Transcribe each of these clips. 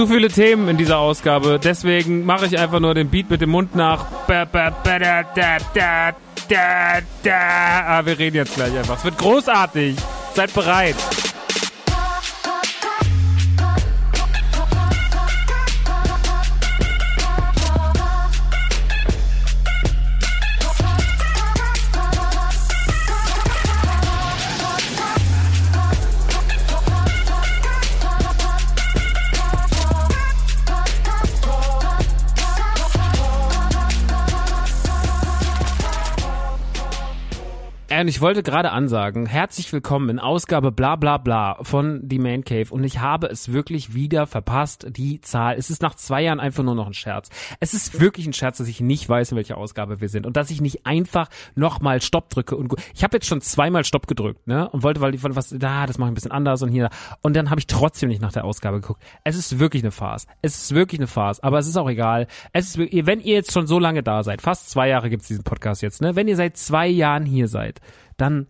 Zu viele Themen in dieser Ausgabe, deswegen mache ich einfach nur den Beat mit dem Mund nach. Ah, wir reden jetzt gleich einfach. Es wird großartig. Seid bereit. Ich wollte gerade ansagen, herzlich willkommen in Ausgabe bla bla bla von The Man Cave und ich habe es wirklich wieder verpasst, die Zahl. Es ist nach zwei Jahren einfach nur noch ein Scherz. Es ist wirklich ein Scherz, dass ich nicht weiß, in welcher Ausgabe wir sind und dass ich nicht einfach nochmal Stopp drücke und ich habe jetzt schon zweimal Stopp gedrückt, ne? Und wollte, weil ich was, da, das mache ich ein bisschen anders und hier und dann habe ich trotzdem nicht nach der Ausgabe geguckt. Es ist wirklich eine Farce. Es ist wirklich eine Farce, aber es ist auch egal. Es ist, wenn ihr jetzt schon so lange da seid, fast zwei Jahre gibt's diesen Podcast jetzt, ne? Wenn ihr seit zwei Jahren hier seid, dann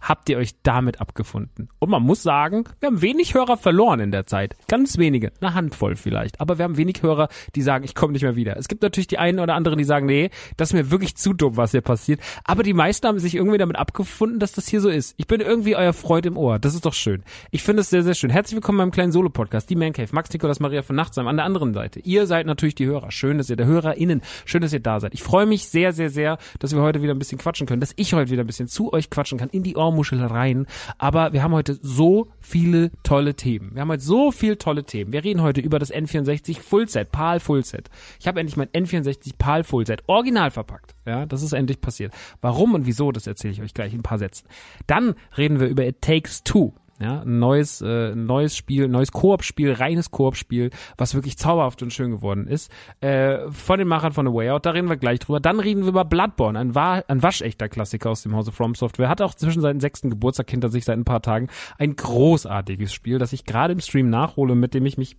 habt ihr euch damit abgefunden. Und man muss sagen, wir haben wenig Hörer verloren in der Zeit. Ganz wenige, eine Handvoll vielleicht. Aber wir haben wenig Hörer, die sagen, ich komme nicht mehr wieder. Es gibt natürlich die einen oder anderen, die sagen, nee, das ist mir wirklich zu dumm, was hier passiert. Aber die meisten haben sich irgendwie damit abgefunden, dass das hier so ist. Ich bin irgendwie euer Freund im Ohr. Das ist doch schön. Ich finde es sehr, sehr schön. Herzlich willkommen beim kleinen Solo-Podcast, die Man Cave. Max Nikolas Maria von Nachtsheim. An der anderen Seite. Ihr seid natürlich die Hörer. Schön, dass ihr der HörerInnen. Schön, dass ihr da seid. Ich freue mich sehr, sehr, sehr, dass wir heute wieder ein bisschen quatschen können, dass ich heute wieder ein bisschen zu euch quatschen kann, in die Ohrmuschel rein. Aber wir haben heute so viele tolle Themen. Wir haben heute so viele tolle Themen. Wir reden heute über das N64 Fullset, PAL Fullset. Ich habe endlich mein N64 PAL Fullset original verpackt. Ja, das ist endlich passiert. Warum und wieso, das erzähle ich euch gleich in ein paar Sätzen. Dann reden wir über It Takes Two. Ja, ein neues, äh, neues Spiel, neues Koop-Spiel, reines Koop-Spiel, was wirklich zauberhaft und schön geworden ist. Äh, von den Machern von The Way Out, da reden wir gleich drüber. Dann reden wir über Bloodborne, ein, wa ein waschechter Klassiker aus dem Hause From Software. Hat auch zwischen seinen sechsten Geburtstag hinter sich seit ein paar Tagen. Ein großartiges Spiel, das ich gerade im Stream nachhole, mit dem ich mich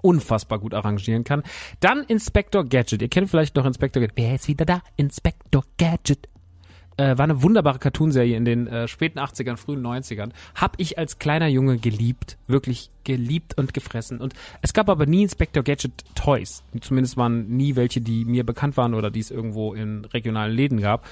unfassbar gut arrangieren kann. Dann Inspector Gadget. Ihr kennt vielleicht noch Inspector Gadget. Wer ist wieder da? Inspector Gadget. Äh, war eine wunderbare Cartoonserie in den äh, späten 80ern, frühen 90ern. Hab ich als kleiner Junge geliebt. Wirklich geliebt und gefressen. Und es gab aber nie Inspector Gadget Toys. Zumindest waren nie welche, die mir bekannt waren oder die es irgendwo in regionalen Läden gab.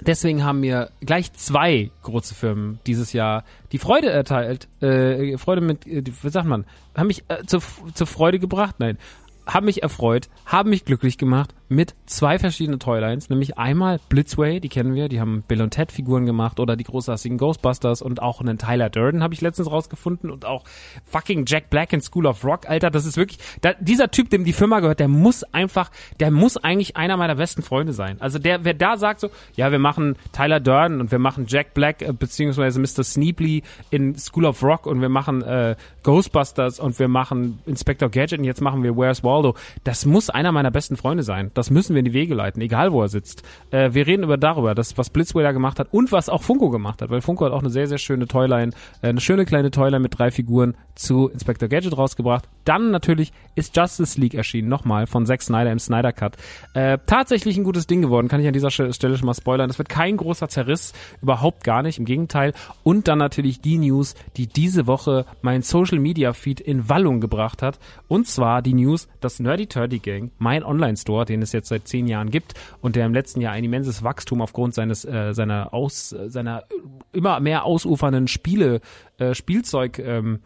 Deswegen haben mir gleich zwei große Firmen dieses Jahr die Freude erteilt, äh, Freude mit, äh, wie sagt man, haben mich äh, zur, zur Freude gebracht, nein, haben mich erfreut, haben mich glücklich gemacht mit zwei verschiedenen Toylines, nämlich einmal Blitzway, die kennen wir, die haben Bill und Ted Figuren gemacht oder die großartigen Ghostbusters und auch einen Tyler Durden habe ich letztens rausgefunden und auch fucking Jack Black in School of Rock, Alter, das ist wirklich, da, dieser Typ, dem die Firma gehört, der muss einfach, der muss eigentlich einer meiner besten Freunde sein. Also der, wer da sagt so, ja, wir machen Tyler Durden und wir machen Jack Black äh, beziehungsweise Mr. Sneepley in School of Rock und wir machen äh, Ghostbusters und wir machen Inspector Gadget und jetzt machen wir Where's Waldo. Das muss einer meiner besten Freunde sein. Das müssen wir in die Wege leiten, egal wo er sitzt. Äh, wir reden über darüber, das, was Blitzway da gemacht hat und was auch Funko gemacht hat, weil Funko hat auch eine sehr, sehr schöne Toyline, äh, eine schöne kleine Toyline mit drei Figuren zu Inspector Gadget rausgebracht. Dann natürlich ist Justice League erschienen, nochmal von Zack Snyder im Snyder Cut. Äh, tatsächlich ein gutes Ding geworden, kann ich an dieser Stelle schon mal spoilern. Das wird kein großer Zerriss, überhaupt gar nicht, im Gegenteil. Und dann natürlich die News, die diese Woche mein Social Media Feed in Wallung gebracht hat. Und zwar die News, dass Nerdy Turdy Gang, mein Online-Store, den es jetzt seit zehn Jahren gibt und der im letzten Jahr ein immenses Wachstum aufgrund seines äh, seiner aus seiner immer mehr ausufernden Spiele äh, Spielzeug ähm,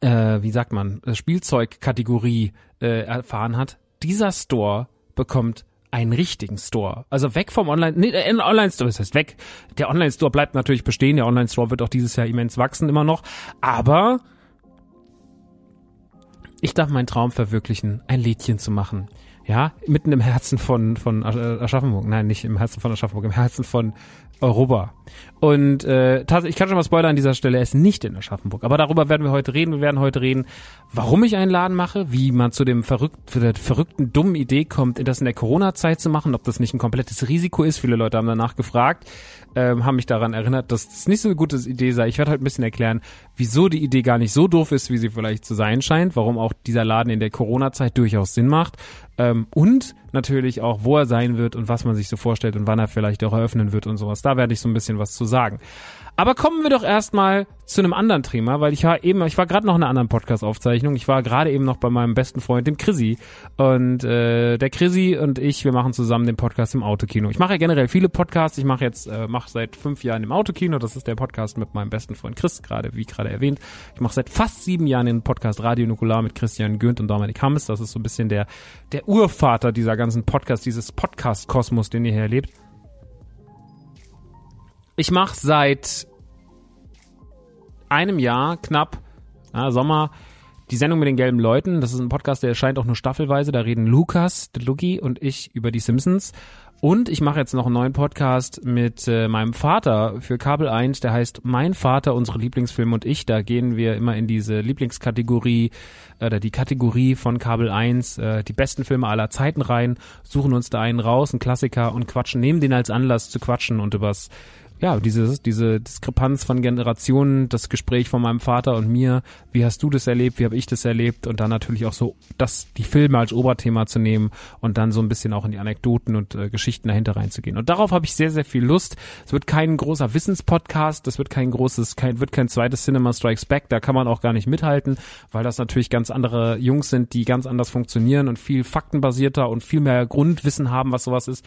äh, wie sagt man äh, Spielzeugkategorie äh, erfahren hat. Dieser Store bekommt einen richtigen Store. Also weg vom Online, nee, ein Online-Store, das heißt weg. Der Online-Store bleibt natürlich bestehen. Der Online-Store wird auch dieses Jahr immens wachsen immer noch. Aber ich darf meinen Traum verwirklichen, ein Liedchen zu machen. Ja, mitten im Herzen von, von Aschaffenburg. Nein, nicht im Herzen von Aschaffenburg, im Herzen von Europa. Und äh, ich kann schon mal spoilern an dieser Stelle, er ist nicht in Aschaffenburg. Aber darüber werden wir heute reden. Wir werden heute reden, warum ich einen Laden mache, wie man zu dem verrückt, zu der verrückten, dummen Idee kommt, das in der Corona-Zeit zu machen, ob das nicht ein komplettes Risiko ist. Viele Leute haben danach gefragt, ähm, haben mich daran erinnert, dass es nicht so eine gute Idee sei. Ich werde heute ein bisschen erklären, wieso die Idee gar nicht so doof ist, wie sie vielleicht zu sein scheint, warum auch dieser Laden in der Corona-Zeit durchaus Sinn macht. Ähm, und natürlich auch, wo er sein wird und was man sich so vorstellt und wann er vielleicht auch eröffnen wird und sowas. Da werde ich so ein bisschen was zu sagen. Aber kommen wir doch erstmal zu einem anderen Thema, weil ich war eben, ich war gerade noch in einer anderen Podcast-Aufzeichnung. Ich war gerade eben noch bei meinem besten Freund, dem Chrissy. Und äh, der Chrissy und ich, wir machen zusammen den Podcast im Autokino. Ich mache ja generell viele Podcasts. Ich mache jetzt, äh, mache seit fünf Jahren im Autokino. Das ist der Podcast mit meinem besten Freund Chris, gerade wie gerade erwähnt. Ich mache seit fast sieben Jahren den Podcast Radio Nukular mit Christian Gönnt und Dominik Hammes. Das ist so ein bisschen der, der Urvater dieser ganzen Podcast, dieses Podcast-Kosmos, den ihr hier erlebt. Ich mache seit einem Jahr knapp, ja, Sommer, die Sendung mit den gelben Leuten. Das ist ein Podcast, der erscheint auch nur staffelweise. Da reden Lukas, Luki und ich über die Simpsons. Und ich mache jetzt noch einen neuen Podcast mit äh, meinem Vater für Kabel 1, der heißt Mein Vater, unsere Lieblingsfilme und ich. Da gehen wir immer in diese Lieblingskategorie äh, oder die Kategorie von Kabel 1, äh, die besten Filme aller Zeiten rein, suchen uns da einen raus, einen Klassiker und quatschen, nehmen den als Anlass zu quatschen und übers ja, diese, diese Diskrepanz von Generationen, das Gespräch von meinem Vater und mir, wie hast du das erlebt, wie habe ich das erlebt und dann natürlich auch so, das, die Filme als Oberthema zu nehmen und dann so ein bisschen auch in die Anekdoten und äh, Geschichten dahinter reinzugehen. Und darauf habe ich sehr, sehr viel Lust. Es wird kein großer Wissenspodcast, das wird kein großes, kein, wird kein zweites Cinema Strikes Back, da kann man auch gar nicht mithalten, weil das natürlich ganz andere Jungs sind, die ganz anders funktionieren und viel faktenbasierter und viel mehr Grundwissen haben, was sowas ist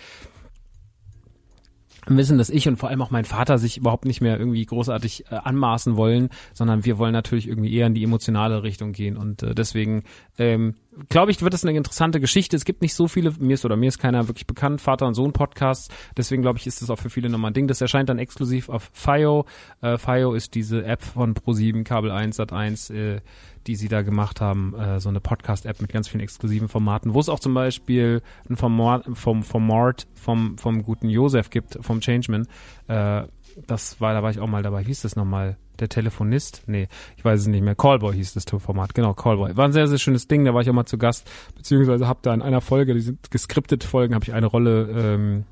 wissen, dass ich und vor allem auch mein Vater sich überhaupt nicht mehr irgendwie großartig äh, anmaßen wollen, sondern wir wollen natürlich irgendwie eher in die emotionale Richtung gehen. Und äh, deswegen ähm, glaube ich, wird es eine interessante Geschichte. Es gibt nicht so viele, mir ist oder mir ist keiner wirklich bekannt, Vater und Sohn Podcasts. Deswegen glaube ich, ist das auch für viele nochmal ein Ding. Das erscheint dann exklusiv auf FIO. Äh, FIO ist diese App von Pro7, Kabel 1, Sat 1, äh, die sie da gemacht haben, äh, so eine Podcast-App mit ganz vielen exklusiven Formaten, wo es auch zum Beispiel ein Format vom Format vom vom guten Josef gibt, vom Changeman. Äh, das war, da war ich auch mal dabei. Hieß das nochmal? Der Telefonist? Nee, ich weiß es nicht mehr. Callboy hieß das Format. Genau, Callboy. War ein sehr, sehr schönes Ding. Da war ich auch mal zu Gast. Beziehungsweise habe da in einer Folge, die sind geskriptet Folgen, habe ich eine Rolle, ähm,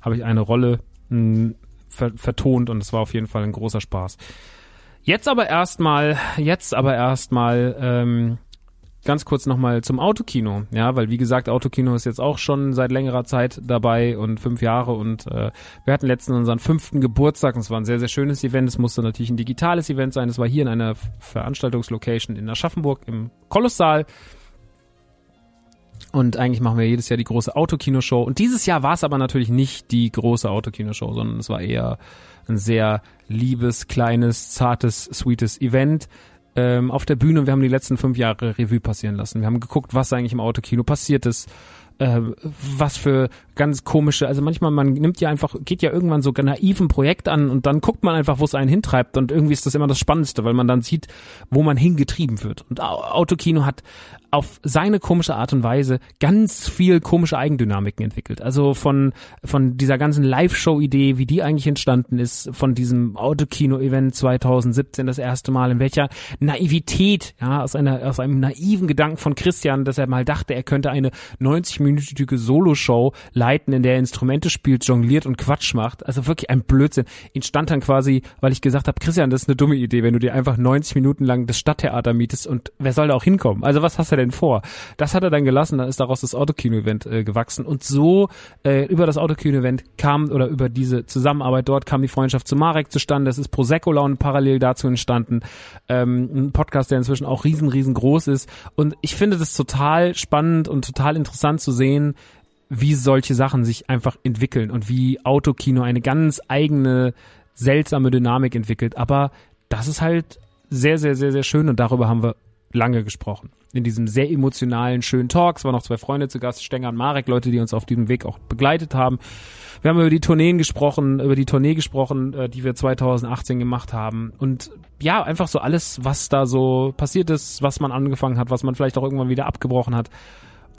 habe ich eine Rolle mh, hm, ver vertont und es war auf jeden Fall ein großer Spaß. Jetzt aber erstmal, jetzt aber erstmal ähm, ganz kurz nochmal zum Autokino, ja, weil wie gesagt, Autokino ist jetzt auch schon seit längerer Zeit dabei und fünf Jahre und äh, wir hatten letztens unseren fünften Geburtstag und es war ein sehr, sehr schönes Event. Es musste natürlich ein digitales Event sein. Es war hier in einer Veranstaltungslocation in Aschaffenburg im Kolossal. Und eigentlich machen wir jedes Jahr die große Autokino-Show. Und dieses Jahr war es aber natürlich nicht die große Autokino-Show, sondern es war eher ein sehr liebes, kleines, zartes, sweetes Event ähm, auf der Bühne und wir haben die letzten fünf Jahre Revue passieren lassen. Wir haben geguckt, was eigentlich im Autokino passiert ist, äh, was für ganz komische, also manchmal man nimmt ja einfach, geht ja irgendwann so naiven Projekt an und dann guckt man einfach, wo es einen hintreibt und irgendwie ist das immer das Spannendste, weil man dann sieht, wo man hingetrieben wird. Und Autokino hat auf seine komische Art und Weise ganz viel komische Eigendynamiken entwickelt. Also von, von dieser ganzen Live-Show-Idee, wie die eigentlich entstanden ist, von diesem Autokino-Event 2017 das erste Mal, in welcher Naivität, ja, aus einer, aus einem naiven Gedanken von Christian, dass er mal dachte, er könnte eine 90-minütige Solo-Show leiten, in der er Instrumente spielt, jongliert und Quatsch macht. Also wirklich ein Blödsinn. Entstand dann quasi, weil ich gesagt habe, Christian, das ist eine dumme Idee, wenn du dir einfach 90 Minuten lang das Stadttheater mietest und wer soll da auch hinkommen? Also was hast du denn vor? Das hat er dann gelassen, dann ist daraus das Autokino-Event äh, gewachsen und so äh, über das Autokino-Event kam oder über diese Zusammenarbeit dort kam die Freundschaft zu Marek zustande. Es ist Prosecco Laune parallel dazu entstanden. Ähm, ein Podcast, der inzwischen auch riesen, riesengroß ist und ich finde das total spannend und total interessant zu sehen, wie solche Sachen sich einfach entwickeln und wie Autokino eine ganz eigene seltsame Dynamik entwickelt. Aber das ist halt sehr, sehr, sehr, sehr schön und darüber haben wir lange gesprochen. In diesem sehr emotionalen, schönen Talk. Es waren noch zwei Freunde zu Gast, Stenger und Marek, Leute, die uns auf diesem Weg auch begleitet haben. Wir haben über die Tourneen gesprochen, über die Tournee gesprochen, äh, die wir 2018 gemacht haben. Und ja, einfach so alles, was da so passiert ist, was man angefangen hat, was man vielleicht auch irgendwann wieder abgebrochen hat.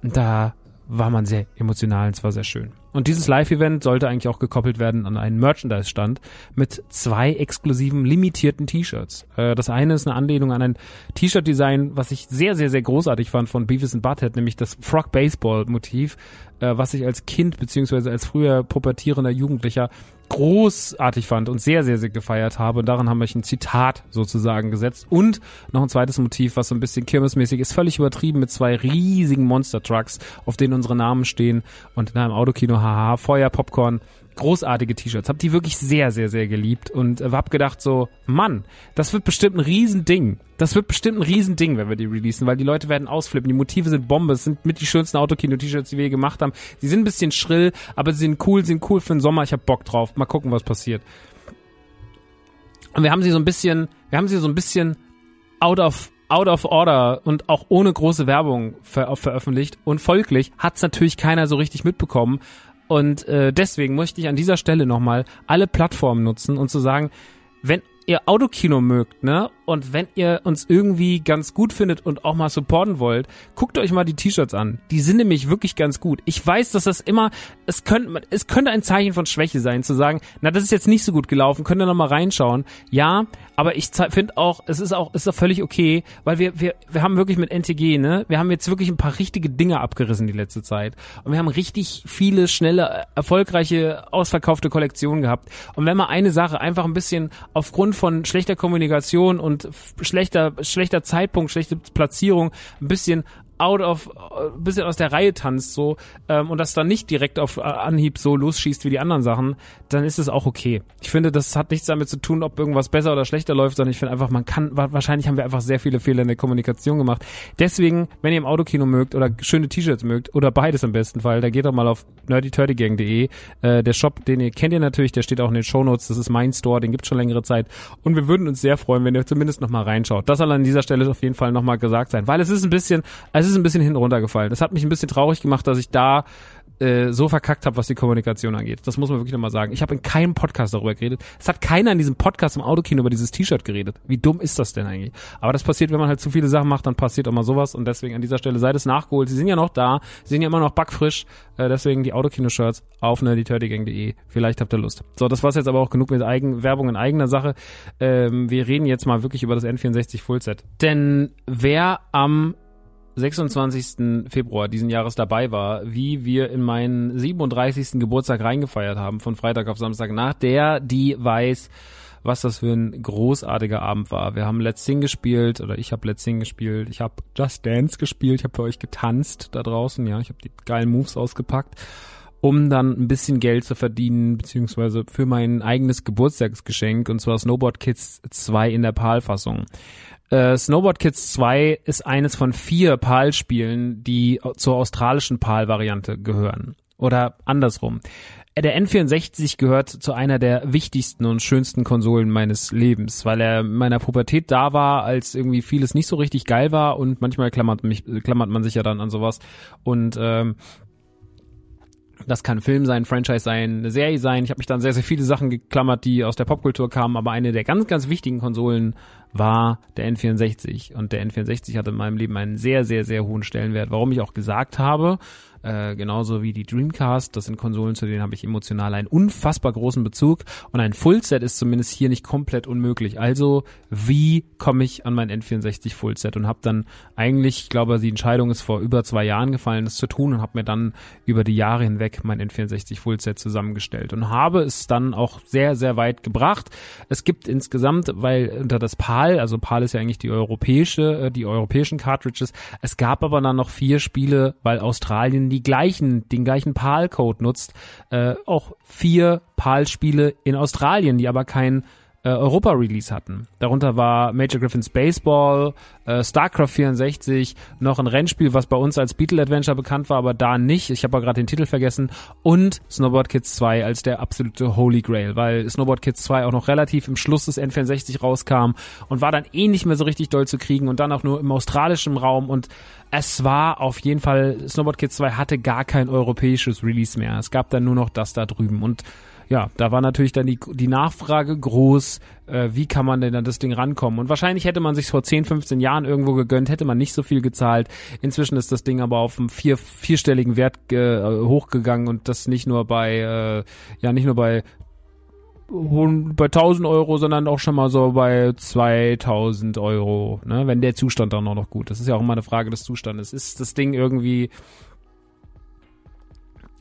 Da war man sehr emotional und es war sehr schön. Und dieses Live-Event sollte eigentlich auch gekoppelt werden an einen Merchandise-Stand mit zwei exklusiven limitierten T-Shirts. Äh, das eine ist eine Anlehnung an ein T-Shirt-Design, was ich sehr, sehr, sehr großartig fand von Beavis and Butthead, nämlich das Frog Baseball-Motiv, äh, was ich als Kind beziehungsweise als früher pubertierender Jugendlicher großartig fand und sehr, sehr, sehr gefeiert habe. Und daran haben wir ein Zitat sozusagen gesetzt. Und noch ein zweites Motiv, was so ein bisschen kirmesmäßig ist, völlig übertrieben mit zwei riesigen Monster-Trucks, auf denen unsere Namen stehen und in einem Autokino, haha, Feuer, Popcorn großartige T-Shirts. Hab die wirklich sehr, sehr, sehr geliebt und äh, hab gedacht so, Mann, das wird bestimmt ein Riesending. Das wird bestimmt ein Riesending, wenn wir die releasen, weil die Leute werden ausflippen. Die Motive sind Bombe. Es sind mit die schönsten Autokino-T-Shirts, die wir je gemacht haben. Sie sind ein bisschen schrill, aber sie sind cool, sind cool für den Sommer. Ich hab Bock drauf. Mal gucken, was passiert. Und wir haben sie so ein bisschen, wir haben sie so ein bisschen out of out of order und auch ohne große Werbung ver veröffentlicht. Und folglich hat's natürlich keiner so richtig mitbekommen, und äh, deswegen möchte ich an dieser Stelle nochmal alle Plattformen nutzen und zu sagen, wenn ihr Autokino mögt, ne, und wenn ihr uns irgendwie ganz gut findet und auch mal supporten wollt, guckt euch mal die T-Shirts an. Die sind nämlich wirklich ganz gut. Ich weiß, dass das immer, es könnte, es könnte ein Zeichen von Schwäche sein, zu sagen, na, das ist jetzt nicht so gut gelaufen, könnt ihr noch mal reinschauen. Ja, aber ich finde auch, es ist auch, ist auch völlig okay, weil wir, wir, wir haben wirklich mit NTG, ne, wir haben jetzt wirklich ein paar richtige Dinge abgerissen die letzte Zeit. Und wir haben richtig viele schnelle, erfolgreiche, ausverkaufte Kollektionen gehabt. Und wenn man eine Sache einfach ein bisschen aufgrund von schlechter Kommunikation und schlechter, schlechter Zeitpunkt, schlechte Platzierung, ein bisschen out of, ein bisschen aus der Reihe tanzt so ähm, und das dann nicht direkt auf äh, Anhieb so losschießt wie die anderen Sachen, dann ist es auch okay. Ich finde, das hat nichts damit zu tun, ob irgendwas besser oder schlechter läuft, sondern ich finde einfach, man kann, wahrscheinlich haben wir einfach sehr viele Fehler in der Kommunikation gemacht. Deswegen, wenn ihr im Autokino mögt oder schöne T-Shirts mögt oder beides im besten Fall, da geht doch mal auf nerdyturdygang.de. Äh, der Shop, den ihr kennt ihr natürlich, der steht auch in den Shownotes, das ist mein Store, den gibt's schon längere Zeit und wir würden uns sehr freuen, wenn ihr zumindest noch mal reinschaut. Das soll an dieser Stelle auf jeden Fall noch mal gesagt sein, weil es ist ein bisschen, also es ist ein bisschen hinten runtergefallen. Das hat mich ein bisschen traurig gemacht, dass ich da äh, so verkackt habe, was die Kommunikation angeht. Das muss man wirklich nochmal sagen. Ich habe in keinem Podcast darüber geredet. Es hat keiner in diesem Podcast im Autokino über dieses T-Shirt geredet. Wie dumm ist das denn eigentlich? Aber das passiert, wenn man halt zu viele Sachen macht, dann passiert auch mal sowas und deswegen an dieser Stelle seid es nachgeholt. Sie sind ja noch da, sie sind ja immer noch backfrisch, äh, deswegen die Autokino-Shirts auf nerdyturdygang.de. Vielleicht habt ihr Lust. So, das war's jetzt aber auch genug mit Eigen Werbung in eigener Sache. Ähm, wir reden jetzt mal wirklich über das N64 Fullset. Denn wer am 26. Februar diesen Jahres dabei war, wie wir in meinen 37. Geburtstag reingefeiert haben, von Freitag auf Samstag nach, der, die weiß, was das für ein großartiger Abend war. Wir haben Let's Sing gespielt, oder ich habe Let's Sing gespielt, ich habe Just Dance gespielt, ich habe für euch getanzt da draußen, ja, ich habe die geilen Moves ausgepackt um dann ein bisschen Geld zu verdienen, beziehungsweise für mein eigenes Geburtstagsgeschenk, und zwar Snowboard Kids 2 in der PAL-Fassung. Äh, Snowboard Kids 2 ist eines von vier PAL-Spielen, die zur australischen PAL-Variante gehören. Oder andersrum. Der N64 gehört zu einer der wichtigsten und schönsten Konsolen meines Lebens, weil er in meiner Pubertät da war, als irgendwie vieles nicht so richtig geil war und manchmal klammert, mich, klammert man sich ja dann an sowas. Und ähm, das kann Film sein, Franchise sein, eine Serie sein. Ich habe mich dann sehr, sehr viele Sachen geklammert, die aus der Popkultur kamen, aber eine der ganz, ganz wichtigen Konsolen war der N64. Und der N64 hatte in meinem Leben einen sehr, sehr, sehr hohen Stellenwert. Warum ich auch gesagt habe, äh, genauso wie die Dreamcast. Das sind Konsolen, zu denen habe ich emotional einen unfassbar großen Bezug. Und ein Fullset ist zumindest hier nicht komplett unmöglich. Also, wie komme ich an mein N64 Fullset? Und habe dann eigentlich, ich glaube, die Entscheidung ist vor über zwei Jahren gefallen, das zu tun und habe mir dann über die Jahre hinweg mein N64 Fullset zusammengestellt und habe es dann auch sehr, sehr weit gebracht. Es gibt insgesamt, weil unter das PAL, also PAL ist ja eigentlich die europäische, äh, die europäischen Cartridges, es gab aber dann noch vier Spiele, weil Australien die gleichen, den gleichen PAL-Code nutzt, äh, auch vier PAL-Spiele in Australien, die aber kein äh, Europa-Release hatten. Darunter war Major Griffins Baseball, äh, StarCraft 64, noch ein Rennspiel, was bei uns als Beetle Adventure bekannt war, aber da nicht. Ich habe gerade den Titel vergessen. Und Snowboard Kids 2 als der absolute Holy Grail, weil Snowboard Kids 2 auch noch relativ im Schluss des N64 rauskam und war dann eh nicht mehr so richtig doll zu kriegen und dann auch nur im australischen Raum und es war auf jeden Fall, Snowboard Kids 2 hatte gar kein europäisches Release mehr. Es gab dann nur noch das da drüben und ja, da war natürlich dann die, die Nachfrage groß, äh, wie kann man denn an das Ding rankommen? Und wahrscheinlich hätte man sich vor 10, 15 Jahren irgendwo gegönnt, hätte man nicht so viel gezahlt. Inzwischen ist das Ding aber auf einem vier, vierstelligen Wert äh, hochgegangen und das nicht nur bei, äh, ja, nicht nur bei bei 1000 Euro, sondern auch schon mal so bei 2000 Euro, ne, wenn der Zustand dann auch noch gut ist. Das ist ja auch immer eine Frage des Zustandes. Ist das Ding irgendwie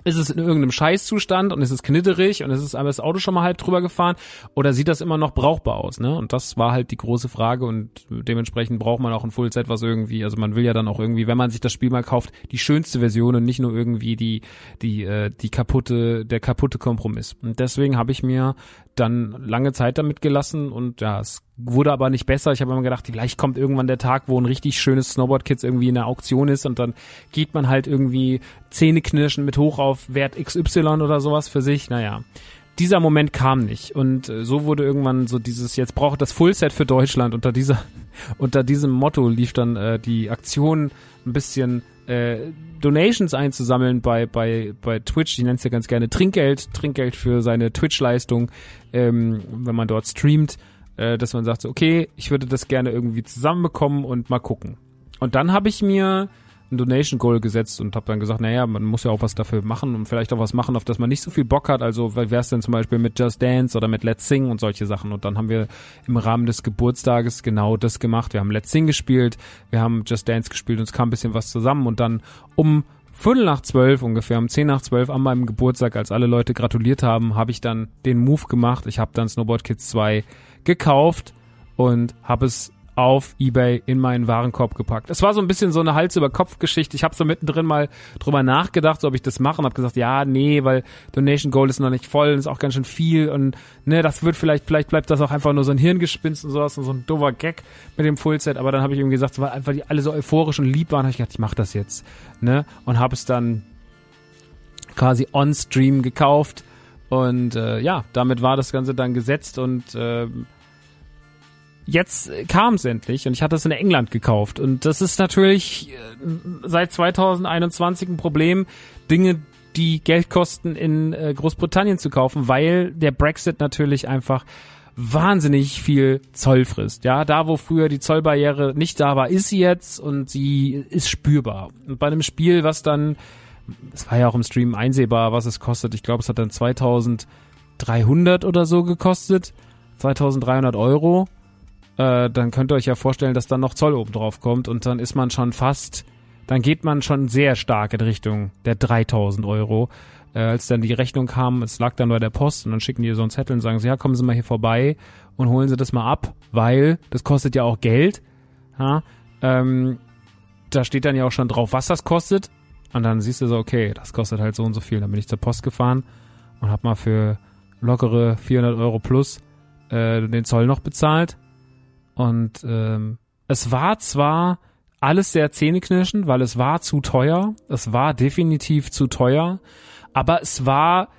ist es in irgendeinem Scheißzustand und ist es knitterig und ist es das Auto schon mal halb drüber gefahren oder sieht das immer noch brauchbar aus, ne? Und das war halt die große Frage und dementsprechend braucht man auch ein Fullset, was irgendwie, also man will ja dann auch irgendwie, wenn man sich das Spiel mal kauft, die schönste Version und nicht nur irgendwie die die äh, die kaputte der kaputte Kompromiss. Und deswegen habe ich mir dann lange Zeit damit gelassen und ja, es wurde aber nicht besser. Ich habe immer gedacht, vielleicht kommt irgendwann der Tag, wo ein richtig schönes Snowboard-Kids irgendwie in der Auktion ist und dann geht man halt irgendwie Zähneknirschen mit hoch auf Wert XY oder sowas für sich. Naja, dieser Moment kam nicht und äh, so wurde irgendwann so dieses jetzt braucht das Fullset für Deutschland unter dieser unter diesem Motto lief dann äh, die Aktion ein bisschen äh, Donations einzusammeln bei, bei, bei Twitch. Ich nenne es ja ganz gerne Trinkgeld. Trinkgeld für seine Twitch-Leistung, ähm, wenn man dort streamt, äh, dass man sagt, so, okay, ich würde das gerne irgendwie zusammenbekommen und mal gucken. Und dann habe ich mir ein Donation Goal gesetzt und habe dann gesagt, naja, man muss ja auch was dafür machen und vielleicht auch was machen, auf das man nicht so viel Bock hat. Also wie wär's denn zum Beispiel mit Just Dance oder mit Let's Sing und solche Sachen. Und dann haben wir im Rahmen des Geburtstages genau das gemacht. Wir haben Let's Sing gespielt, wir haben Just Dance gespielt und es kam ein bisschen was zusammen und dann um Viertel nach zwölf ungefähr, um zehn nach zwölf an meinem Geburtstag, als alle Leute gratuliert haben, habe ich dann den Move gemacht. Ich habe dann Snowboard Kids 2 gekauft und habe es auf eBay in meinen Warenkorb gepackt. Es war so ein bisschen so eine Hals über Kopf Geschichte. Ich habe so mittendrin mal drüber nachgedacht, so ob ich das mache und habe gesagt, ja, nee, weil Donation Gold ist noch nicht voll, ist auch ganz schön viel und ne, das wird vielleicht vielleicht bleibt das auch einfach nur so ein Hirngespinst und sowas und so ein doofer Gag mit dem Fullset, aber dann habe ich irgendwie gesagt, weil einfach die alle so euphorisch und lieb waren, habe ich gedacht, ich mache das jetzt, ne? Und habe es dann quasi on Stream gekauft und äh, ja, damit war das Ganze dann gesetzt und äh, jetzt kam es endlich und ich hatte es in England gekauft. Und das ist natürlich äh, seit 2021 ein Problem, Dinge, die Geld kosten, in äh, Großbritannien zu kaufen, weil der Brexit natürlich einfach wahnsinnig viel Zoll frisst. Ja, da wo früher die Zollbarriere nicht da war, ist sie jetzt und sie ist spürbar. Und bei einem Spiel, was dann, es war ja auch im Stream einsehbar, was es kostet. Ich glaube, es hat dann 2300 oder so gekostet. 2300 Euro. Äh, dann könnt ihr euch ja vorstellen, dass dann noch Zoll oben drauf kommt und dann ist man schon fast, dann geht man schon sehr stark in Richtung der 3000 Euro äh, als dann die Rechnung kam, es lag dann bei der Post und dann schicken die so einen Zettel und sagen sie, ja, kommen Sie mal hier vorbei und holen Sie das mal ab, weil das kostet ja auch Geld. Ja, ähm, da steht dann ja auch schon drauf, was das kostet. Und dann siehst du so, okay, das kostet halt so und so viel. Dann bin ich zur Post gefahren und hab mal für lockere 400 Euro plus äh, den Zoll noch bezahlt. Und ähm, es war zwar alles sehr zähneknirschend, weil es war zu teuer. Es war definitiv zu teuer. Aber es war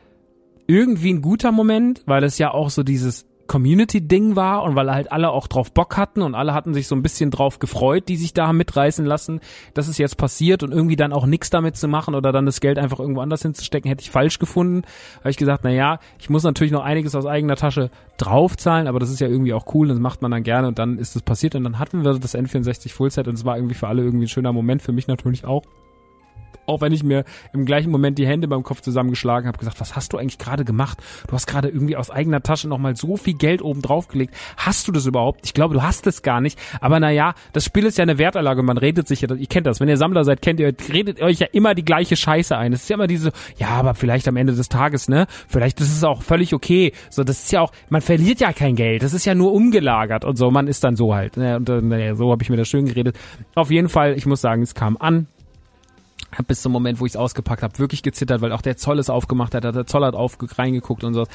irgendwie ein guter Moment, weil es ja auch so dieses Community-Ding war und weil halt alle auch drauf Bock hatten und alle hatten sich so ein bisschen drauf gefreut, die sich da mitreißen lassen, dass es jetzt passiert und irgendwie dann auch nichts damit zu machen oder dann das Geld einfach irgendwo anders hinzustecken, hätte ich falsch gefunden. Habe ich gesagt, na ja, ich muss natürlich noch einiges aus eigener Tasche draufzahlen, aber das ist ja irgendwie auch cool, das macht man dann gerne und dann ist es passiert und dann hatten wir das N64 Fullset und es war irgendwie für alle irgendwie ein schöner Moment, für mich natürlich auch auch wenn ich mir im gleichen Moment die Hände beim Kopf zusammengeschlagen habe, gesagt, was hast du eigentlich gerade gemacht? Du hast gerade irgendwie aus eigener Tasche nochmal so viel Geld oben drauf gelegt. Hast du das überhaupt? Ich glaube, du hast es gar nicht. Aber naja, das Spiel ist ja eine Wertanlage. Man redet sich ja, ihr kennt das. Wenn ihr Sammler seid, kennt ihr, redet euch ja immer die gleiche Scheiße ein. Es ist ja immer diese, ja, aber vielleicht am Ende des Tages, ne? Vielleicht ist es auch völlig okay. So, das ist ja auch, man verliert ja kein Geld. Das ist ja nur umgelagert und so. Man ist dann so halt. Ne? Und naja, so habe ich mir das schön geredet. Auf jeden Fall, ich muss sagen, es kam an hab bis zum Moment, wo ich es ausgepackt habe, wirklich gezittert, weil auch der Zoll es aufgemacht hat, der Zoll hat auf reingeguckt und so.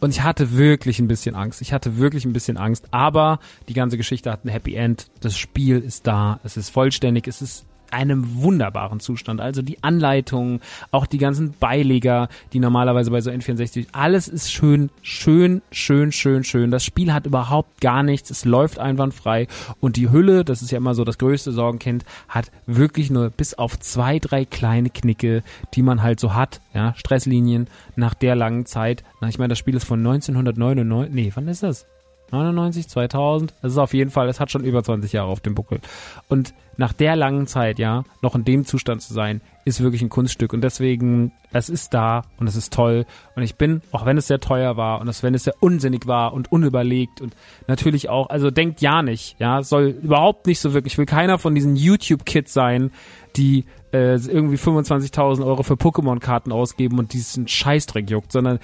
Und ich hatte wirklich ein bisschen Angst. Ich hatte wirklich ein bisschen Angst. Aber die ganze Geschichte hat ein Happy End. Das Spiel ist da. Es ist vollständig. Es ist einem wunderbaren Zustand. Also die Anleitungen, auch die ganzen Beileger, die normalerweise bei so N64, alles ist schön, schön, schön, schön, schön. Das Spiel hat überhaupt gar nichts. Es läuft einwandfrei und die Hülle, das ist ja immer so das größte Sorgenkind, hat wirklich nur bis auf zwei, drei kleine Knicke, die man halt so hat, ja, Stresslinien nach der langen Zeit. Na, ich meine, das Spiel ist von 1999, nee, wann ist das? 99, 2000, das ist auf jeden Fall, es hat schon über 20 Jahre auf dem Buckel. Und nach der langen Zeit, ja, noch in dem Zustand zu sein, ist wirklich ein Kunststück. Und deswegen, es ist da und es ist toll. Und ich bin, auch wenn es sehr teuer war und es, wenn es sehr unsinnig war und unüberlegt und natürlich auch, also denkt ja nicht, ja, soll überhaupt nicht so wirklich, ich will keiner von diesen YouTube-Kids sein, die äh, irgendwie 25.000 Euro für Pokémon-Karten ausgeben und diesen Scheißdreck juckt, sondern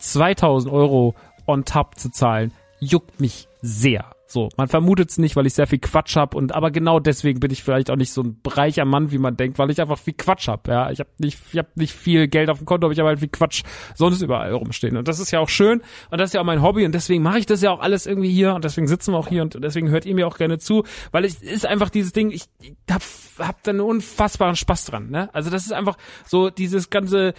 2000 Euro on top zu zahlen, juckt mich sehr. So, man vermutet es nicht, weil ich sehr viel Quatsch hab und aber genau deswegen bin ich vielleicht auch nicht so ein reicher Mann, wie man denkt, weil ich einfach viel Quatsch hab. Ja, ich habe nicht, ich hab nicht viel Geld auf dem Konto, aber ich habe halt viel Quatsch sonst überall rumstehen und das ist ja auch schön und das ist ja auch mein Hobby und deswegen mache ich das ja auch alles irgendwie hier und deswegen sitzen wir auch hier und deswegen hört ihr mir auch gerne zu, weil es ist einfach dieses Ding, ich, ich hab, hab da einen unfassbaren Spaß dran. Ne? Also das ist einfach so dieses ganze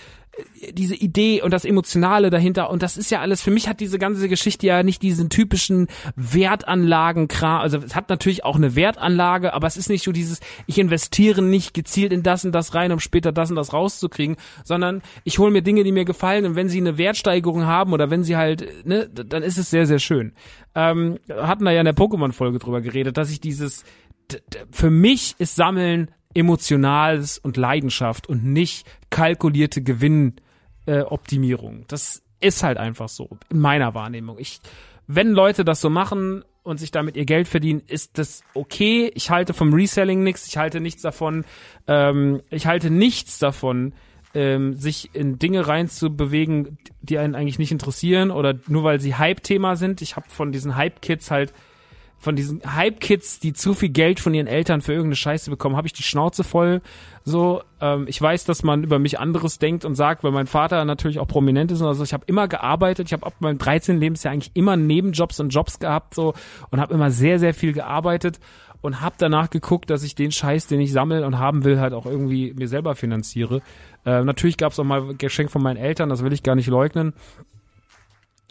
diese Idee und das Emotionale dahinter und das ist ja alles, für mich hat diese ganze Geschichte ja nicht diesen typischen Wertanlagen, also es hat natürlich auch eine Wertanlage, aber es ist nicht so dieses, ich investiere nicht gezielt in das und das rein, um später das und das rauszukriegen, sondern ich hole mir Dinge, die mir gefallen und wenn sie eine Wertsteigerung haben oder wenn sie halt, ne, dann ist es sehr, sehr schön. Ähm, hatten da ja in der Pokémon-Folge drüber geredet, dass ich dieses, für mich ist Sammeln Emotionales und Leidenschaft und nicht kalkulierte Gewinnoptimierung. Äh, das ist halt einfach so in meiner Wahrnehmung. Ich, wenn Leute das so machen und sich damit ihr Geld verdienen, ist das okay. Ich halte vom Reselling nichts. Ich halte nichts davon. Ähm, ich halte nichts davon, ähm, sich in Dinge reinzubewegen, die einen eigentlich nicht interessieren oder nur weil sie Hype-Thema sind. Ich habe von diesen Hype-Kids halt von diesen Hype-Kids, die zu viel Geld von ihren Eltern für irgendeine Scheiße bekommen, habe ich die Schnauze voll. So, ähm, ich weiß, dass man über mich anderes denkt und sagt, weil mein Vater natürlich auch prominent ist. Also ich habe immer gearbeitet. Ich habe ab meinem 13. Lebensjahr eigentlich immer Nebenjobs und Jobs gehabt so und habe immer sehr, sehr viel gearbeitet und habe danach geguckt, dass ich den Scheiß, den ich sammle und haben will, halt auch irgendwie mir selber finanziere. Äh, natürlich gab es auch mal Geschenk von meinen Eltern, das will ich gar nicht leugnen.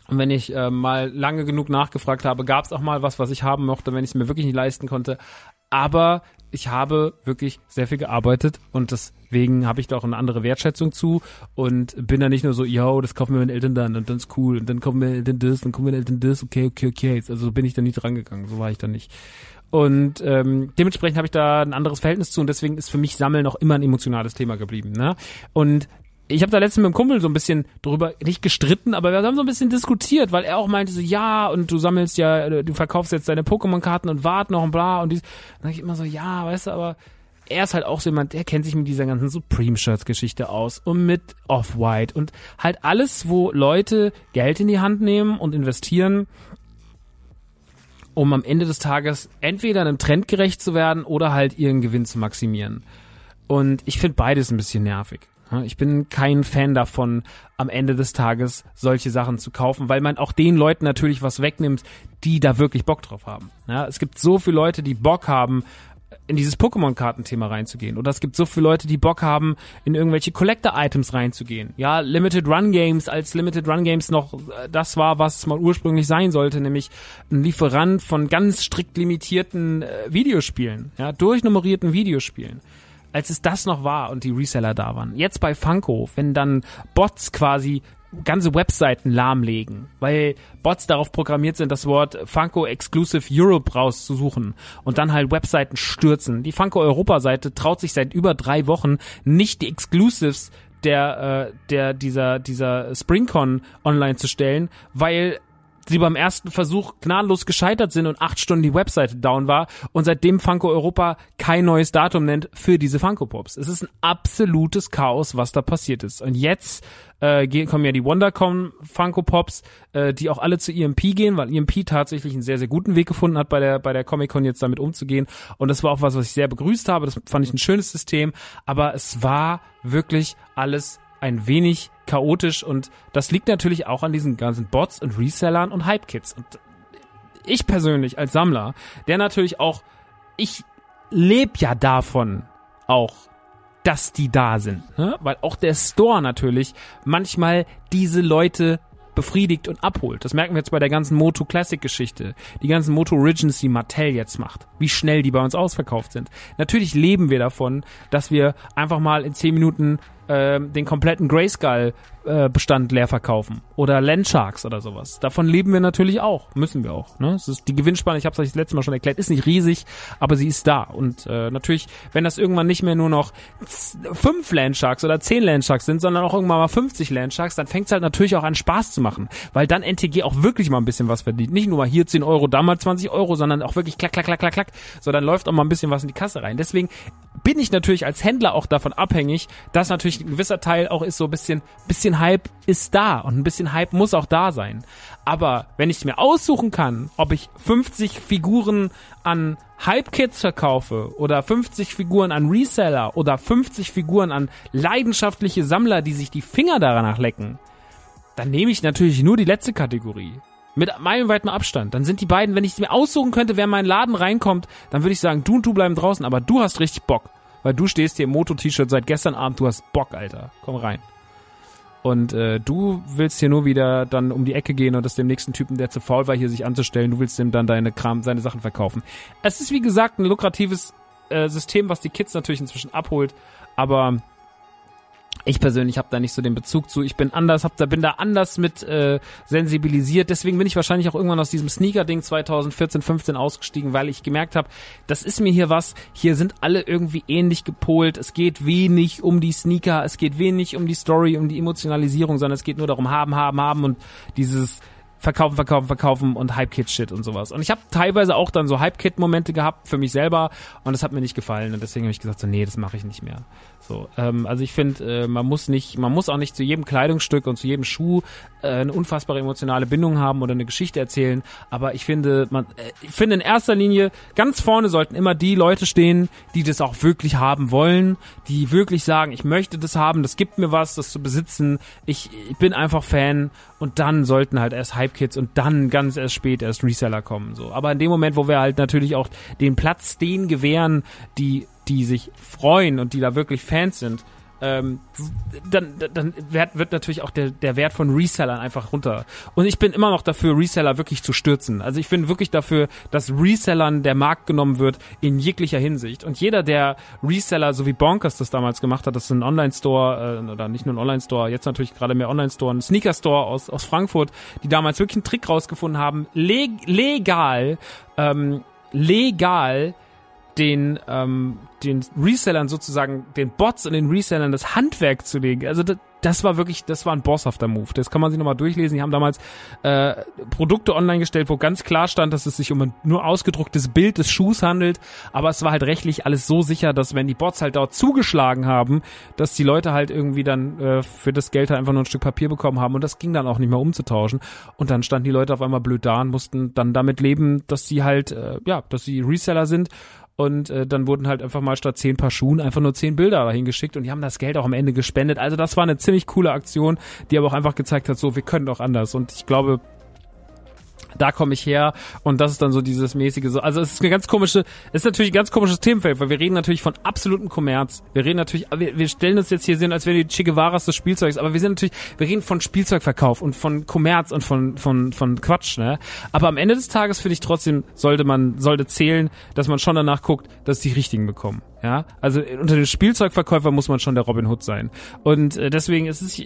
Und wenn ich äh, mal lange genug nachgefragt habe, gab es auch mal was, was ich haben mochte, wenn ich es mir wirklich nicht leisten konnte. Aber ich habe wirklich sehr viel gearbeitet und deswegen habe ich da auch eine andere Wertschätzung zu und bin da nicht nur so, yo, das kaufen wir meinen Eltern dann und dann ist cool und dann kaufen wir Eltern das, dann kaufen wir Eltern das, okay, okay, okay. Also so bin ich da nicht drangegangen, so war ich da nicht. Und ähm, dementsprechend habe ich da ein anderes Verhältnis zu und deswegen ist für mich Sammeln auch immer ein emotionales Thema geblieben. Ne? Und ich habe da letztens mit dem Kumpel so ein bisschen drüber, nicht gestritten, aber wir haben so ein bisschen diskutiert, weil er auch meinte so, ja, und du sammelst ja, du verkaufst jetzt deine Pokémon-Karten und wart noch und bla und dies. Dann ich immer so, ja, weißt du, aber er ist halt auch so jemand, der kennt sich mit dieser ganzen Supreme-Shirts-Geschichte aus und mit Off-White und halt alles, wo Leute Geld in die Hand nehmen und investieren, um am Ende des Tages entweder einem Trend gerecht zu werden oder halt ihren Gewinn zu maximieren. Und ich finde beides ein bisschen nervig. Ich bin kein Fan davon, am Ende des Tages solche Sachen zu kaufen, weil man auch den Leuten natürlich was wegnimmt, die da wirklich Bock drauf haben. Ja, es gibt so viele Leute, die Bock haben, in dieses Pokémon-Kartenthema reinzugehen. Oder es gibt so viele Leute, die Bock haben, in irgendwelche Collector-Items reinzugehen. Ja, Limited Run Games, als Limited Run Games noch äh, das war, was es mal ursprünglich sein sollte, nämlich ein Lieferant von ganz strikt limitierten äh, Videospielen, ja, durchnummerierten Videospielen als es das noch war und die Reseller da waren. Jetzt bei Funko, wenn dann Bots quasi ganze Webseiten lahmlegen, weil Bots darauf programmiert sind, das Wort Funko Exclusive Europe rauszusuchen und dann halt Webseiten stürzen. Die Funko Europa Seite traut sich seit über drei Wochen nicht die Exclusives der, äh, der, dieser, dieser SpringCon online zu stellen, weil sie beim ersten Versuch gnadenlos gescheitert sind und acht Stunden die Webseite down war und seitdem Funko Europa kein neues Datum nennt für diese Funko Pops. Es ist ein absolutes Chaos, was da passiert ist. Und jetzt äh, kommen ja die WonderCon Funko Pops, äh, die auch alle zu EMP gehen, weil EMP tatsächlich einen sehr, sehr guten Weg gefunden hat, bei der, bei der Comic Con jetzt damit umzugehen. Und das war auch was, was ich sehr begrüßt habe. Das fand ich ein schönes System. Aber es war wirklich alles ein wenig chaotisch und das liegt natürlich auch an diesen ganzen Bots und Resellern und Hype-Kits. Und ich persönlich als Sammler, der natürlich auch, ich lebe ja davon auch, dass die da sind, ne? weil auch der Store natürlich manchmal diese Leute befriedigt und abholt. Das merken wir jetzt bei der ganzen Moto Classic Geschichte. Die ganzen Moto Origins, die Mattel jetzt macht. Wie schnell die bei uns ausverkauft sind. Natürlich leben wir davon, dass wir einfach mal in 10 Minuten äh, den kompletten Grayskull äh, leer verkaufen oder Landsharks oder sowas. Davon leben wir natürlich auch, müssen wir auch. Ne? Es ist die Gewinnspanne, ich habe es euch das letzte Mal schon erklärt, ist nicht riesig, aber sie ist da und äh, natürlich, wenn das irgendwann nicht mehr nur noch fünf Landsharks oder zehn Landsharks sind, sondern auch irgendwann mal 50 Landsharks, dann fängt es halt natürlich auch an Spaß zu machen, weil dann NTG auch wirklich mal ein bisschen was verdient. Nicht nur mal hier 10 Euro, da mal 20 Euro, sondern auch wirklich klack, klack, klack, klack, klack. So, dann läuft auch mal ein bisschen was in die Kasse rein. Deswegen bin ich natürlich als Händler auch davon abhängig, dass natürlich ein gewisser Teil auch ist so ein bisschen, bisschen Hype ist da und ein bisschen Hype muss auch da sein. Aber wenn ich mir aussuchen kann, ob ich 50 Figuren an Hype-Kits verkaufe oder 50 Figuren an Reseller oder 50 Figuren an leidenschaftliche Sammler, die sich die Finger danach lecken, dann nehme ich natürlich nur die letzte Kategorie. Mit meilenweitem Abstand. Dann sind die beiden, wenn ich mir aussuchen könnte, wer in meinen Laden reinkommt, dann würde ich sagen, du und du bleiben draußen, aber du hast richtig Bock. Weil du stehst hier im Moto-T-Shirt seit gestern Abend, du hast Bock, Alter. Komm rein. Und äh, du willst hier nur wieder dann um die Ecke gehen und das dem nächsten Typen, der zu faul war, hier sich anzustellen, du willst ihm dann deine Kram, seine Sachen verkaufen. Es ist wie gesagt ein lukratives äh, System, was die Kids natürlich inzwischen abholt, aber ich persönlich habe da nicht so den Bezug zu. Ich bin anders, hab da bin da anders mit äh, sensibilisiert. Deswegen bin ich wahrscheinlich auch irgendwann aus diesem Sneaker-Ding 2014, 15 ausgestiegen, weil ich gemerkt habe, das ist mir hier was. Hier sind alle irgendwie ähnlich gepolt. Es geht wenig um die Sneaker, es geht wenig um die Story, um die Emotionalisierung, sondern es geht nur darum, haben, haben, haben und dieses verkaufen, verkaufen, verkaufen und Hype-Kit-Shit und sowas. Und ich habe teilweise auch dann so Hype-Kit-Momente gehabt für mich selber und das hat mir nicht gefallen und deswegen habe ich gesagt, so nee, das mache ich nicht mehr. So, ähm, also ich finde, äh, man muss nicht, man muss auch nicht zu jedem Kleidungsstück und zu jedem Schuh äh, eine unfassbare emotionale Bindung haben oder eine Geschichte erzählen. Aber ich finde, man, äh, ich finde in erster Linie ganz vorne sollten immer die Leute stehen, die das auch wirklich haben wollen, die wirklich sagen, ich möchte das haben, das gibt mir was, das zu besitzen. Ich, ich bin einfach Fan und dann sollten halt erst Hype-Kits und dann ganz erst spät erst Reseller kommen. So, aber in dem Moment, wo wir halt natürlich auch den Platz denen gewähren, die die sich freuen und die da wirklich Fans sind, ähm, dann, dann wird, wird natürlich auch der, der Wert von Resellern einfach runter. Und ich bin immer noch dafür, Reseller wirklich zu stürzen. Also ich bin wirklich dafür, dass Resellern der Markt genommen wird in jeglicher Hinsicht. Und jeder, der Reseller, so wie Bonkers das damals gemacht hat, das ist ein Online-Store, äh, oder nicht nur ein Online-Store, jetzt natürlich gerade mehr Online-Store, ein Sneaker-Store aus, aus Frankfurt, die damals wirklich einen Trick rausgefunden haben, leg legal, ähm, legal den, ähm, den Resellern sozusagen, den Bots und den Resellern das Handwerk zu legen. Also das, das war wirklich, das war ein bosshafter Move. Das kann man sich nochmal durchlesen. Die haben damals äh, Produkte online gestellt, wo ganz klar stand, dass es sich um ein nur ausgedrucktes Bild des Schuhs handelt. Aber es war halt rechtlich alles so sicher, dass wenn die Bots halt dort zugeschlagen haben, dass die Leute halt irgendwie dann äh, für das Geld halt einfach nur ein Stück Papier bekommen haben und das ging dann auch nicht mehr umzutauschen. Und dann standen die Leute auf einmal blöd da und mussten dann damit leben, dass sie halt, äh, ja, dass sie Reseller sind und äh, dann wurden halt einfach mal statt zehn Paar Schuhen einfach nur zehn Bilder dahin geschickt und die haben das Geld auch am Ende gespendet. Also das war eine ziemlich coole Aktion, die aber auch einfach gezeigt hat, so wir können doch anders. Und ich glaube, da komme ich her und das ist dann so dieses mäßige so. Also es ist eine ganz komische, es ist natürlich ein ganz komisches Themenfeld, weil wir reden natürlich von absolutem Kommerz. Wir reden natürlich, wir, wir stellen uns jetzt hier sehen, als wären die Che Guevaras des Spielzeugs, aber wir sind natürlich, wir reden von Spielzeugverkauf und von Kommerz und von von von Quatsch, ne? Aber am Ende des Tages finde ich trotzdem sollte man sollte zählen, dass man schon danach guckt, dass die richtigen bekommen. Ja, also unter den Spielzeugverkäufern muss man schon der Robin Hood sein. Und äh, deswegen ist es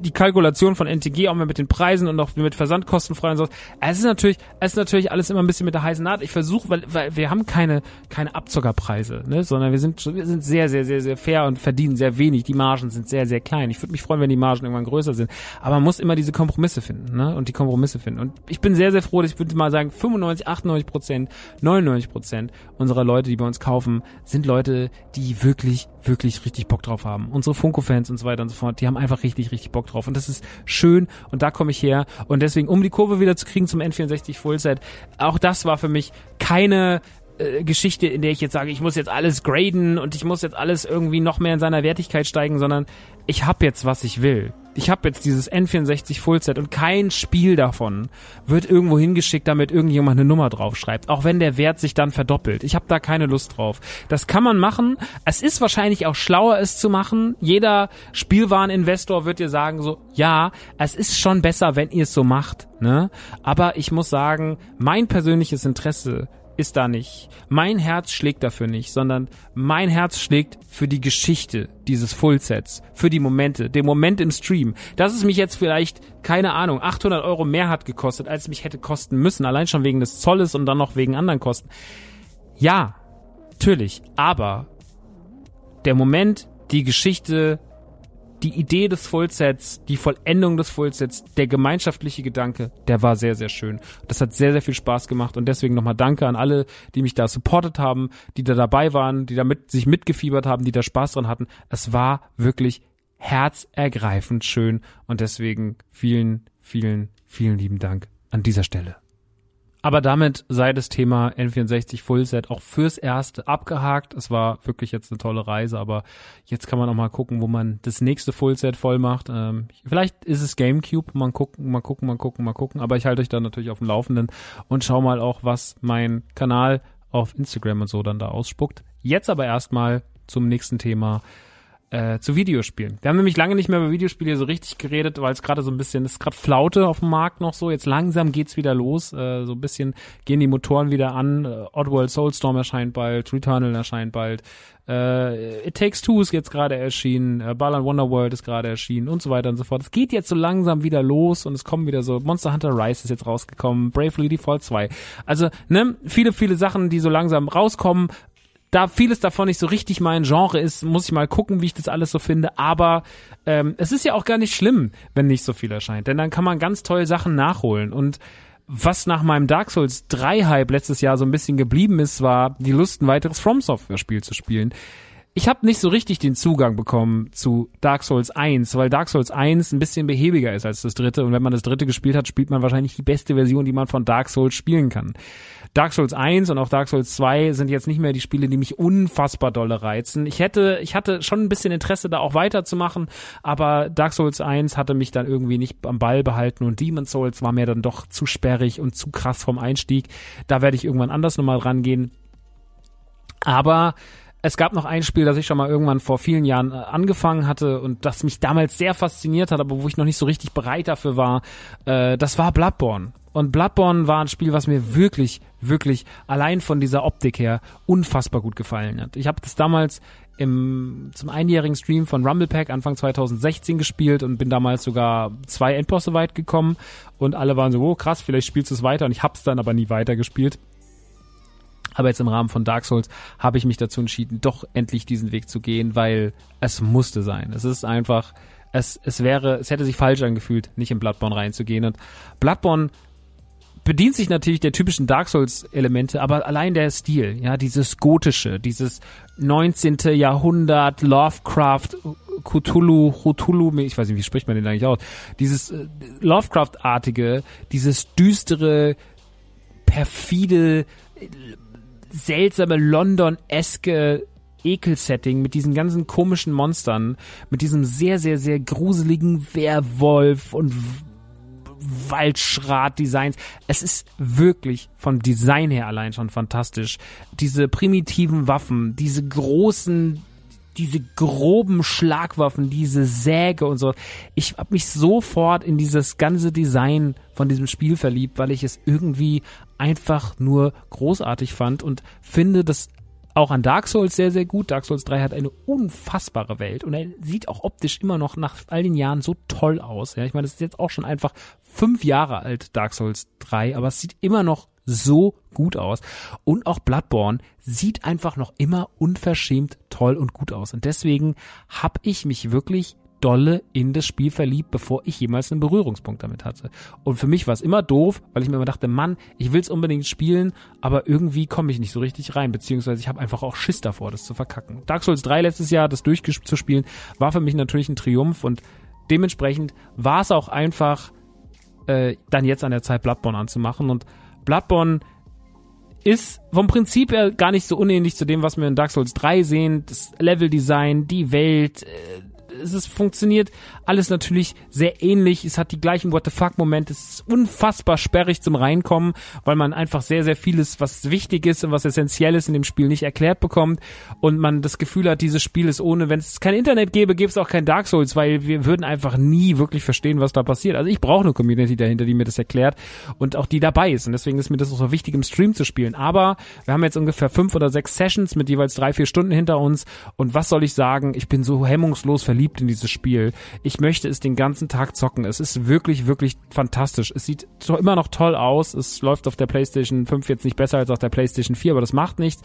die Kalkulation von NTG auch mal mit den Preisen und auch mit Versandkosten frei und so. Es ist natürlich, es ist natürlich alles immer ein bisschen mit der heißen Naht. Ich versuche, weil, weil wir haben keine, keine Abzockerpreise, ne, sondern wir sind, wir sind sehr, sehr, sehr, sehr fair und verdienen sehr wenig. Die Margen sind sehr, sehr klein. Ich würde mich freuen, wenn die Margen irgendwann größer sind. Aber man muss immer diese Kompromisse finden, ne, und die Kompromisse finden. Und ich bin sehr, sehr froh, dass ich würde mal sagen, 95, 98 Prozent, 99 Prozent unserer Leute, die bei uns kaufen, sind Leute, die wirklich, wirklich richtig Bock drauf haben. Unsere Funko-Fans und so weiter und so fort, die haben einfach richtig, richtig Bock drauf. Und das ist schön und da komme ich her. Und deswegen, um die Kurve wieder zu kriegen zum N64 Fullset, auch das war für mich keine äh, Geschichte, in der ich jetzt sage, ich muss jetzt alles graden und ich muss jetzt alles irgendwie noch mehr in seiner Wertigkeit steigen, sondern ich habe jetzt, was ich will ich habe jetzt dieses N64 Fullset und kein Spiel davon wird irgendwo hingeschickt, damit irgendjemand eine Nummer draufschreibt, auch wenn der Wert sich dann verdoppelt. Ich habe da keine Lust drauf. Das kann man machen. Es ist wahrscheinlich auch schlauer, es zu machen. Jeder Spielwareninvestor wird dir sagen so, ja, es ist schon besser, wenn ihr es so macht. Ne? Aber ich muss sagen, mein persönliches Interesse ist da nicht. Mein Herz schlägt dafür nicht, sondern mein Herz schlägt für die Geschichte dieses Fullsets, für die Momente, den Moment im Stream. Dass es mich jetzt vielleicht, keine Ahnung, 800 Euro mehr hat gekostet, als es mich hätte kosten müssen, allein schon wegen des Zolles und dann noch wegen anderen Kosten. Ja, natürlich, aber der Moment, die Geschichte, die Idee des Fullsets, die Vollendung des Fullsets, der gemeinschaftliche Gedanke, der war sehr, sehr schön. Das hat sehr, sehr viel Spaß gemacht und deswegen nochmal Danke an alle, die mich da supportet haben, die da dabei waren, die da mit, sich mitgefiebert haben, die da Spaß dran hatten. Es war wirklich herzergreifend schön und deswegen vielen, vielen, vielen lieben Dank an dieser Stelle. Aber damit sei das Thema N64 Fullset auch fürs Erste abgehakt. Es war wirklich jetzt eine tolle Reise, aber jetzt kann man auch mal gucken, wo man das nächste Fullset voll macht. Ähm, vielleicht ist es GameCube. Mal gucken, mal gucken, mal gucken, mal gucken. Aber ich halte euch dann natürlich auf dem Laufenden und schau mal auch, was mein Kanal auf Instagram und so dann da ausspuckt. Jetzt aber erstmal zum nächsten Thema äh, zu Videospielen. Wir haben nämlich lange nicht mehr über Videospiele so richtig geredet, weil es gerade so ein bisschen, es ist gerade Flaute auf dem Markt noch so. Jetzt langsam geht's wieder los. Äh, so ein bisschen gehen die Motoren wieder an. Äh, Oddworld Soulstorm erscheint bald, Returnal erscheint bald. Äh, It Takes Two ist jetzt gerade erschienen, äh, Balan Wonderworld ist gerade erschienen und so weiter und so fort. Es geht jetzt so langsam wieder los und es kommen wieder so, Monster Hunter Rise ist jetzt rausgekommen, Bravely Default 2. Also, ne, viele, viele Sachen, die so langsam rauskommen, da vieles davon nicht so richtig mein Genre ist, muss ich mal gucken, wie ich das alles so finde. Aber ähm, es ist ja auch gar nicht schlimm, wenn nicht so viel erscheint, denn dann kann man ganz toll Sachen nachholen. Und was nach meinem Dark Souls 3 Hype letztes Jahr so ein bisschen geblieben ist, war die Lust, ein weiteres From Software Spiel zu spielen. Ich habe nicht so richtig den Zugang bekommen zu Dark Souls 1, weil Dark Souls 1 ein bisschen behäbiger ist als das dritte. Und wenn man das dritte gespielt hat, spielt man wahrscheinlich die beste Version, die man von Dark Souls spielen kann. Dark Souls 1 und auch Dark Souls 2 sind jetzt nicht mehr die Spiele, die mich unfassbar dolle reizen. Ich hätte, ich hatte schon ein bisschen Interesse, da auch weiterzumachen, aber Dark Souls 1 hatte mich dann irgendwie nicht am Ball behalten und Demon's Souls war mir dann doch zu sperrig und zu krass vom Einstieg. Da werde ich irgendwann anders nochmal rangehen. Aber es gab noch ein Spiel, das ich schon mal irgendwann vor vielen Jahren äh, angefangen hatte und das mich damals sehr fasziniert hat, aber wo ich noch nicht so richtig bereit dafür war. Äh, das war Bloodborne. Und Bloodborne war ein Spiel, was mir wirklich, wirklich allein von dieser Optik her unfassbar gut gefallen hat. Ich habe das damals im, zum einjährigen Stream von Rumble Pack Anfang 2016 gespielt und bin damals sogar zwei Endbosse weit gekommen und alle waren so, oh krass, vielleicht spielst du es weiter und ich hab's dann aber nie weitergespielt. Aber jetzt im Rahmen von Dark Souls habe ich mich dazu entschieden, doch endlich diesen Weg zu gehen, weil es musste sein. Es ist einfach, es, es wäre, es hätte sich falsch angefühlt, nicht in Bloodborne reinzugehen. Und Bloodborne bedient sich natürlich der typischen Dark Souls Elemente, aber allein der Stil, ja, dieses gotische, dieses 19. Jahrhundert Lovecraft Cthulhu, Cthulhu, ich weiß nicht, wie spricht man den eigentlich aus? Dieses äh, Lovecraft-artige, dieses düstere, perfide, seltsame London-eske Ekelsetting mit diesen ganzen komischen Monstern, mit diesem sehr, sehr, sehr gruseligen Werwolf und Waldschrat-Designs. Es ist wirklich vom Design her allein schon fantastisch. Diese primitiven Waffen, diese großen diese groben Schlagwaffen, diese Säge und so. Ich habe mich sofort in dieses ganze Design von diesem Spiel verliebt, weil ich es irgendwie einfach nur großartig fand und finde, dass auch an Dark Souls sehr, sehr gut. Dark Souls 3 hat eine unfassbare Welt und er sieht auch optisch immer noch nach all den Jahren so toll aus. Ja, ich meine, das ist jetzt auch schon einfach fünf Jahre alt, Dark Souls 3, aber es sieht immer noch so gut aus. Und auch Bloodborne sieht einfach noch immer unverschämt toll und gut aus. Und deswegen habe ich mich wirklich dolle in das Spiel verliebt, bevor ich jemals einen Berührungspunkt damit hatte. Und für mich war es immer doof, weil ich mir immer dachte, Mann, ich will es unbedingt spielen, aber irgendwie komme ich nicht so richtig rein, beziehungsweise ich habe einfach auch Schiss davor, das zu verkacken. Dark Souls 3 letztes Jahr, das durchzuspielen, war für mich natürlich ein Triumph und dementsprechend war es auch einfach äh, dann jetzt an der Zeit, Bloodborne anzumachen und Bloodborne ist vom Prinzip her gar nicht so unähnlich zu dem, was wir in Dark Souls 3 sehen. Das Leveldesign, die Welt, äh, es ist, funktioniert alles natürlich sehr ähnlich. Es hat die gleichen What the fuck Momente. Es ist unfassbar sperrig zum Reinkommen, weil man einfach sehr, sehr vieles, was wichtig ist und was essentiell ist in dem Spiel nicht erklärt bekommt und man das Gefühl hat, dieses Spiel ist ohne, wenn es kein Internet gäbe, gäbe es auch kein Dark Souls, weil wir würden einfach nie wirklich verstehen, was da passiert. Also ich brauche eine Community dahinter, die mir das erklärt und auch die dabei ist und deswegen ist mir das auch so wichtig, im Stream zu spielen. Aber wir haben jetzt ungefähr fünf oder sechs Sessions mit jeweils drei, vier Stunden hinter uns und was soll ich sagen? Ich bin so hemmungslos verliebt verliebt in dieses Spiel. Ich möchte es den ganzen Tag zocken. Es ist wirklich, wirklich fantastisch. Es sieht immer noch toll aus. Es läuft auf der PlayStation 5 jetzt nicht besser als auf der PlayStation 4, aber das macht nichts.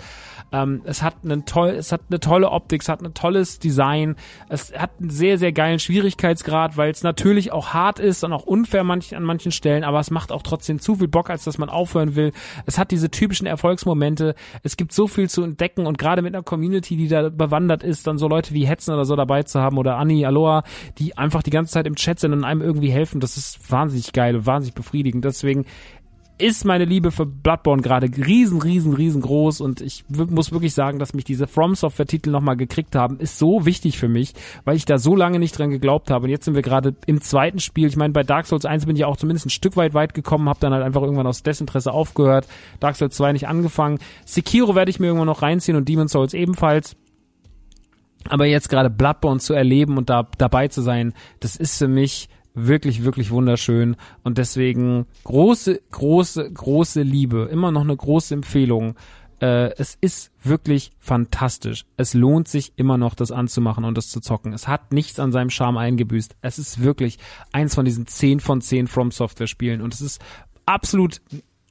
Ähm, es hat einen toll, es hat eine tolle Optik, es hat ein tolles Design. Es hat einen sehr, sehr geilen Schwierigkeitsgrad, weil es natürlich auch hart ist und auch unfair manch, an manchen Stellen, aber es macht auch trotzdem zu viel Bock, als dass man aufhören will. Es hat diese typischen Erfolgsmomente. Es gibt so viel zu entdecken und gerade mit einer Community, die da bewandert ist, dann so Leute wie Hetzen oder so dabei zu haben oder Anni, Aloha, die einfach die ganze Zeit im Chat sind und einem irgendwie helfen, das ist wahnsinnig geil und wahnsinnig befriedigend. Deswegen ist meine Liebe für Bloodborne gerade riesen, riesen, riesengroß und ich muss wirklich sagen, dass mich diese From Software Titel nochmal gekriegt haben, ist so wichtig für mich, weil ich da so lange nicht dran geglaubt habe und jetzt sind wir gerade im zweiten Spiel. Ich meine, bei Dark Souls 1 bin ich auch zumindest ein Stück weit weit gekommen, habe dann halt einfach irgendwann aus Desinteresse aufgehört, Dark Souls 2 nicht angefangen. Sekiro werde ich mir irgendwann noch reinziehen und Demon Souls ebenfalls. Aber jetzt gerade Bloodborne zu erleben und da dabei zu sein, das ist für mich wirklich, wirklich wunderschön. Und deswegen große, große, große Liebe. Immer noch eine große Empfehlung. Äh, es ist wirklich fantastisch. Es lohnt sich immer noch, das anzumachen und das zu zocken. Es hat nichts an seinem Charme eingebüßt. Es ist wirklich eins von diesen 10 von 10 From Software Spielen. Und es ist absolut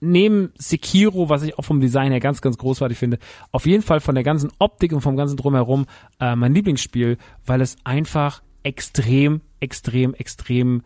neben Sekiro, was ich auch vom Design her ganz, ganz großartig finde, auf jeden Fall von der ganzen Optik und vom ganzen Drumherum äh, mein Lieblingsspiel, weil es einfach extrem, extrem, extrem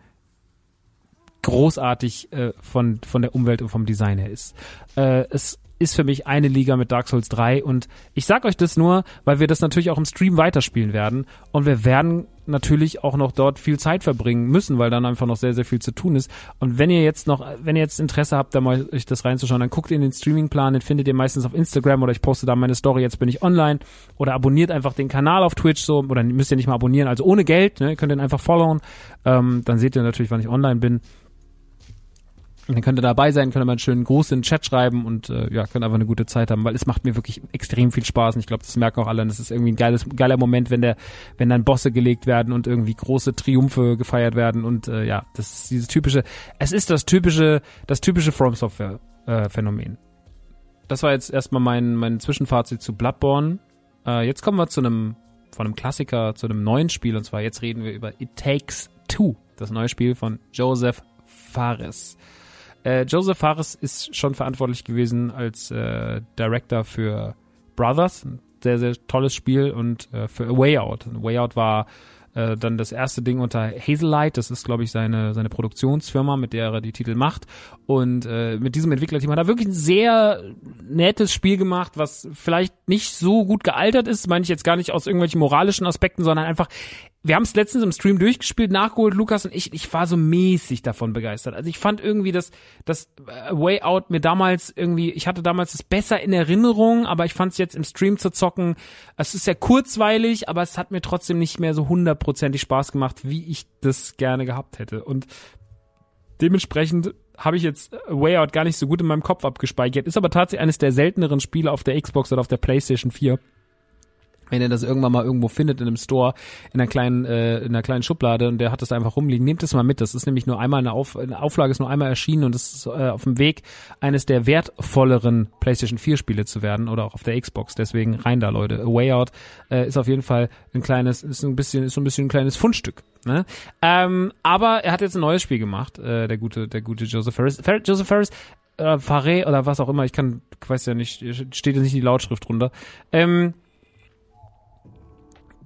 großartig äh, von, von der Umwelt und vom Design her ist. Äh, es ist für mich eine Liga mit Dark Souls 3 und ich sag euch das nur, weil wir das natürlich auch im Stream weiterspielen werden. Und wir werden natürlich auch noch dort viel Zeit verbringen müssen, weil dann einfach noch sehr, sehr viel zu tun ist. Und wenn ihr jetzt noch, wenn ihr jetzt Interesse habt, da mal euch das reinzuschauen, dann guckt in den Streamingplan, den findet ihr meistens auf Instagram oder ich poste da meine Story, jetzt bin ich online. Oder abonniert einfach den Kanal auf Twitch so, oder müsst ihr nicht mal abonnieren, also ohne Geld, ne, ihr könnt den einfach followen, ähm, dann seht ihr natürlich, wann ich online bin. Dann könnt ihr dabei sein, könnt ihr mal einen schönen Gruß in den Chat schreiben und äh, ja, könnt einfach eine gute Zeit haben, weil es macht mir wirklich extrem viel Spaß und ich glaube, das merken auch alle. Und es ist irgendwie ein geiles, geiler Moment, wenn der, wenn dann Bosse gelegt werden und irgendwie große Triumphe gefeiert werden und äh, ja, das ist dieses typische, es ist das typische, das typische From Software äh, Phänomen. Das war jetzt erstmal mein, mein Zwischenfazit zu Bloodborne. Äh, jetzt kommen wir zu einem, von einem Klassiker, zu einem neuen Spiel und zwar jetzt reden wir über It Takes Two, das neue Spiel von Joseph Fares. Äh, Joseph Fares ist schon verantwortlich gewesen als äh, Director für Brothers, ein sehr, sehr tolles Spiel und äh, für A Way Out. A Way Out war äh, dann das erste Ding unter Hazelight, das ist, glaube ich, seine, seine Produktionsfirma, mit der er die Titel macht. Und äh, mit diesem Entwicklerteam hat er wirklich ein sehr nettes Spiel gemacht, was vielleicht nicht so gut gealtert ist, meine ich jetzt gar nicht aus irgendwelchen moralischen Aspekten, sondern einfach, wir haben es letztens im Stream durchgespielt, nachgeholt, Lukas und ich, ich war so mäßig davon begeistert. Also ich fand irgendwie das, das äh, Way Out mir damals irgendwie, ich hatte damals es besser in Erinnerung, aber ich fand es jetzt im Stream zu zocken, es ist sehr kurzweilig, aber es hat mir trotzdem nicht mehr so hundertprozentig Spaß gemacht, wie ich das gerne gehabt hätte. Und dementsprechend habe ich jetzt Way Out gar nicht so gut in meinem Kopf abgespeichert, ist aber tatsächlich eines der selteneren Spiele auf der Xbox oder auf der PlayStation 4 wenn ihr das irgendwann mal irgendwo findet in einem Store, in einer kleinen, äh, in einer kleinen Schublade und der hat das einfach rumliegen, nehmt es mal mit. Das ist nämlich nur einmal eine, Auf eine Auflage, ist nur einmal erschienen und ist äh, auf dem Weg, eines der wertvolleren PlayStation 4 Spiele zu werden oder auch auf der Xbox. Deswegen rein da, Leute. A Way Out äh, ist auf jeden Fall ein kleines, ist ein bisschen, ist so ein bisschen ein kleines Fundstück. Ne? Ähm, aber er hat jetzt ein neues Spiel gemacht, äh, der gute, der gute Joseph Ferris. Fer Joseph Ferris äh, Faré oder was auch immer, ich kann, weiß ja nicht, steht jetzt nicht die Lautschrift drunter. Ähm,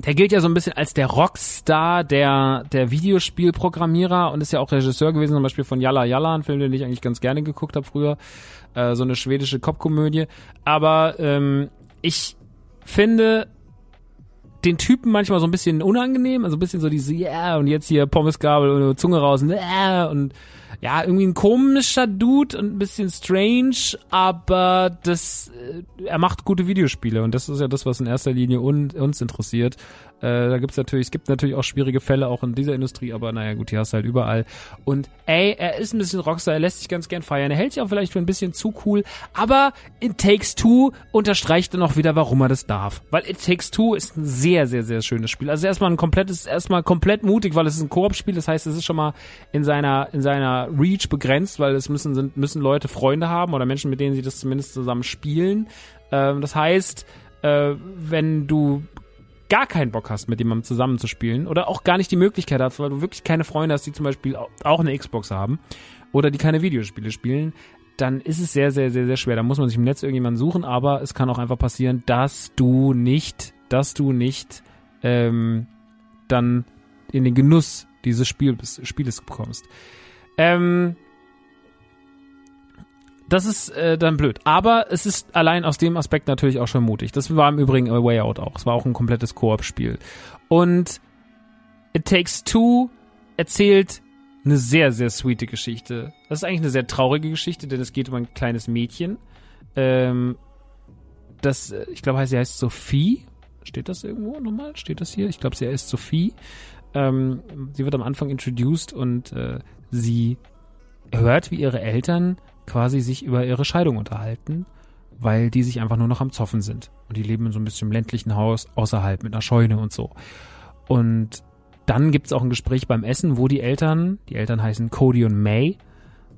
der gilt ja so ein bisschen als der Rockstar der, der Videospielprogrammierer und ist ja auch Regisseur gewesen, zum Beispiel von Yalla Yalla, ein Film, den ich eigentlich ganz gerne geguckt habe früher. Äh, so eine schwedische Kopfkomödie. Aber ähm, ich finde den Typen manchmal so ein bisschen unangenehm, also ein bisschen so diese, ja, yeah, und jetzt hier Pommesgabel und Zunge raus und, yeah, und ja, irgendwie ein komischer Dude und ein bisschen strange, aber das, äh, er macht gute Videospiele und das ist ja das, was in erster Linie un, uns interessiert. Äh, da gibt's natürlich, es gibt natürlich auch schwierige Fälle auch in dieser Industrie, aber naja, gut, die hast du halt überall. Und ey, er ist ein bisschen Rockstar, er lässt sich ganz gern feiern, er hält sich auch vielleicht für ein bisschen zu cool, aber It Takes Two unterstreicht dann auch wieder, warum er das darf. Weil It Takes Two ist ein sehr, sehr, sehr schönes Spiel. Also erstmal ein komplettes, erstmal komplett mutig, weil es ist ein Koop-Spiel, das heißt, es ist schon mal in seiner, in seiner Reach begrenzt, weil es müssen, sind, müssen Leute Freunde haben oder Menschen, mit denen sie das zumindest zusammen spielen. Ähm, das heißt, äh, wenn du gar keinen Bock hast, mit jemandem zusammenzuspielen oder auch gar nicht die Möglichkeit hast, weil du wirklich keine Freunde hast, die zum Beispiel auch eine Xbox haben oder die keine Videospiele spielen, dann ist es sehr, sehr, sehr, sehr schwer. Da muss man sich im Netz irgendjemanden suchen, aber es kann auch einfach passieren, dass du nicht, dass du nicht ähm, dann in den Genuss dieses Spiels, Spieles kommst. Ähm, das ist äh, dann blöd. Aber es ist allein aus dem Aspekt natürlich auch schon mutig. Das war im Übrigen A Way Out auch. Es war auch ein komplettes Koop-Spiel. Und It Takes Two erzählt eine sehr, sehr sweete Geschichte. Das ist eigentlich eine sehr traurige Geschichte, denn es geht um ein kleines Mädchen. Ähm, das, äh, ich glaube, sie heißt Sophie. Steht das irgendwo nochmal? Steht das hier? Ich glaube, sie heißt Sophie. Ähm, sie wird am Anfang introduced und äh, sie hört, wie ihre Eltern quasi sich über ihre Scheidung unterhalten, weil die sich einfach nur noch am Zoffen sind. Und die leben in so ein bisschen ländlichen Haus außerhalb mit einer Scheune und so. Und dann gibt's auch ein Gespräch beim Essen, wo die Eltern, die Eltern heißen Cody und May,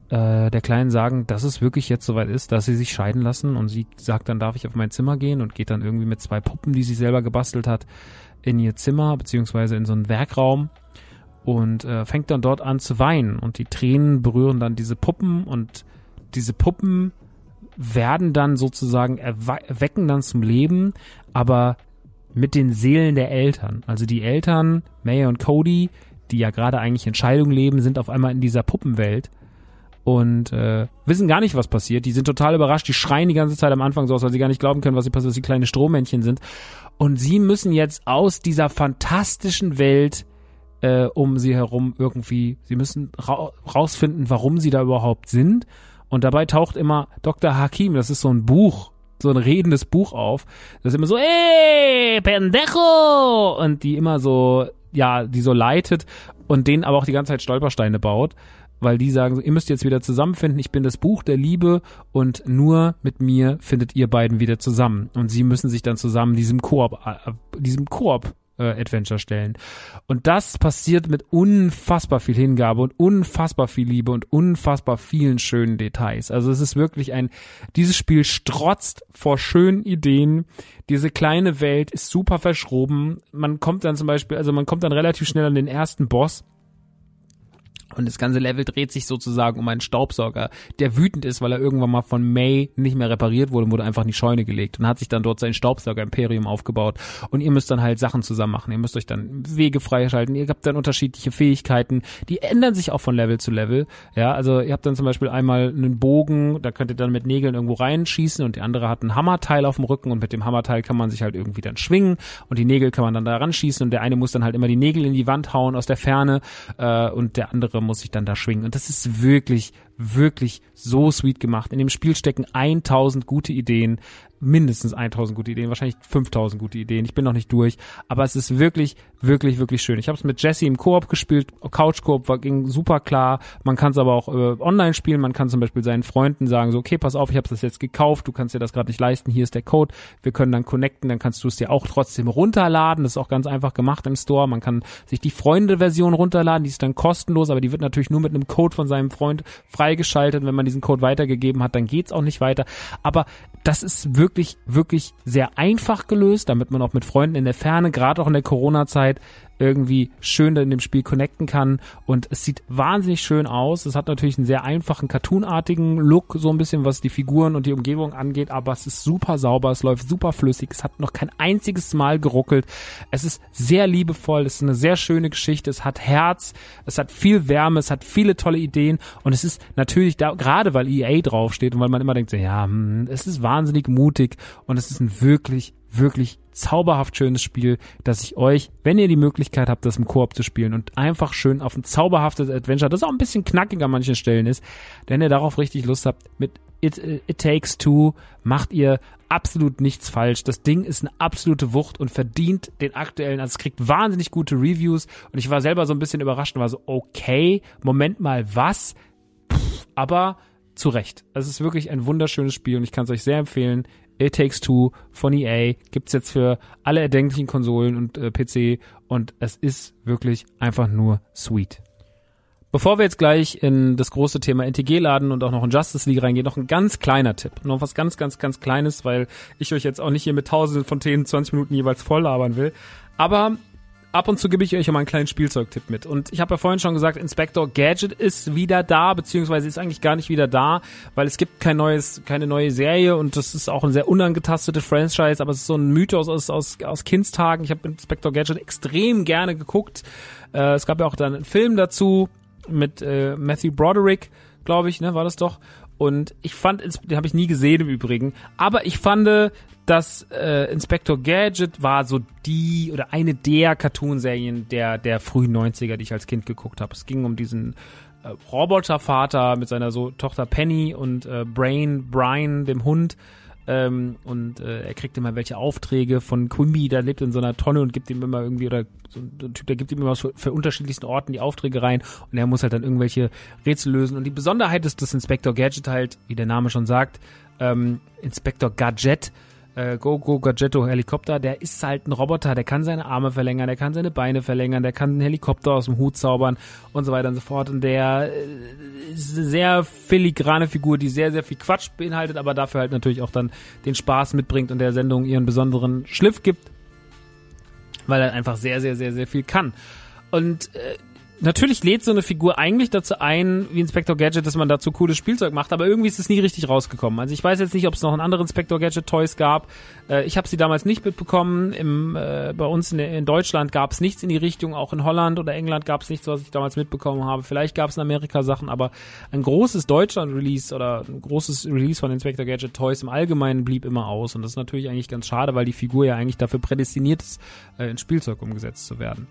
äh, der Kleinen sagen, dass es wirklich jetzt soweit ist, dass sie sich scheiden lassen. Und sie sagt, dann darf ich auf mein Zimmer gehen und geht dann irgendwie mit zwei Puppen, die sie selber gebastelt hat, in ihr Zimmer, beziehungsweise in so einen Werkraum und äh, fängt dann dort an zu weinen und die Tränen berühren dann diese Puppen und diese Puppen werden dann sozusagen erwecken dann zum Leben, aber mit den Seelen der Eltern. Also die Eltern, May und Cody, die ja gerade eigentlich Entscheidungen leben, sind auf einmal in dieser Puppenwelt und äh, wissen gar nicht, was passiert. Die sind total überrascht, die schreien die ganze Zeit am Anfang so aus, weil sie gar nicht glauben können, was sie passiert, dass sie kleine Strohmännchen sind. Und sie müssen jetzt aus dieser fantastischen Welt äh, um sie herum irgendwie, sie müssen ra rausfinden, warum sie da überhaupt sind. Und dabei taucht immer Dr. Hakim, das ist so ein Buch, so ein redendes Buch auf. Das ist immer so, ey, pendejo! Und die immer so, ja, die so leitet und denen aber auch die ganze Zeit Stolpersteine baut. weil die sagen, ihr müsst jetzt wieder zusammenfinden, ich bin das Buch der Liebe und nur mit mir findet ihr beiden wieder zusammen. Und sie müssen sich dann zusammen diesem Koop, äh, diesem Koop äh, Adventure stellen. Und das passiert mit unfassbar viel Hingabe und unfassbar viel Liebe und unfassbar vielen schönen Details. Also es ist wirklich ein, dieses Spiel strotzt vor schönen Ideen. Diese kleine Welt ist super verschroben. Man kommt dann zum Beispiel, also man kommt dann relativ schnell an den ersten Boss und das ganze Level dreht sich sozusagen um einen Staubsauger, der wütend ist, weil er irgendwann mal von May nicht mehr repariert wurde und wurde einfach in die Scheune gelegt und hat sich dann dort sein Staubsauger-Imperium aufgebaut. Und ihr müsst dann halt Sachen zusammen machen. Ihr müsst euch dann Wege freischalten. Ihr habt dann unterschiedliche Fähigkeiten. Die ändern sich auch von Level zu Level. Ja, also ihr habt dann zum Beispiel einmal einen Bogen, da könnt ihr dann mit Nägeln irgendwo reinschießen und die andere hat ein Hammerteil auf dem Rücken und mit dem Hammerteil kann man sich halt irgendwie dann schwingen und die Nägel kann man dann da ranschießen und der eine muss dann halt immer die Nägel in die Wand hauen aus der Ferne äh, und der andere muss sich dann da schwingen. Und das ist wirklich, wirklich so sweet gemacht. In dem Spiel stecken 1000 gute Ideen mindestens 1000 gute Ideen, wahrscheinlich 5000 gute Ideen. Ich bin noch nicht durch, aber es ist wirklich, wirklich, wirklich schön. Ich habe es mit Jesse im Koop gespielt, Couch Koop war ging super klar. Man kann es aber auch äh, online spielen. Man kann zum Beispiel seinen Freunden sagen so, okay, pass auf, ich habe das jetzt gekauft, du kannst dir das gerade nicht leisten. Hier ist der Code. Wir können dann connecten, dann kannst du es dir auch trotzdem runterladen. Das ist auch ganz einfach gemacht im Store. Man kann sich die Freunde-Version runterladen, die ist dann kostenlos, aber die wird natürlich nur mit einem Code von seinem Freund freigeschaltet. Wenn man diesen Code weitergegeben hat, dann geht's auch nicht weiter. Aber das ist wirklich, wirklich sehr einfach gelöst, damit man auch mit Freunden in der Ferne, gerade auch in der Corona-Zeit, irgendwie schön in dem Spiel connecten kann. Und es sieht wahnsinnig schön aus. Es hat natürlich einen sehr einfachen, cartoonartigen Look, so ein bisschen, was die Figuren und die Umgebung angeht, aber es ist super sauber, es läuft super flüssig, es hat noch kein einziges Mal geruckelt. Es ist sehr liebevoll, es ist eine sehr schöne Geschichte, es hat Herz, es hat viel Wärme, es hat viele tolle Ideen. Und es ist natürlich da, gerade weil EA draufsteht und weil man immer denkt, ja, hm, es ist wahnsinnig mutig. Und es ist ein wirklich, wirklich zauberhaft schönes Spiel, dass ich euch, wenn ihr die Möglichkeit habt, das im Koop zu spielen und einfach schön auf ein zauberhaftes Adventure, das auch ein bisschen knackig an manchen Stellen ist, wenn ihr darauf richtig Lust habt, mit It, It Takes Two macht ihr absolut nichts falsch. Das Ding ist eine absolute Wucht und verdient den aktuellen, also es kriegt wahnsinnig gute Reviews und ich war selber so ein bisschen überrascht und war so, okay, Moment mal, was? Pff, aber zu Recht. Es ist wirklich ein wunderschönes Spiel und ich kann es euch sehr empfehlen. It Takes Two von EA gibt's jetzt für alle erdenklichen Konsolen und äh, PC und es ist wirklich einfach nur sweet. Bevor wir jetzt gleich in das große Thema NTG laden und auch noch in Justice League reingehen, noch ein ganz kleiner Tipp. Noch was ganz, ganz, ganz Kleines, weil ich euch jetzt auch nicht hier mit tausenden von Themen 20 Minuten jeweils voll labern will. Aber ab und zu gebe ich euch immer einen kleinen Spielzeugtipp mit. Und ich habe ja vorhin schon gesagt, Inspector Gadget ist wieder da, beziehungsweise ist eigentlich gar nicht wieder da, weil es gibt kein neues, keine neue Serie und das ist auch ein sehr unangetastete Franchise, aber es ist so ein Mythos aus, aus, aus Kindstagen. Ich habe Inspector Gadget extrem gerne geguckt. Äh, es gab ja auch dann einen Film dazu mit äh, Matthew Broderick, glaube ich, ne, war das doch. Und ich fand, den habe ich nie gesehen im Übrigen, aber ich fand, dass äh, Inspector Gadget war so die oder eine der Cartoonserien der der frühen 90er, die ich als Kind geguckt habe. Es ging um diesen äh, Robotervater mit seiner so Tochter Penny und äh, Brain Brian dem Hund ähm, und äh, er kriegt immer welche Aufträge von Quimby, der lebt in so einer Tonne und gibt ihm immer irgendwie, oder so ein Typ, der gibt ihm immer für, für unterschiedlichsten Orten die Aufträge rein und er muss halt dann irgendwelche Rätsel lösen. Und die Besonderheit ist, dass Inspector Gadget halt, wie der Name schon sagt, ähm, Inspector Gadget äh, Go Go Gadgetto Helikopter, der ist halt ein Roboter, der kann seine Arme verlängern, der kann seine Beine verlängern, der kann einen Helikopter aus dem Hut zaubern und so weiter und so fort. Und der äh, ist eine sehr filigrane Figur, die sehr, sehr viel Quatsch beinhaltet, aber dafür halt natürlich auch dann den Spaß mitbringt und der Sendung ihren besonderen Schliff gibt, weil er einfach sehr, sehr, sehr, sehr viel kann. Und äh, natürlich lädt so eine Figur eigentlich dazu ein, wie Inspector Gadget, dass man dazu cooles Spielzeug macht, aber irgendwie ist es nie richtig rausgekommen. Also ich weiß jetzt nicht, ob es noch einen anderen Inspector Gadget Toys gab. Äh, ich habe sie damals nicht mitbekommen. Im, äh, bei uns in, in Deutschland gab es nichts in die Richtung, auch in Holland oder England gab es nichts, was ich damals mitbekommen habe. Vielleicht gab es in Amerika Sachen, aber ein großes Deutschland-Release oder ein großes Release von Inspector Gadget Toys im Allgemeinen blieb immer aus. Und das ist natürlich eigentlich ganz schade, weil die Figur ja eigentlich dafür prädestiniert ist, äh, in Spielzeug umgesetzt zu werden.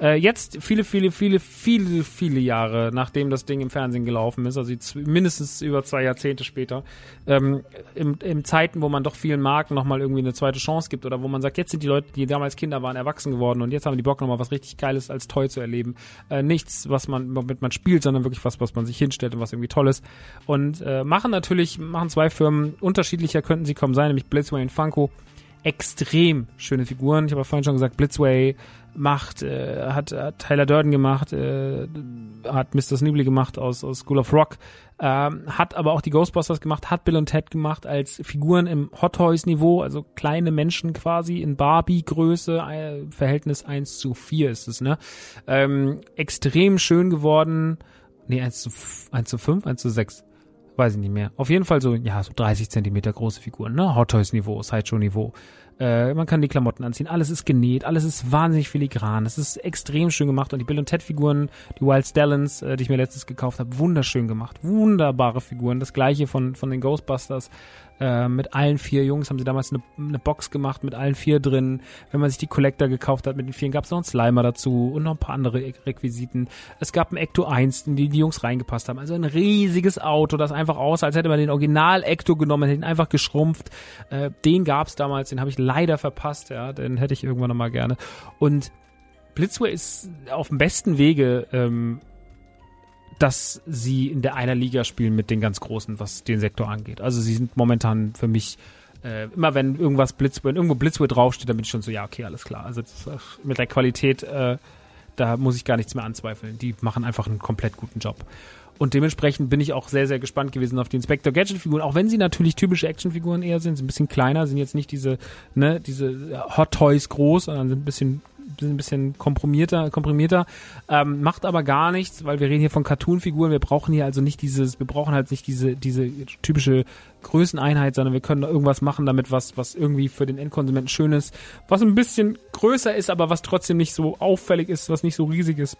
Äh, jetzt, viele, viele, viele, viele, viele Jahre, nachdem das Ding im Fernsehen gelaufen ist, also mindestens über zwei Jahrzehnte später, ähm, im, im Zeiten, wo man doch vielen Marken nochmal irgendwie eine zweite Chance gibt oder wo man sagt, jetzt sind die Leute, die damals Kinder waren, erwachsen geworden und jetzt haben die Bock nochmal was richtig Geiles als Toy zu erleben. Äh, nichts, was man, womit man spielt, sondern wirklich was, was man sich hinstellt und was irgendwie toll ist. Und äh, machen natürlich, machen zwei Firmen unterschiedlicher könnten sie kaum sein, nämlich Blitzway und Funko extrem schöne Figuren. Ich habe vorhin schon gesagt, Blitzway macht, äh, hat, hat Tyler Durden gemacht, äh, hat Mr. Snibbly gemacht aus, aus School of Rock, ähm, hat aber auch die Ghostbusters gemacht, hat Bill und Ted gemacht als Figuren im Hot Toys Niveau, also kleine Menschen quasi in Barbie Größe, äh, Verhältnis 1 zu 4 ist es, ne? Ähm, extrem schön geworden. Nee, 1 zu, 1 zu 5, 1 zu 6 weiß ich nicht mehr. Auf jeden Fall so, ja, so 30 Zentimeter große Figuren, ne? Hot Toys Niveau, Sideshow Niveau. Äh, man kann die Klamotten anziehen, alles ist genäht, alles ist wahnsinnig filigran, es ist extrem schön gemacht und die Bill und Ted Figuren, die Wild Stallions, äh, die ich mir letztens gekauft habe, wunderschön gemacht, wunderbare Figuren. Das gleiche von von den Ghostbusters, äh, mit allen vier Jungs haben sie damals eine, eine Box gemacht mit allen vier drin. Wenn man sich die Collector gekauft hat mit den vieren, gab es noch einen Slimer dazu und noch ein paar andere Requisiten. Es gab ein Ecto 1, in die die Jungs reingepasst haben. Also ein riesiges Auto, das einfach aussah, als hätte man den Original Ecto genommen, hätte ihn einfach geschrumpft. Äh, den gab es damals, den habe ich leider verpasst, ja, den hätte ich irgendwann noch mal gerne. Und Blitzway ist auf dem besten Wege, ähm, dass sie in der einer Liga spielen mit den ganz Großen, was den Sektor angeht. Also sie sind momentan für mich äh, immer wenn irgendwas Blitz, wenn irgendwo Blitzway draufsteht, dann bin ich schon so, ja, okay, alles klar. Also das, mit der Qualität, äh, da muss ich gar nichts mehr anzweifeln. Die machen einfach einen komplett guten Job. Und dementsprechend bin ich auch sehr, sehr gespannt gewesen auf die Inspector Gadget Figuren, auch wenn sie natürlich typische Actionfiguren eher sind, sind ein bisschen kleiner, sind jetzt nicht diese, ne, diese Hot Toys groß, sondern sind ein bisschen ein bisschen komprimierter, komprimierter, ähm, macht aber gar nichts, weil wir reden hier von Cartoon-Figuren. Wir brauchen hier also nicht dieses, wir brauchen halt nicht diese diese typische Größeneinheit, sondern wir können irgendwas machen damit, was was irgendwie für den Endkonsumenten schön ist, was ein bisschen größer ist, aber was trotzdem nicht so auffällig ist, was nicht so riesig ist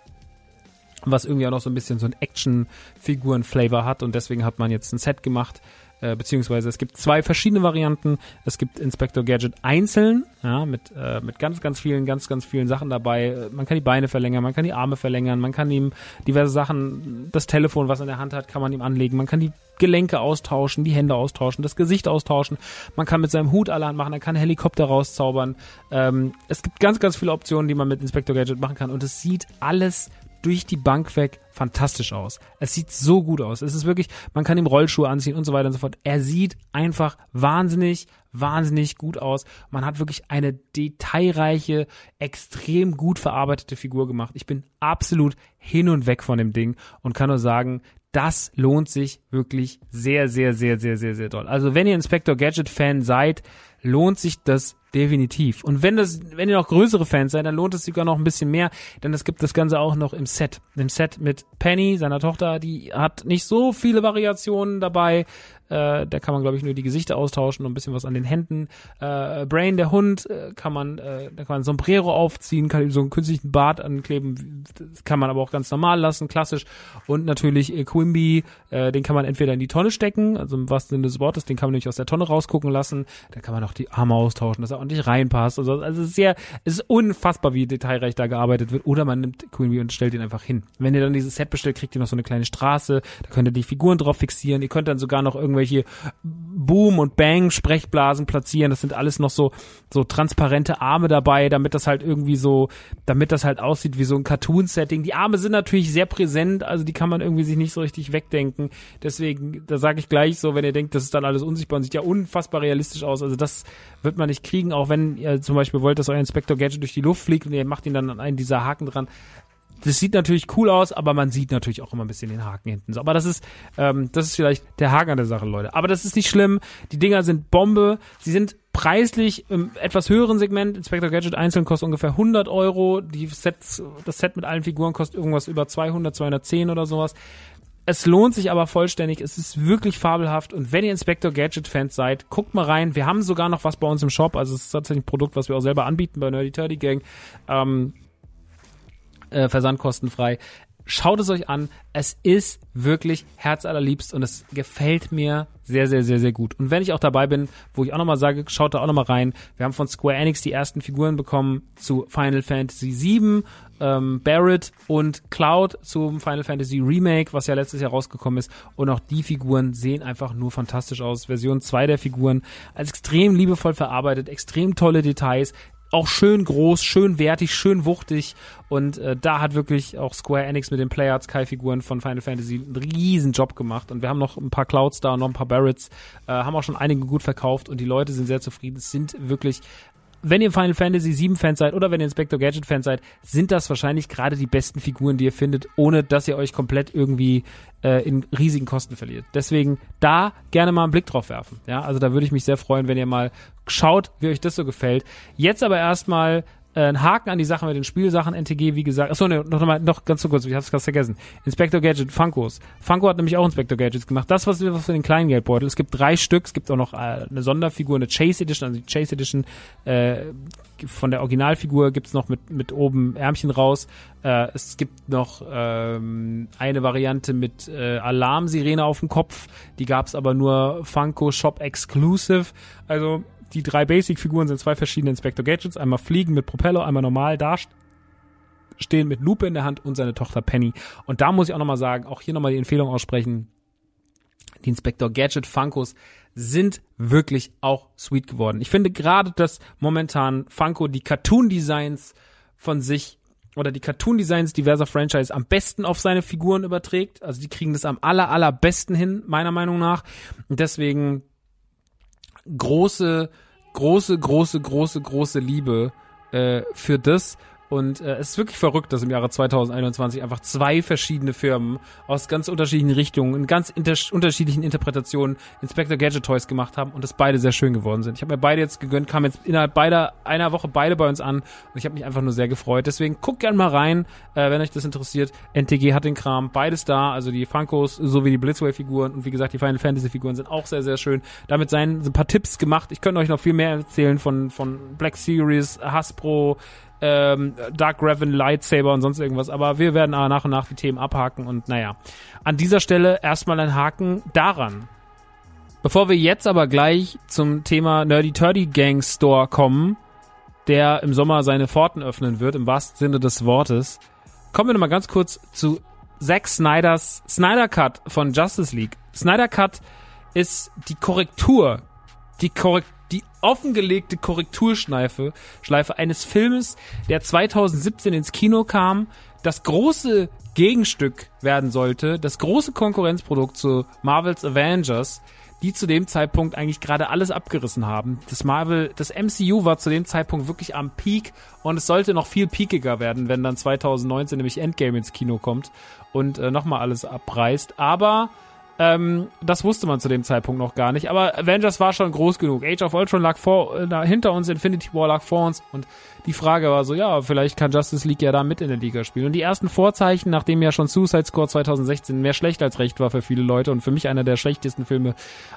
was irgendwie auch noch so ein bisschen so ein Action-Figuren-Flavor hat und deswegen hat man jetzt ein Set gemacht, äh, beziehungsweise es gibt zwei verschiedene Varianten. Es gibt Inspector Gadget einzeln, ja, mit, äh, mit ganz, ganz vielen, ganz, ganz vielen Sachen dabei. Man kann die Beine verlängern, man kann die Arme verlängern, man kann ihm diverse Sachen, das Telefon, was er in der Hand hat, kann man ihm anlegen, man kann die Gelenke austauschen, die Hände austauschen, das Gesicht austauschen. Man kann mit seinem Hut allerhand machen, er kann Helikopter rauszaubern. Ähm, es gibt ganz, ganz viele Optionen, die man mit Inspector Gadget machen kann und es sieht alles durch die Bank weg fantastisch aus. Es sieht so gut aus. Es ist wirklich, man kann ihm Rollschuhe anziehen und so weiter und so fort. Er sieht einfach wahnsinnig, wahnsinnig gut aus. Man hat wirklich eine detailreiche, extrem gut verarbeitete Figur gemacht. Ich bin absolut hin und weg von dem Ding und kann nur sagen, das lohnt sich wirklich sehr, sehr, sehr, sehr, sehr, sehr doll. Also wenn ihr Inspector Gadget Fan seid, lohnt sich das definitiv. Und wenn das, wenn ihr noch größere Fans seid, dann lohnt es sogar noch ein bisschen mehr, denn es gibt das Ganze auch noch im Set. Im Set mit Penny, seiner Tochter, die hat nicht so viele Variationen dabei. Äh, da kann man, glaube ich, nur die Gesichter austauschen und ein bisschen was an den Händen. Äh, Brain, der Hund, äh, kann man, äh, da kann man Sombrero aufziehen, kann so einen künstlichen Bart ankleben, kann man aber auch ganz normal lassen, klassisch. Und natürlich äh, Quimby, äh, den kann man entweder in die Tonne stecken, also im wahrsten Sinne des Wortes, den kann man nämlich aus der Tonne rausgucken lassen. Da kann man auch die Arme austauschen, dass er ordentlich reinpasst. Also, also es ist sehr, es ist unfassbar, wie detailreich da gearbeitet wird. Oder man nimmt Quimby und stellt ihn einfach hin. Wenn ihr dann dieses Set bestellt, kriegt ihr noch so eine kleine Straße, da könnt ihr die Figuren drauf fixieren. Ihr könnt dann sogar noch irgendwelche irgendwelche Boom- und Bang-Sprechblasen platzieren. Das sind alles noch so, so transparente Arme dabei, damit das halt irgendwie so, damit das halt aussieht wie so ein Cartoon-Setting. Die Arme sind natürlich sehr präsent, also die kann man irgendwie sich nicht so richtig wegdenken. Deswegen, da sage ich gleich so, wenn ihr denkt, das ist dann alles unsichtbar und sieht ja unfassbar realistisch aus. Also das wird man nicht kriegen, auch wenn ihr zum Beispiel wollt, dass euer Inspector Gadget durch die Luft fliegt und ihr macht ihn dann an einen dieser Haken dran das sieht natürlich cool aus, aber man sieht natürlich auch immer ein bisschen den Haken hinten. Aber das ist, ähm, das ist vielleicht der Haken an der Sache, Leute. Aber das ist nicht schlimm. Die Dinger sind Bombe. Sie sind preislich im etwas höheren Segment. Inspector Gadget einzeln kostet ungefähr 100 Euro. Die Sets, das Set mit allen Figuren kostet irgendwas über 200, 210 oder sowas. Es lohnt sich aber vollständig. Es ist wirklich fabelhaft. Und wenn ihr Inspector Gadget Fans seid, guckt mal rein. Wir haben sogar noch was bei uns im Shop. Also es ist tatsächlich ein Produkt, was wir auch selber anbieten bei Nerdy Turdy Gang. Ähm, äh, versandkostenfrei. Schaut es euch an. Es ist wirklich herzallerliebst und es gefällt mir sehr, sehr, sehr, sehr gut. Und wenn ich auch dabei bin, wo ich auch nochmal sage, schaut da auch nochmal rein. Wir haben von Square Enix die ersten Figuren bekommen zu Final Fantasy VII ähm, Barrett und Cloud zum Final Fantasy Remake, was ja letztes Jahr rausgekommen ist. Und auch die Figuren sehen einfach nur fantastisch aus. Version 2 der Figuren als extrem liebevoll verarbeitet, extrem tolle Details, auch schön groß, schön wertig, schön wuchtig. Und äh, da hat wirklich auch Square Enix mit den Player Sky Figuren von Final Fantasy einen riesen Job gemacht. Und wir haben noch ein paar Clouds da und noch ein paar Barretts, äh, haben auch schon einige gut verkauft. Und die Leute sind sehr zufrieden. Es sind wirklich wenn ihr Final Fantasy 7 Fans seid oder wenn ihr Inspector Gadget Fans seid, sind das wahrscheinlich gerade die besten Figuren, die ihr findet, ohne dass ihr euch komplett irgendwie äh, in riesigen Kosten verliert. Deswegen da gerne mal einen Blick drauf werfen. Ja, also da würde ich mich sehr freuen, wenn ihr mal schaut, wie euch das so gefällt. Jetzt aber erstmal ein Haken an die Sache mit den Spielsachen NTG, wie gesagt. Achso, ne, noch, mal, noch ganz so kurz, ich hab's gerade vergessen. Inspector Gadget, Funkos. Funko hat nämlich auch Inspector Gadgets gemacht. Das, was, was für den kleinen Geldbeutel. Es gibt drei Stück, es gibt auch noch äh, eine Sonderfigur, eine Chase Edition, also die Chase Edition äh, von der Originalfigur gibt's noch mit, mit oben Ärmchen raus. Äh, es gibt noch ähm, eine Variante mit äh, Alarmsirene auf dem Kopf. Die gab's aber nur Funko Shop Exclusive. Also die drei Basic-Figuren sind zwei verschiedene Inspector Gadgets. Einmal fliegen mit Propeller, einmal normal dastehen mit Lupe in der Hand und seine Tochter Penny. Und da muss ich auch nochmal sagen, auch hier nochmal die Empfehlung aussprechen. Die Inspector Gadget Funkos sind wirklich auch sweet geworden. Ich finde gerade, dass momentan Funko die Cartoon-Designs von sich oder die Cartoon-Designs diverser Franchise am besten auf seine Figuren überträgt. Also die kriegen das am aller, allerbesten hin, meiner Meinung nach. Und deswegen große, große, große, große, große Liebe äh, für das. Und äh, es ist wirklich verrückt, dass im Jahre 2021 einfach zwei verschiedene Firmen aus ganz unterschiedlichen Richtungen, in ganz inter unterschiedlichen Interpretationen Inspector Gadget Toys gemacht haben und es beide sehr schön geworden sind. Ich habe mir beide jetzt gegönnt, kam jetzt innerhalb beider einer Woche beide bei uns an und ich habe mich einfach nur sehr gefreut. Deswegen guckt gerne mal rein, äh, wenn euch das interessiert. NTG hat den Kram, beides da, also die Funkos sowie die Blitzway-Figuren und wie gesagt, die Final Fantasy-Figuren sind auch sehr, sehr schön. Damit seien ein paar Tipps gemacht. Ich könnte euch noch viel mehr erzählen von, von Black Series, Hasbro, ähm, Dark Raven, Lightsaber und sonst irgendwas. Aber wir werden aber nach und nach die Themen abhaken und naja. An dieser Stelle erstmal ein Haken daran. Bevor wir jetzt aber gleich zum Thema Nerdy Turdy Gang Store kommen, der im Sommer seine Pforten öffnen wird, im wahrsten Sinne des Wortes, kommen wir nochmal ganz kurz zu Zack Snyders Snyder Cut von Justice League. Snyder Cut ist die Korrektur, die Korrektur die offengelegte Korrekturschleife Schleife eines Filmes, der 2017 ins Kino kam, das große Gegenstück werden sollte, das große Konkurrenzprodukt zu Marvels Avengers, die zu dem Zeitpunkt eigentlich gerade alles abgerissen haben. Das Marvel, das MCU war zu dem Zeitpunkt wirklich am Peak und es sollte noch viel peakiger werden, wenn dann 2019 nämlich Endgame ins Kino kommt und äh, nochmal alles abreißt. Aber ähm, das wusste man zu dem Zeitpunkt noch gar nicht. Aber Avengers war schon groß genug. Age of Ultron lag vor, äh, hinter uns, Infinity War lag vor uns und die Frage war so, ja, vielleicht kann Justice League ja da mit in der Liga spielen. Und die ersten Vorzeichen, nachdem ja schon Suicide Squad 2016 mehr schlecht als recht war für viele Leute und für mich einer der schlechtesten Filme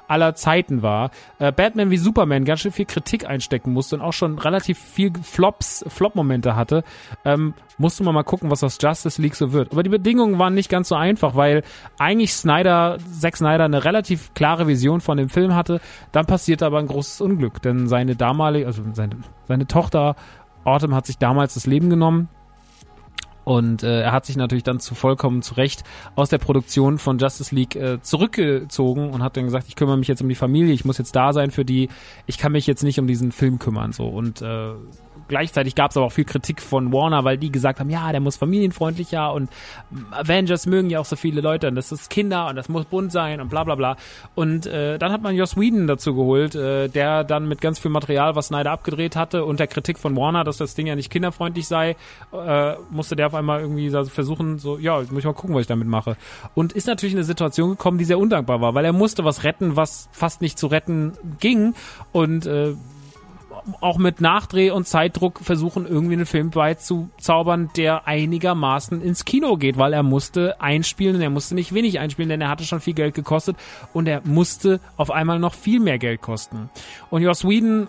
aller Zeiten war, äh, Batman wie Superman ganz schön viel Kritik einstecken musste und auch schon relativ viel Flops, Flop-Momente hatte, ähm, musste man mal gucken, was aus Justice League so wird. Aber die Bedingungen waren nicht ganz so einfach, weil eigentlich Snyder, Zack Snyder eine relativ klare Vision von dem Film hatte. Dann passierte aber ein großes Unglück, denn seine damalige, also seine, seine Tochter Autumn hat sich damals das Leben genommen. Und äh, er hat sich natürlich dann zu vollkommen zu Recht aus der Produktion von Justice League äh, zurückgezogen und hat dann gesagt, ich kümmere mich jetzt um die Familie, ich muss jetzt da sein für die, ich kann mich jetzt nicht um diesen Film kümmern. so Und äh, gleichzeitig gab es aber auch viel Kritik von Warner, weil die gesagt haben, ja, der muss familienfreundlicher und Avengers mögen ja auch so viele Leute und das ist Kinder und das muss bunt sein und bla bla bla. Und äh, dann hat man Joss Whedon dazu geholt, äh, der dann mit ganz viel Material, was Snyder abgedreht hatte und der Kritik von Warner, dass das Ding ja nicht kinderfreundlich sei, äh, musste der auf einmal irgendwie versuchen, so, ja, ich muss mal gucken, was ich damit mache. Und ist natürlich in eine Situation gekommen, die sehr undankbar war, weil er musste was retten, was fast nicht zu retten ging und äh, auch mit Nachdreh und Zeitdruck versuchen, irgendwie einen Film beizuzaubern, der einigermaßen ins Kino geht, weil er musste einspielen und er musste nicht wenig einspielen, denn er hatte schon viel Geld gekostet und er musste auf einmal noch viel mehr Geld kosten. Und Joss Whedon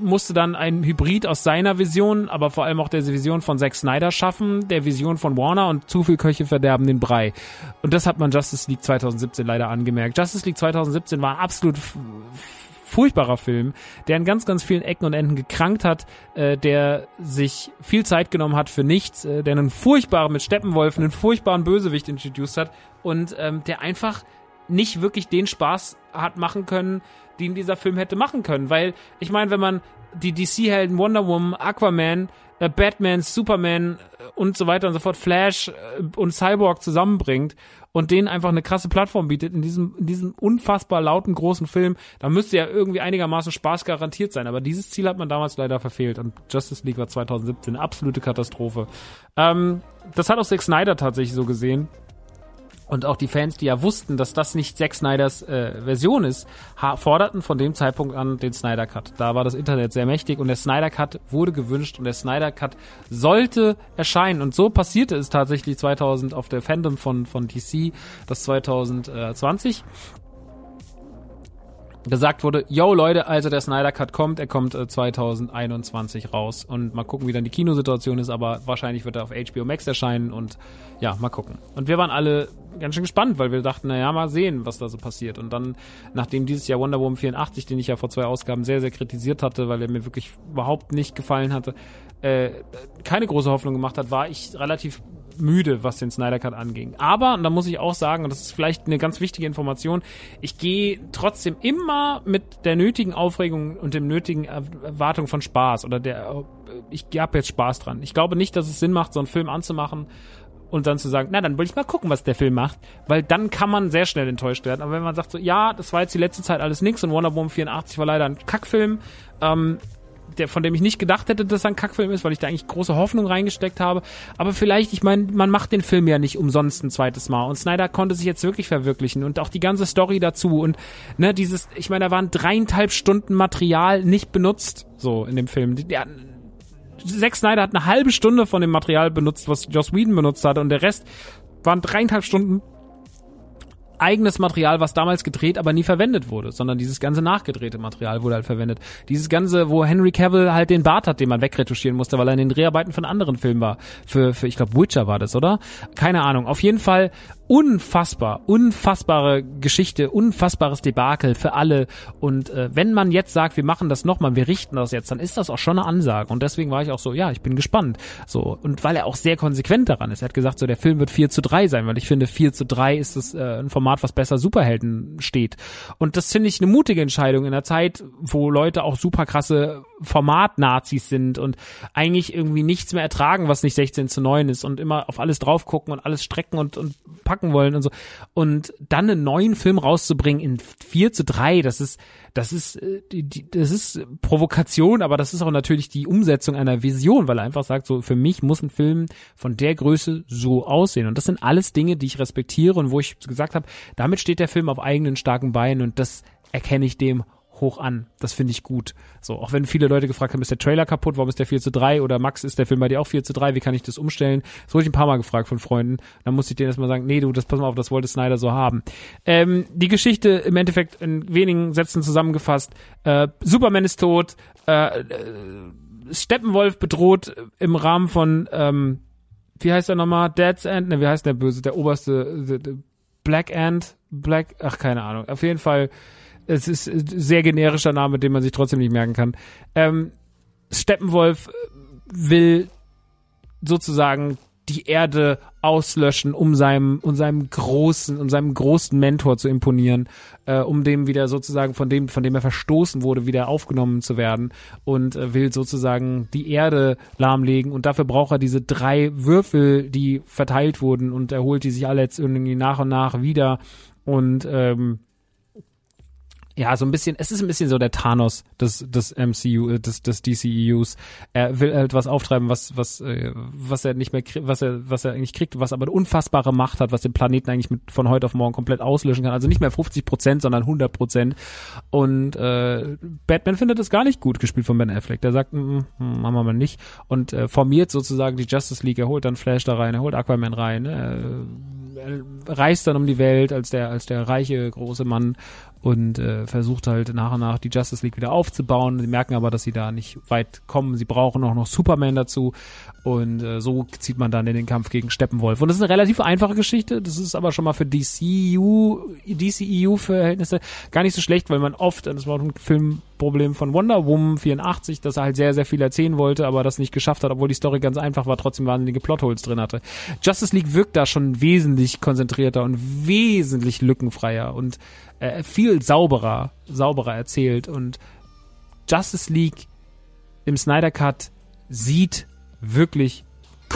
musste dann ein Hybrid aus seiner Vision, aber vor allem auch der Vision von Zack Snyder schaffen, der Vision von Warner und zu viel Köche verderben den Brei. Und das hat man Justice League 2017 leider angemerkt. Justice League 2017 war absolut furchtbarer Film, der in ganz, ganz vielen Ecken und Enden gekrankt hat, äh, der sich viel Zeit genommen hat für nichts, äh, der einen furchtbaren mit Steppenwolf, einen furchtbaren Bösewicht introduced hat und ähm, der einfach nicht wirklich den Spaß hat machen können, den dieser Film hätte machen können. Weil, ich meine, wenn man die DC-Helden Wonder Woman, Aquaman, äh, Batman, Superman äh, und so weiter und so fort, Flash äh, und Cyborg zusammenbringt und denen einfach eine krasse Plattform bietet in diesem, in diesem unfassbar lauten großen Film, da müsste ja irgendwie einigermaßen Spaß garantiert sein. Aber dieses Ziel hat man damals leider verfehlt und Justice League war 2017 eine absolute Katastrophe. Ähm, das hat auch Zack Snyder tatsächlich so gesehen. Und auch die Fans, die ja wussten, dass das nicht Zack Snyders äh, Version ist, forderten von dem Zeitpunkt an den Snyder Cut. Da war das Internet sehr mächtig und der Snyder Cut wurde gewünscht und der Snyder Cut sollte erscheinen. Und so passierte es tatsächlich 2000 auf der Fandom von, von DC, das 2020 gesagt wurde, yo Leute, also der Snyder Cut kommt, er kommt äh, 2021 raus und mal gucken, wie dann die Kinosituation ist, aber wahrscheinlich wird er auf HBO Max erscheinen und ja, mal gucken. Und wir waren alle ganz schön gespannt, weil wir dachten, naja, mal sehen, was da so passiert. Und dann, nachdem dieses Jahr Wonder Woman 84, den ich ja vor zwei Ausgaben sehr, sehr kritisiert hatte, weil er mir wirklich überhaupt nicht gefallen hatte, äh, keine große Hoffnung gemacht hat, war ich relativ müde, was den Snyder Cut anging. Aber, und da muss ich auch sagen, und das ist vielleicht eine ganz wichtige Information, ich gehe trotzdem immer mit der nötigen Aufregung und dem nötigen Erwartung von Spaß oder der, ich habe jetzt Spaß dran. Ich glaube nicht, dass es Sinn macht, so einen Film anzumachen und dann zu sagen, na, dann will ich mal gucken, was der Film macht, weil dann kann man sehr schnell enttäuscht werden. Aber wenn man sagt so, ja, das war jetzt die letzte Zeit alles nix und Wonder Woman 84 war leider ein Kackfilm, ähm, der, von dem ich nicht gedacht hätte, dass er ein Kackfilm ist, weil ich da eigentlich große Hoffnung reingesteckt habe. Aber vielleicht, ich meine, man macht den Film ja nicht umsonst ein zweites Mal. Und Snyder konnte sich jetzt wirklich verwirklichen und auch die ganze Story dazu und ne, dieses, ich meine, da waren dreieinhalb Stunden Material nicht benutzt, so in dem Film. Der, Zack Snyder hat eine halbe Stunde von dem Material benutzt, was Joss Whedon benutzt hat und der Rest waren dreieinhalb Stunden eigenes Material, was damals gedreht, aber nie verwendet wurde, sondern dieses ganze nachgedrehte Material wurde halt verwendet. Dieses ganze, wo Henry Cavill halt den Bart hat, den man wegretuschieren musste, weil er in den Dreharbeiten von anderen Filmen war. Für, für ich glaube, Witcher war das, oder? Keine Ahnung. Auf jeden Fall unfassbar, unfassbare Geschichte, unfassbares Debakel für alle. Und äh, wenn man jetzt sagt, wir machen das nochmal, wir richten das jetzt, dann ist das auch schon eine Ansage. Und deswegen war ich auch so, ja, ich bin gespannt. So und weil er auch sehr konsequent daran ist. Er hat gesagt, so der Film wird 4 zu 3 sein, weil ich finde, 4 zu 3 ist das äh, ein Format, was besser Superhelden steht. Und das finde ich eine mutige Entscheidung in einer Zeit, wo Leute auch super krasse Format-Nazis sind und eigentlich irgendwie nichts mehr ertragen, was nicht 16 zu 9 ist und immer auf alles drauf gucken und alles strecken und, und packen wollen und so. Und dann einen neuen Film rauszubringen in 4 zu 3, das ist, das ist, äh, das ist Provokation, aber das ist auch natürlich die Umsetzung einer Vision, weil er einfach sagt, so, für mich muss ein Film von der Größe so aussehen. Und das sind alles Dinge, die ich respektiere und wo ich gesagt habe, damit steht der Film auf eigenen starken Beinen und das erkenne ich dem hoch an. Das finde ich gut. So, auch wenn viele Leute gefragt haben, ist der Trailer kaputt, warum ist der 4 zu 3 oder Max, ist der Film bei dir auch 4 zu 3, wie kann ich das umstellen? Das wurde ich ein paar Mal gefragt von Freunden. Dann musste ich denen erstmal sagen, nee, du, das pass mal auf, das wollte Snyder so haben. Ähm, die Geschichte im Endeffekt in wenigen Sätzen zusammengefasst. Äh, Superman ist tot, äh, äh, Steppenwolf bedroht im Rahmen von, ähm, wie heißt er nochmal? Dead's End? Ne, wie heißt der böse? Der oberste, the, the Black End? Black, ach, keine Ahnung. Auf jeden Fall es ist ein sehr generischer Name, den man sich trotzdem nicht merken kann. Ähm, Steppenwolf will sozusagen die Erde auslöschen, um seinem, um seinem großen, um seinem großen Mentor zu imponieren, äh, um dem wieder sozusagen von dem, von dem er verstoßen wurde, wieder aufgenommen zu werden und äh, will sozusagen die Erde lahmlegen und dafür braucht er diese drei Würfel, die verteilt wurden und er holt die sich alle jetzt irgendwie nach und nach wieder und ähm, ja, so ein bisschen, es ist ein bisschen so der Thanos des, des MCU, äh, des, des DCEUs. Er will halt was auftreiben, was, was, äh, was er nicht mehr, was er, was er eigentlich kriegt, was aber eine unfassbare Macht hat, was den Planeten eigentlich mit von heute auf morgen komplett auslöschen kann. Also nicht mehr 50 Prozent, sondern 100 Prozent. Und äh, Batman findet das gar nicht gut gespielt von Ben Affleck. Der sagt, mm, mm, mm machen wir mal nicht. Und äh, formiert sozusagen die Justice League. Er holt dann Flash da rein, er holt Aquaman rein. Äh, er reist dann um die Welt als der, als der reiche große Mann und äh, versucht halt nach und nach die Justice League wieder aufzubauen. Sie merken aber, dass sie da nicht weit kommen. Sie brauchen auch noch Superman dazu. Und äh, so zieht man dann in den Kampf gegen Steppenwolf. Und das ist eine relativ einfache Geschichte. Das ist aber schon mal für DCU, DCEU-Verhältnisse gar nicht so schlecht, weil man oft, das war auch ein Filmproblem von Wonder Woman 84, dass er halt sehr, sehr viel erzählen wollte, aber das nicht geschafft hat, obwohl die Story ganz einfach war, trotzdem wahnsinnige Plotholes drin hatte. Justice League wirkt da schon wesentlich konzentrierter und wesentlich lückenfreier und äh, viel sauberer, sauberer erzählt. Und Justice League im Snyder Cut sieht wirklich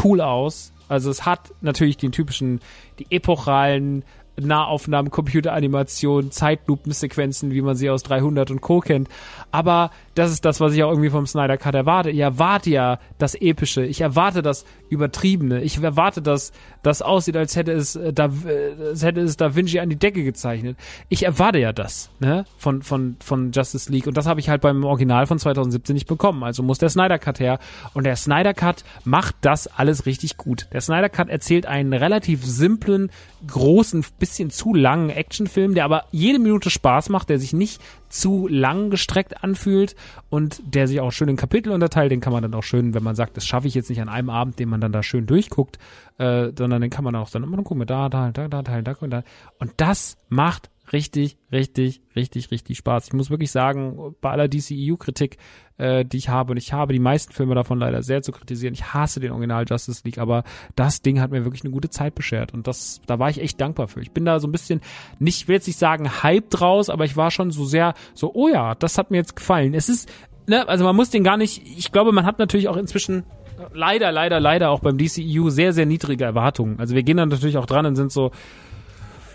cool aus. Also es hat natürlich den typischen, die epochalen Nahaufnahmen, Computeranimation, Zeitlupensequenzen, wie man sie aus 300 und Co. kennt. Aber das ist das, was ich auch irgendwie vom Snyder Cut erwarte. Ich erwarte ja das Epische. Ich erwarte das Übertriebene. Ich erwarte, dass das aussieht, als hätte es äh, da, äh, als hätte es Da Vinci an die Decke gezeichnet. Ich erwarte ja das, ne, von, von, von Justice League. Und das habe ich halt beim Original von 2017 nicht bekommen. Also muss der Snyder Cut her. Und der Snyder Cut macht das alles richtig gut. Der Snyder Cut erzählt einen relativ simplen, großen, bisschen zu langen Actionfilm, der aber jede Minute Spaß macht, der sich nicht zu lang gestreckt anfühlt und der sich auch schön in Kapitel unterteilt. Den kann man dann auch schön, wenn man sagt, das schaffe ich jetzt nicht an einem Abend, den man dann da schön durchguckt, äh, sondern den kann man auch dann immer gucken, da, da, da, da, da, da, da. Und das macht richtig, richtig, richtig, richtig Spaß. Ich muss wirklich sagen, bei aller DCEU-Kritik, äh, die ich habe, und ich habe die meisten Filme davon leider sehr zu kritisieren. Ich hasse den Original Justice League, aber das Ding hat mir wirklich eine gute Zeit beschert. Und das, da war ich echt dankbar für. Ich bin da so ein bisschen, nicht, will jetzt nicht sagen, Hype draus, aber ich war schon so sehr, so, oh ja, das hat mir jetzt gefallen. Es ist, ne, also man muss den gar nicht, ich glaube, man hat natürlich auch inzwischen leider, leider, leider auch beim DCEU sehr, sehr niedrige Erwartungen. Also wir gehen dann natürlich auch dran und sind so,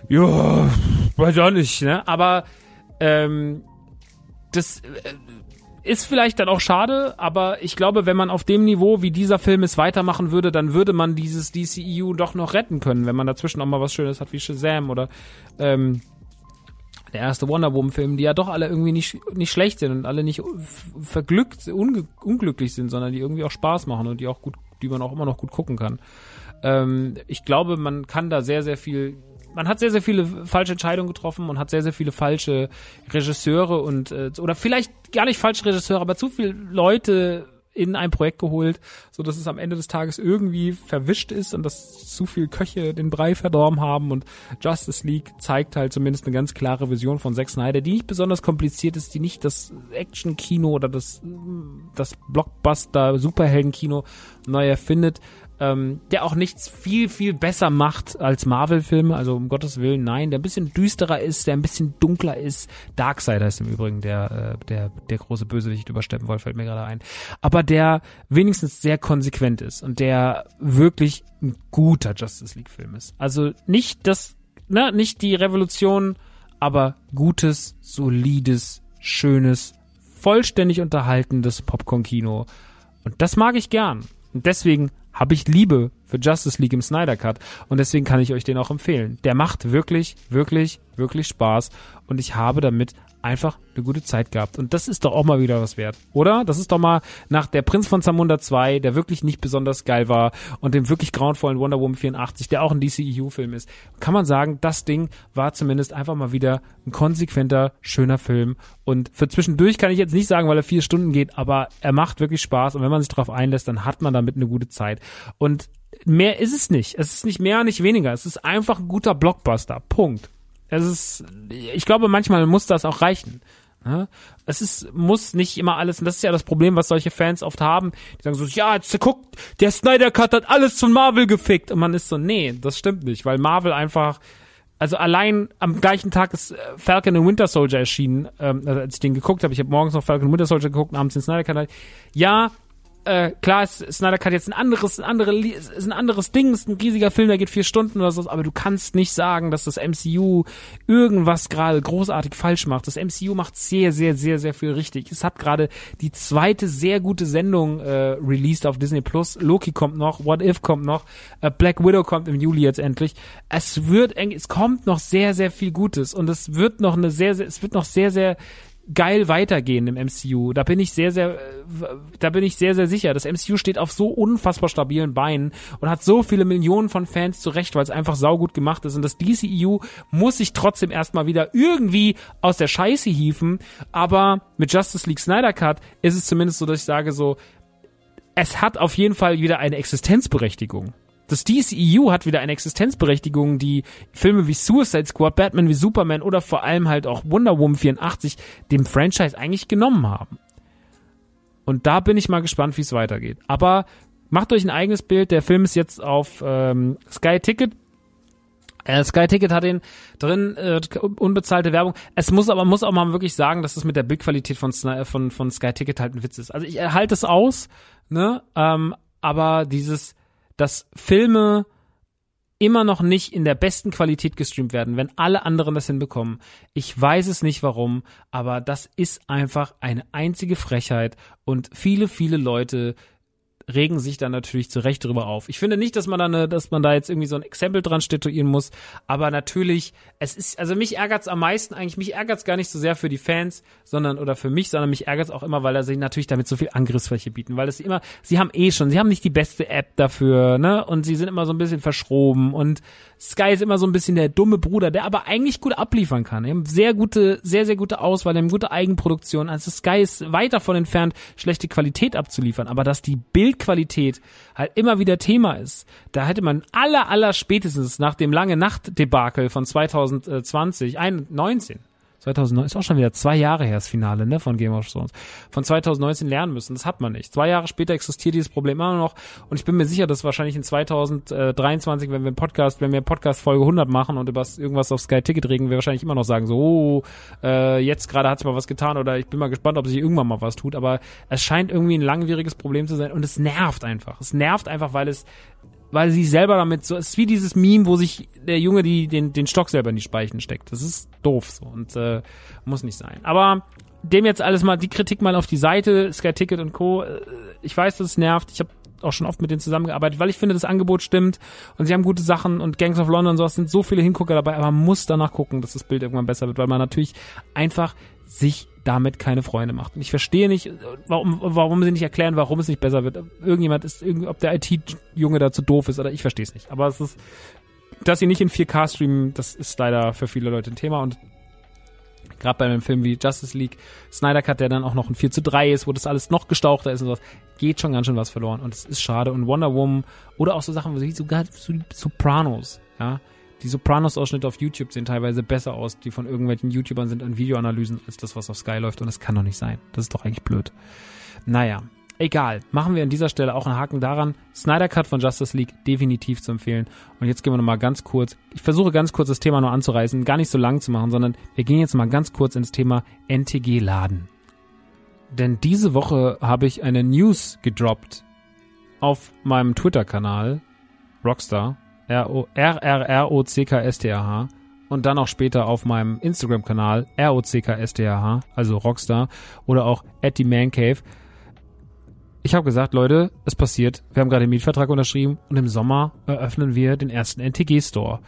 ja, weiß auch nicht, ne? Aber ähm, das äh, ist vielleicht dann auch schade, aber ich glaube, wenn man auf dem Niveau, wie dieser Film es weitermachen würde, dann würde man dieses DCEU doch noch retten können, wenn man dazwischen auch mal was Schönes hat wie Shazam oder ähm, der erste Wonder Woman Film, die ja doch alle irgendwie nicht, nicht schlecht sind und alle nicht verglückt, unglücklich sind, sondern die irgendwie auch Spaß machen und die auch gut, die man auch immer noch gut gucken kann. Ähm, ich glaube, man kann da sehr, sehr viel man hat sehr, sehr viele falsche Entscheidungen getroffen und hat sehr, sehr viele falsche Regisseure und äh, oder vielleicht gar nicht falsche Regisseure, aber zu viele Leute in ein Projekt geholt, so dass es am Ende des Tages irgendwie verwischt ist und dass zu viel Köche den Brei verdorben haben. Und Justice League zeigt halt zumindest eine ganz klare Vision von Zack Snyder, die nicht besonders kompliziert ist, die nicht das Action-Kino oder das, das Blockbuster-Superhelden-Kino neu erfindet, ähm, der auch nichts viel, viel besser macht als Marvel-Filme, also um Gottes Willen, nein, der ein bisschen düsterer ist, der ein bisschen dunkler ist. Darkseid heißt im Übrigen der, äh, der, der große Bösewicht über Steppenwolf, fällt mir gerade ein. Aber der wenigstens sehr konsequent ist und der wirklich ein guter Justice League-Film ist. Also nicht das, ne, nicht die Revolution, aber gutes, solides, schönes, vollständig unterhaltendes Popcorn-Kino. Und das mag ich gern. Und deswegen habe ich Liebe für Justice League im Snyder Cut und deswegen kann ich euch den auch empfehlen. Der macht wirklich, wirklich, wirklich Spaß und ich habe damit einfach eine gute Zeit gehabt. Und das ist doch auch mal wieder was wert, oder? Das ist doch mal nach der Prinz von Zamunda 2, der wirklich nicht besonders geil war und dem wirklich grauenvollen Wonder Woman 84, der auch ein DCEU-Film ist, kann man sagen, das Ding war zumindest einfach mal wieder ein konsequenter, schöner Film. Und für zwischendurch kann ich jetzt nicht sagen, weil er vier Stunden geht, aber er macht wirklich Spaß und wenn man sich darauf einlässt, dann hat man damit eine gute Zeit. Und mehr ist es nicht. Es ist nicht mehr, nicht weniger. Es ist einfach ein guter Blockbuster. Punkt. Es ist, ich glaube, manchmal muss das auch reichen. Ja? Es ist, muss nicht immer alles, und das ist ja das Problem, was solche Fans oft haben, die sagen so, ja, jetzt guck, der Snyder Cut hat alles von Marvel gefickt. Und man ist so, nee, das stimmt nicht, weil Marvel einfach, also allein am gleichen Tag ist äh, Falcon and Winter Soldier erschienen, ähm, als ich den geguckt habe, ich habe morgens noch Falcon and Winter Soldier geguckt und abends den Snyder Cut. Ja, äh, klar ist Snyder Cut jetzt ein anderes, ein, andere, ist ein anderes Ding, ist ein riesiger Film, der geht vier Stunden oder so, aber du kannst nicht sagen, dass das MCU irgendwas gerade großartig falsch macht. Das MCU macht sehr, sehr, sehr, sehr viel richtig. Es hat gerade die zweite sehr gute Sendung äh, released auf Disney Plus. Loki kommt noch, What If kommt noch, äh, Black Widow kommt im Juli jetzt endlich. Es wird es kommt noch sehr, sehr viel Gutes und es wird noch eine sehr, sehr, es wird noch sehr, sehr geil weitergehen im MCU. Da bin ich sehr, sehr, da bin ich sehr, sehr sicher. Das MCU steht auf so unfassbar stabilen Beinen und hat so viele Millionen von Fans zurecht, weil es einfach saugut gemacht ist. Und das DCEU muss sich trotzdem erstmal wieder irgendwie aus der Scheiße hieven. Aber mit Justice League Snyder Cut ist es zumindest so, dass ich sage so, es hat auf jeden Fall wieder eine Existenzberechtigung das DCEU hat wieder eine Existenzberechtigung, die Filme wie Suicide Squad, Batman wie Superman oder vor allem halt auch Wonder Woman 84 dem Franchise eigentlich genommen haben. Und da bin ich mal gespannt, wie es weitergeht. Aber macht euch ein eigenes Bild. Der Film ist jetzt auf ähm, Sky Ticket. Äh, Sky Ticket hat den drin, äh, unbezahlte Werbung. Es muss aber muss auch mal wirklich sagen, dass es mit der Bildqualität von, von, von Sky Ticket halt ein Witz ist. Also ich erhalte es aus, ne? Ähm, aber dieses dass Filme immer noch nicht in der besten Qualität gestreamt werden, wenn alle anderen das hinbekommen. Ich weiß es nicht warum, aber das ist einfach eine einzige Frechheit und viele, viele Leute regen sich dann natürlich zu Recht darüber auf. Ich finde nicht, dass man da eine, dass man da jetzt irgendwie so ein Exempel dran statuieren muss, aber natürlich, es ist, also mich ärgert's am meisten eigentlich, mich ärgert's gar nicht so sehr für die Fans, sondern, oder für mich, sondern mich ärgert's auch immer, weil er sie natürlich damit so viel Angriffsfläche bieten, weil es immer, sie haben eh schon, sie haben nicht die beste App dafür, ne, und sie sind immer so ein bisschen verschroben und Sky ist immer so ein bisschen der dumme Bruder, der aber eigentlich gut abliefern kann. Die haben sehr gute, sehr, sehr gute Auswahl, die haben gute Eigenproduktion. Also Sky ist weit davon entfernt, schlechte Qualität abzuliefern. Aber dass die Bildqualität halt immer wieder Thema ist, da hätte man aller, aller spätestens nach dem lange Nacht-Debakel von 2020, 19, 2009 ist auch schon wieder zwei Jahre her das Finale ne, von Game of Thrones. Von 2019 lernen müssen. Das hat man nicht. Zwei Jahre später existiert dieses Problem immer noch und ich bin mir sicher, dass wahrscheinlich in 2023, wenn wir einen Podcast, wenn wir Podcast Folge 100 machen und über irgendwas auf Sky Ticket reden, wir wahrscheinlich immer noch sagen so, oh, äh, jetzt gerade hat sich mal was getan oder ich bin mal gespannt, ob sich irgendwann mal was tut. Aber es scheint irgendwie ein langwieriges Problem zu sein und es nervt einfach. Es nervt einfach, weil es weil sie selber damit so, es ist wie dieses Meme, wo sich der Junge die, den, den Stock selber in die Speichen steckt. Das ist doof so und äh, muss nicht sein. Aber dem jetzt alles mal, die Kritik mal auf die Seite, Sky Ticket und Co. Äh, ich weiß, dass es nervt. Ich habe auch schon oft mit denen zusammengearbeitet, weil ich finde, das Angebot stimmt und sie haben gute Sachen und Gangs of London und sowas sind so viele Hingucker dabei, aber man muss danach gucken, dass das Bild irgendwann besser wird, weil man natürlich einfach sich damit keine Freunde macht. Und ich verstehe nicht, warum, warum sie nicht erklären, warum es nicht besser wird. Irgendjemand ist, ob der IT-Junge dazu doof ist oder ich verstehe es nicht. Aber es ist, dass sie nicht in 4K streamen, das ist leider für viele Leute ein Thema und gerade bei einem Film wie Justice League, Snyder Cut, der dann auch noch ein 4 zu 3 ist, wo das alles noch gestauchter ist und sowas, geht schon ganz schön was verloren und es ist schade. Und Wonder Woman oder auch so Sachen wie sogar Sopranos, ja, die Sopranos-Ausschnitte auf YouTube sehen teilweise besser aus, die von irgendwelchen YouTubern sind an Videoanalysen, als das, was auf Sky läuft. Und das kann doch nicht sein. Das ist doch eigentlich blöd. Naja, egal. Machen wir an dieser Stelle auch einen Haken daran. Snyder Cut von Justice League definitiv zu empfehlen. Und jetzt gehen wir nochmal ganz kurz. Ich versuche ganz kurz das Thema nur anzureißen, gar nicht so lang zu machen, sondern wir gehen jetzt mal ganz kurz ins Thema NTG Laden. Denn diese Woche habe ich eine News gedroppt auf meinem Twitter-Kanal Rockstar R-R-R-O-C-K-S-T-A-H und dann auch später auf meinem Instagram-Kanal R-O-C-K-S-T-A-H, also Rockstar oder auch at the Man Cave. Ich habe gesagt, Leute, es passiert. Wir haben gerade den Mietvertrag unterschrieben und im Sommer eröffnen wir den ersten NTG-Store.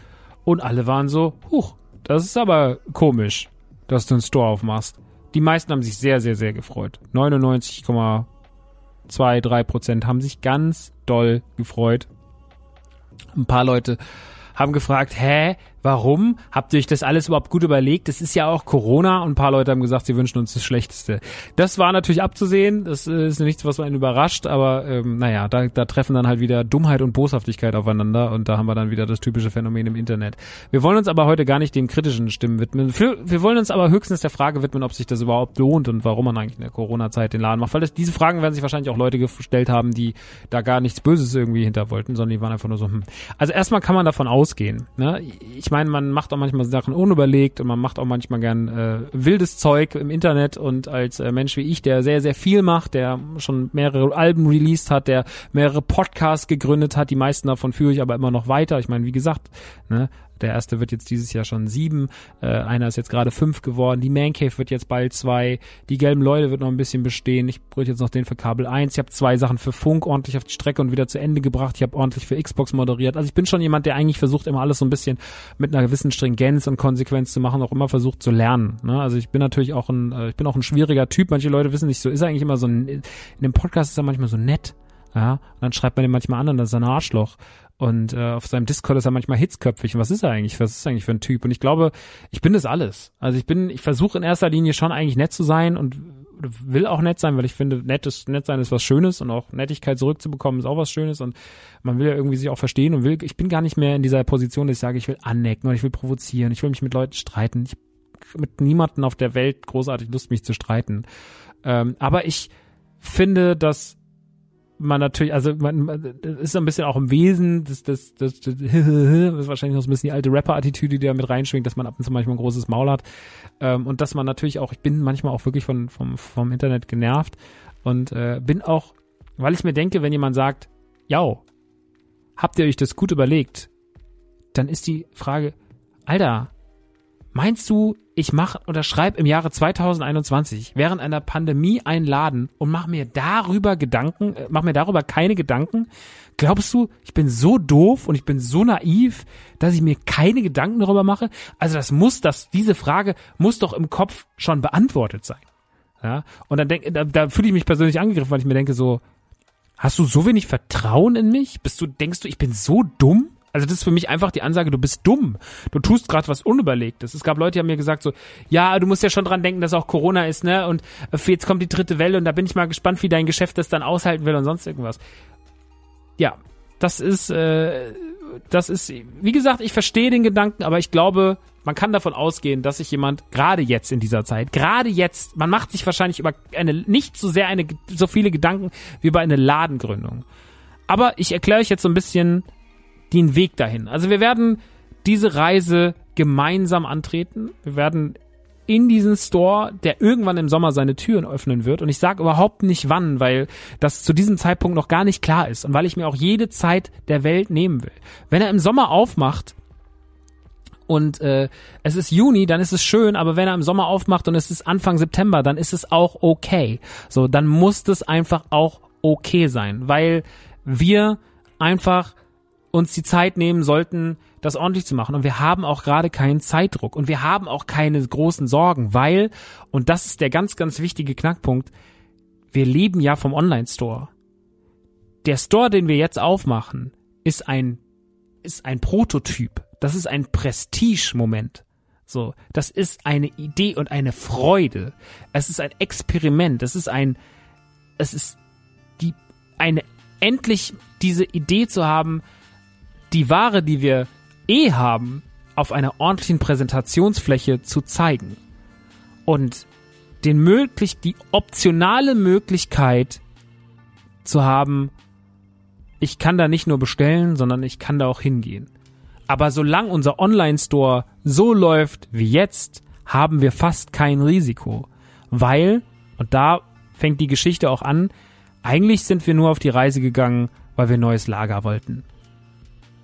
Und alle waren so, huch, das ist aber komisch, dass du einen Store aufmachst. Die meisten haben sich sehr, sehr, sehr gefreut. 99,23 Prozent haben sich ganz doll gefreut ein paar Leute haben gefragt, hä, Warum? Habt ihr euch das alles überhaupt gut überlegt? Das ist ja auch Corona und ein paar Leute haben gesagt, sie wünschen uns das Schlechteste. Das war natürlich abzusehen. Das äh, ist nichts, was einen überrascht, aber ähm, naja, da, da treffen dann halt wieder Dummheit und Boshaftigkeit aufeinander und da haben wir dann wieder das typische Phänomen im Internet. Wir wollen uns aber heute gar nicht den kritischen Stimmen widmen. Für, wir wollen uns aber höchstens der Frage widmen, ob sich das überhaupt lohnt und warum man eigentlich in der Corona-Zeit den Laden macht. Weil das, diese Fragen werden sich wahrscheinlich auch Leute gestellt haben, die da gar nichts Böses irgendwie hinter wollten, sondern die waren einfach nur so, hm. Also erstmal kann man davon ausgehen. Ne? Ich meine, man macht auch manchmal Sachen unüberlegt und man macht auch manchmal gern äh, wildes Zeug im Internet und als äh, Mensch wie ich, der sehr, sehr viel macht, der schon mehrere Alben released hat, der mehrere Podcasts gegründet hat, die meisten davon führe ich aber immer noch weiter. Ich meine, wie gesagt, ne, Der erste wird jetzt dieses Jahr schon sieben. Äh, einer ist jetzt gerade fünf geworden. Die Man Cave wird jetzt bald zwei. Die gelben Leute wird noch ein bisschen bestehen. Ich brüche jetzt noch den für Kabel 1. Ich habe zwei Sachen für Funk ordentlich auf die Strecke und wieder zu Ende gebracht. Ich habe ordentlich für Xbox moderiert. Also ich bin schon jemand, der eigentlich versucht, immer alles so ein bisschen mit einer gewissen Stringenz und Konsequenz zu machen, auch immer versucht zu lernen. Ne? Also ich bin natürlich auch ein, äh, ich bin auch ein schwieriger Typ. Manche Leute wissen nicht, so ist er eigentlich immer so ein, in dem Podcast ist er manchmal so nett. Ja, und dann schreibt man den manchmal an und das ist ein Arschloch. Und äh, auf seinem Discord ist er manchmal hitzköpfig. Und was ist er eigentlich? Was ist er eigentlich für ein Typ? Und ich glaube, ich bin das alles. Also ich bin, ich versuche in erster Linie schon eigentlich nett zu sein und will auch nett sein, weil ich finde, nett ist, nett sein ist was Schönes und auch Nettigkeit zurückzubekommen ist auch was Schönes und man will ja irgendwie sich auch verstehen und will, ich bin gar nicht mehr in dieser Position, dass ich sage, ich will anecken oder ich will provozieren, ich will mich mit Leuten streiten. Ich mit niemanden auf der Welt großartig Lust, mich zu streiten. Ähm, aber ich finde, dass man natürlich, also man, man ist so ein bisschen auch im Wesen, das, das, das, das, ist wahrscheinlich noch so ein bisschen die alte Rapper-Attitüde, die da mit reinschwingt, dass man ab und zu manchmal ein großes Maul hat. Ähm, und dass man natürlich auch, ich bin manchmal auch wirklich von, vom, vom Internet genervt und äh, bin auch, weil ich mir denke, wenn jemand sagt, ja, habt ihr euch das gut überlegt, dann ist die Frage, Alter, Meinst du, ich mache oder schreibe im Jahre 2021 während einer Pandemie einen Laden und mache mir darüber Gedanken, äh, mach mir darüber keine Gedanken? Glaubst du, ich bin so doof und ich bin so naiv, dass ich mir keine Gedanken darüber mache? Also das muss, das, diese Frage muss doch im Kopf schon beantwortet sein. Ja, und dann denk, da, da fühle ich mich persönlich angegriffen, weil ich mir denke so, hast du so wenig Vertrauen in mich? Bist du, denkst du, ich bin so dumm? Also das ist für mich einfach die Ansage, du bist dumm. Du tust gerade was Unüberlegtes. Es gab Leute, die haben mir gesagt so, ja, du musst ja schon dran denken, dass auch Corona ist, ne? Und jetzt kommt die dritte Welle und da bin ich mal gespannt, wie dein Geschäft das dann aushalten will und sonst irgendwas. Ja, das ist, äh, das ist, wie gesagt, ich verstehe den Gedanken, aber ich glaube, man kann davon ausgehen, dass sich jemand gerade jetzt in dieser Zeit, gerade jetzt, man macht sich wahrscheinlich über eine nicht so sehr eine so viele Gedanken wie über eine Ladengründung. Aber ich erkläre euch jetzt so ein bisschen, den Weg dahin. Also wir werden diese Reise gemeinsam antreten. Wir werden in diesen Store, der irgendwann im Sommer seine Türen öffnen wird. Und ich sage überhaupt nicht wann, weil das zu diesem Zeitpunkt noch gar nicht klar ist und weil ich mir auch jede Zeit der Welt nehmen will. Wenn er im Sommer aufmacht und äh, es ist Juni, dann ist es schön, aber wenn er im Sommer aufmacht und es ist Anfang September, dann ist es auch okay. So, dann muss das einfach auch okay sein, weil wir einfach uns die Zeit nehmen sollten, das ordentlich zu machen. Und wir haben auch gerade keinen Zeitdruck und wir haben auch keine großen Sorgen, weil, und das ist der ganz, ganz wichtige Knackpunkt, wir leben ja vom Online-Store. Der Store, den wir jetzt aufmachen, ist ein, ist ein Prototyp. Das ist ein Prestige-Moment. So, das ist eine Idee und eine Freude. Es ist ein Experiment. Es ist ein, es ist die, eine, endlich diese Idee zu haben, die Ware, die wir eh haben, auf einer ordentlichen Präsentationsfläche zu zeigen. Und den möglich, die optionale Möglichkeit zu haben, ich kann da nicht nur bestellen, sondern ich kann da auch hingehen. Aber solange unser Online-Store so läuft wie jetzt, haben wir fast kein Risiko. Weil, und da fängt die Geschichte auch an, eigentlich sind wir nur auf die Reise gegangen, weil wir neues Lager wollten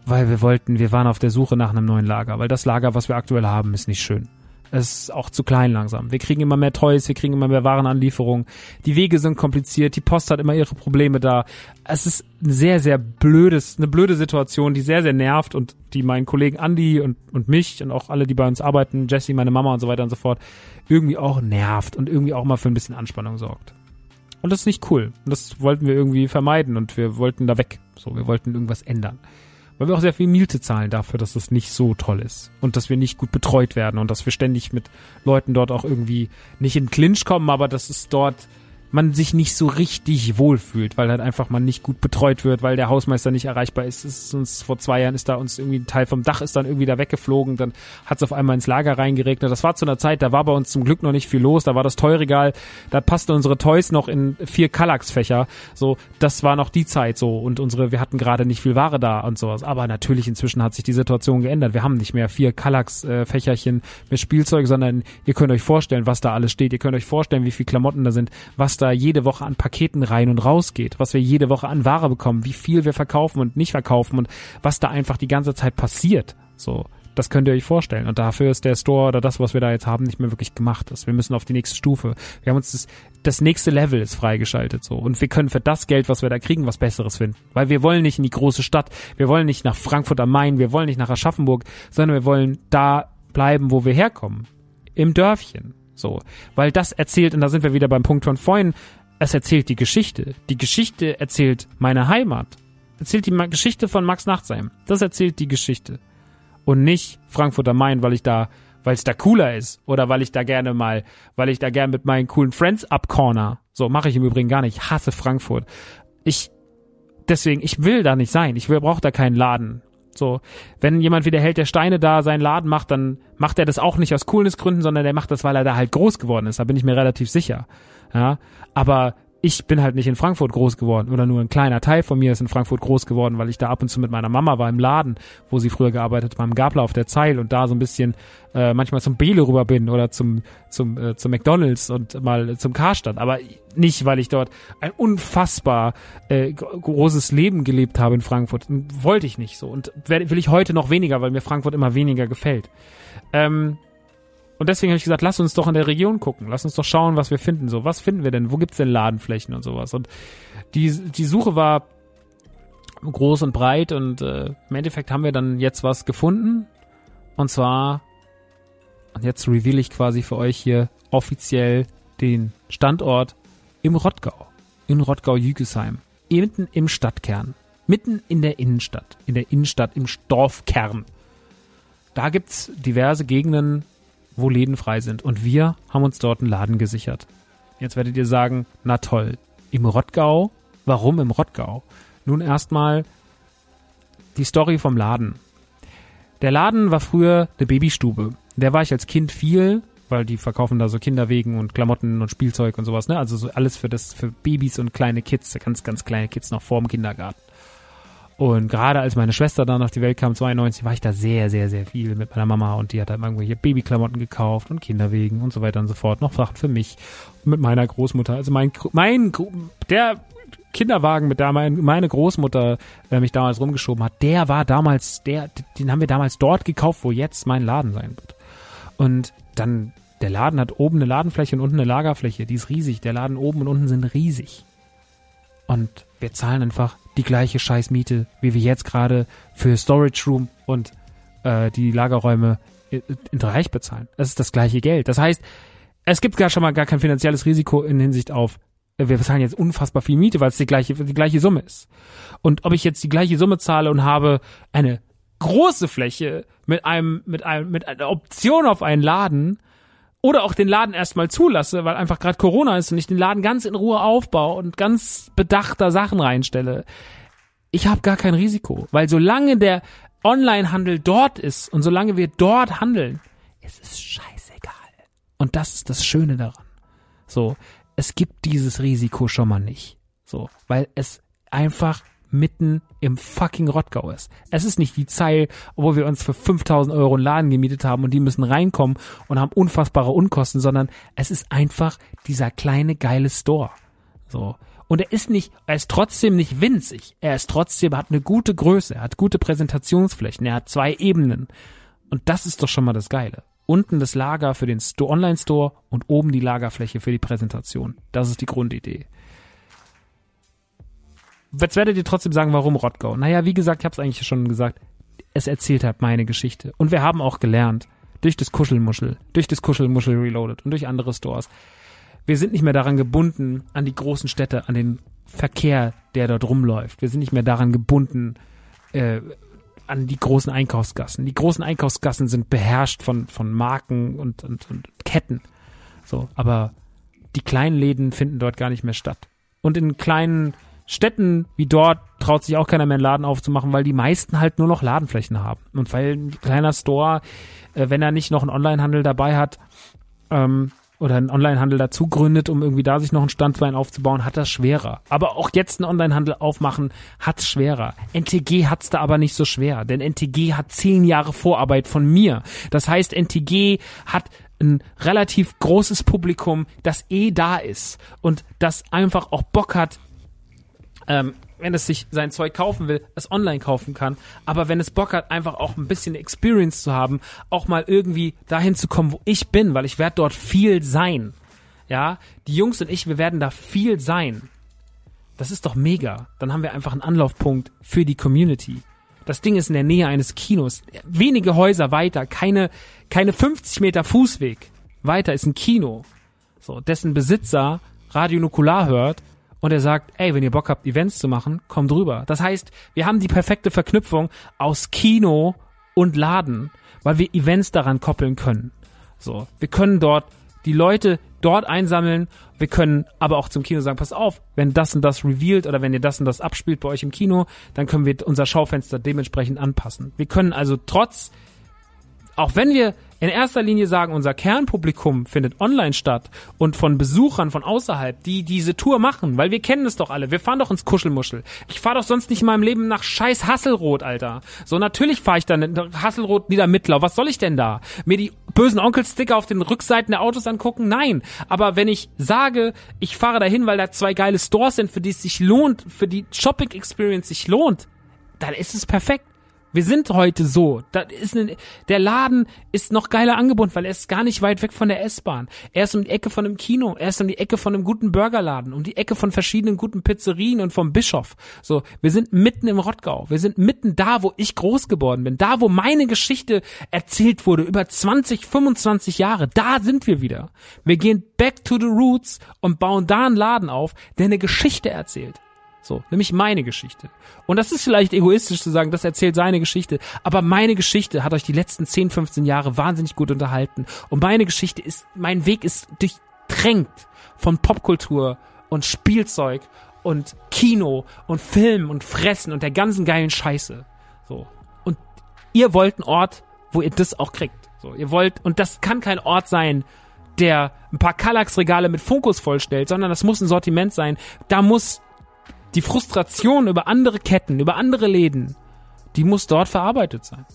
weil wir wollten, wir waren auf der Suche nach einem neuen Lager, weil das Lager, was wir aktuell haben, ist nicht schön. Es ist auch zu klein langsam. Wir kriegen immer mehr Toys, wir kriegen immer mehr Warenanlieferungen. Die Wege sind kompliziert, die Post hat immer ihre Probleme da. Es ist ein sehr, sehr blödes, eine blöde Situation, die sehr, sehr nervt und die meinen Kollegen Andy und, und mich und auch alle, die bei uns arbeiten, Jesse, meine Mama und so weiter und so fort, irgendwie auch nervt und irgendwie auch mal für ein bisschen Anspannung sorgt. Und das ist nicht cool. Und das wollten wir irgendwie vermeiden und wir wollten da weg. So, wir wollten irgendwas ändern weil wir auch sehr viel Miete zahlen dafür, dass es nicht so toll ist. Und dass wir nicht gut betreut werden. Und dass wir ständig mit Leuten dort auch irgendwie nicht in Clinch kommen, aber dass es dort man sich nicht so richtig wohlfühlt, weil halt einfach man nicht gut betreut wird, weil der Hausmeister nicht erreichbar ist. Es ist uns vor zwei Jahren ist da uns irgendwie ein Teil vom Dach ist dann irgendwie da weggeflogen, dann hat es auf einmal ins Lager reingeregnet. Das war zu einer Zeit, da war bei uns zum Glück noch nicht viel los, da war das Teurregal, da passten unsere Toys noch in vier Kallax-Fächer. So, das war noch die Zeit so und unsere, wir hatten gerade nicht viel Ware da und sowas. Aber natürlich inzwischen hat sich die Situation geändert. Wir haben nicht mehr vier Kallax-Fächerchen mit Spielzeug, sondern ihr könnt euch vorstellen, was da alles steht. Ihr könnt euch vorstellen, wie viel Klamotten da sind, was da da jede Woche an Paketen rein und raus geht, was wir jede Woche an Ware bekommen, wie viel wir verkaufen und nicht verkaufen und was da einfach die ganze Zeit passiert. So, Das könnt ihr euch vorstellen. Und dafür ist der Store oder das, was wir da jetzt haben, nicht mehr wirklich gemacht. Ist. Wir müssen auf die nächste Stufe. Wir haben uns das, das nächste Level ist freigeschaltet so. Und wir können für das Geld, was wir da kriegen, was Besseres finden. Weil wir wollen nicht in die große Stadt. Wir wollen nicht nach Frankfurt am Main. Wir wollen nicht nach Aschaffenburg, sondern wir wollen da bleiben, wo wir herkommen. Im Dörfchen. So. Weil das erzählt, und da sind wir wieder beim Punkt von vorhin, es erzählt die Geschichte. Die Geschichte erzählt meine Heimat. Erzählt die Geschichte von Max Nachtsheim. Das erzählt die Geschichte. Und nicht Frankfurt am Main, weil ich da, weil es da cooler ist. Oder weil ich da gerne mal, weil ich da gerne mit meinen coolen Friends abcorner. So, mache ich im Übrigen gar nicht. Ich hasse Frankfurt. Ich, deswegen, ich will da nicht sein. Ich brauche da keinen Laden. So, wenn jemand wie der Held der Steine da seinen Laden macht, dann macht er das auch nicht aus Coolness-Gründen, sondern der macht das, weil er da halt groß geworden ist. Da bin ich mir relativ sicher. Ja, aber ich bin halt nicht in Frankfurt groß geworden oder nur ein kleiner Teil von mir ist in Frankfurt groß geworden, weil ich da ab und zu mit meiner Mama war im Laden, wo sie früher gearbeitet beim Gabler auf der Zeil und da so ein bisschen äh, manchmal zum Bele rüber bin oder zum zum äh, zum McDonald's und mal zum Karstadt, aber nicht, weil ich dort ein unfassbar äh, großes Leben gelebt habe in Frankfurt. Wollte ich nicht so und will ich heute noch weniger, weil mir Frankfurt immer weniger gefällt. Ähm, und deswegen habe ich gesagt, lass uns doch in der Region gucken. Lass uns doch schauen, was wir finden. So, was finden wir denn? Wo gibt's denn Ladenflächen und sowas? Und die, die Suche war groß und breit und äh, im Endeffekt haben wir dann jetzt was gefunden. Und zwar, und jetzt reveal ich quasi für euch hier offiziell den Standort im Rottgau. In Rottgau-Jügesheim. Mitten im Stadtkern. Mitten in der Innenstadt. In der Innenstadt, im Dorfkern. Da gibt's diverse Gegenden, wo Läden frei sind. Und wir haben uns dort einen Laden gesichert. Jetzt werdet ihr sagen, na toll, im Rottgau? Warum im Rottgau? Nun erstmal die Story vom Laden. Der Laden war früher eine Babystube. Der war ich als Kind viel, weil die verkaufen da so Kinderwegen und Klamotten und Spielzeug und sowas, ne? Also so alles für das, für Babys und kleine Kids, ganz, ganz kleine Kids noch vorm Kindergarten. Und gerade als meine Schwester dann auf die Welt kam, 92, war ich da sehr, sehr, sehr viel mit meiner Mama und die hat dann irgendwelche Babyklamotten gekauft und Kinderwegen und so weiter und so fort. Noch Sachen für mich mit meiner Großmutter. Also mein, mein, der Kinderwagen, mit der meine Großmutter äh, mich damals rumgeschoben hat, der war damals, der, den haben wir damals dort gekauft, wo jetzt mein Laden sein wird. Und dann, der Laden hat oben eine Ladenfläche und unten eine Lagerfläche, die ist riesig. Der Laden oben und unten sind riesig. Und wir zahlen einfach die gleiche Scheißmiete, wie wir jetzt gerade für Storage Room und äh, die Lagerräume in Reich bezahlen. Das ist das gleiche Geld. Das heißt, es gibt gar schon mal gar kein finanzielles Risiko in Hinsicht auf, wir bezahlen jetzt unfassbar viel Miete, weil es die gleiche, die gleiche Summe ist. Und ob ich jetzt die gleiche Summe zahle und habe eine große Fläche mit einem, mit einem, mit einer Option auf einen Laden, oder auch den Laden erstmal zulasse, weil einfach gerade Corona ist und ich den Laden ganz in Ruhe aufbaue und ganz bedachter Sachen reinstelle. Ich habe gar kein Risiko, weil solange der Onlinehandel dort ist und solange wir dort handeln, ist es scheißegal. Und das ist das Schöne daran. So, es gibt dieses Risiko schon mal nicht. So, weil es einfach mitten im fucking Rottgau ist. Es ist nicht die Zeil, wo wir uns für 5000 Euro einen Laden gemietet haben und die müssen reinkommen und haben unfassbare Unkosten, sondern es ist einfach dieser kleine geile Store. So. Und er ist nicht, er ist trotzdem nicht winzig. Er ist trotzdem, hat eine gute Größe, er hat gute Präsentationsflächen, er hat zwei Ebenen. Und das ist doch schon mal das Geile. Unten das Lager für den Online-Store und oben die Lagerfläche für die Präsentation. Das ist die Grundidee. Jetzt werdet ihr trotzdem sagen, warum Rottgau? Naja, wie gesagt, ich habe es eigentlich schon gesagt, es erzählt halt meine Geschichte. Und wir haben auch gelernt, durch das Kuschelmuschel, durch das Kuschelmuschel Reloaded und durch andere Stores, wir sind nicht mehr daran gebunden an die großen Städte, an den Verkehr, der dort rumläuft. Wir sind nicht mehr daran gebunden äh, an die großen Einkaufsgassen. Die großen Einkaufsgassen sind beherrscht von, von Marken und, und, und Ketten. So, aber die kleinen Läden finden dort gar nicht mehr statt. Und in kleinen Städten wie dort traut sich auch keiner mehr einen Laden aufzumachen, weil die meisten halt nur noch Ladenflächen haben. Und weil ein kleiner Store, äh, wenn er nicht noch einen Onlinehandel dabei hat, ähm, oder einen Onlinehandel dazu gründet, um irgendwie da sich noch ein Standbein aufzubauen, hat das schwerer. Aber auch jetzt einen Onlinehandel aufmachen, hat's schwerer. NTG hat's da aber nicht so schwer, denn NTG hat zehn Jahre Vorarbeit von mir. Das heißt, NTG hat ein relativ großes Publikum, das eh da ist und das einfach auch Bock hat, ähm, wenn es sich sein Zeug kaufen will, es online kaufen kann. Aber wenn es Bock hat, einfach auch ein bisschen Experience zu haben, auch mal irgendwie dahin zu kommen, wo ich bin, weil ich werde dort viel sein. Ja, die Jungs und ich, wir werden da viel sein. Das ist doch mega. Dann haben wir einfach einen Anlaufpunkt für die Community. Das Ding ist in der Nähe eines Kinos. Wenige Häuser weiter, keine, keine 50 Meter Fußweg. Weiter ist ein Kino. So, dessen Besitzer Radio Nukular hört und er sagt, ey, wenn ihr Bock habt, Events zu machen, kommt rüber. Das heißt, wir haben die perfekte Verknüpfung aus Kino und Laden, weil wir Events daran koppeln können. So, wir können dort die Leute dort einsammeln. Wir können aber auch zum Kino sagen, pass auf, wenn das und das revealed oder wenn ihr das und das abspielt bei euch im Kino, dann können wir unser Schaufenster dementsprechend anpassen. Wir können also trotz, auch wenn wir in erster Linie sagen, unser Kernpublikum findet online statt und von Besuchern von außerhalb, die diese Tour machen, weil wir kennen es doch alle. Wir fahren doch ins Kuschelmuschel. Ich fahre doch sonst nicht in meinem Leben nach scheiß Hasselrot, Alter. So, natürlich fahre ich dann Hasselrot Niedermittlau. Was soll ich denn da? Mir die bösen Onkelsticker auf den Rückseiten der Autos angucken? Nein. Aber wenn ich sage, ich fahre dahin, weil da zwei geile Stores sind, für die es sich lohnt, für die Shopping Experience sich lohnt, dann ist es perfekt. Wir sind heute so. Da ist eine, der Laden ist noch geiler angebunden, weil er ist gar nicht weit weg von der S-Bahn. Er ist um die Ecke von einem Kino, er ist um die Ecke von einem guten Burgerladen, um die Ecke von verschiedenen guten Pizzerien und vom Bischof. So, wir sind mitten im Rottgau. Wir sind mitten da, wo ich groß geworden bin. Da, wo meine Geschichte erzählt wurde, über 20, 25 Jahre. Da sind wir wieder. Wir gehen back to the roots und bauen da einen Laden auf, der eine Geschichte erzählt. So, nämlich meine Geschichte. Und das ist vielleicht egoistisch zu sagen, das erzählt seine Geschichte, aber meine Geschichte hat euch die letzten 10, 15 Jahre wahnsinnig gut unterhalten. Und meine Geschichte ist, mein Weg ist durchtränkt von Popkultur und Spielzeug und Kino und Film und Fressen und der ganzen geilen Scheiße. So. Und ihr wollt einen Ort, wo ihr das auch kriegt. So, ihr wollt, und das kann kein Ort sein, der ein paar Kallax-Regale mit Funkus vollstellt, sondern das muss ein Sortiment sein. Da muss die Frustration über andere Ketten, über andere Läden, die muss dort verarbeitet sein.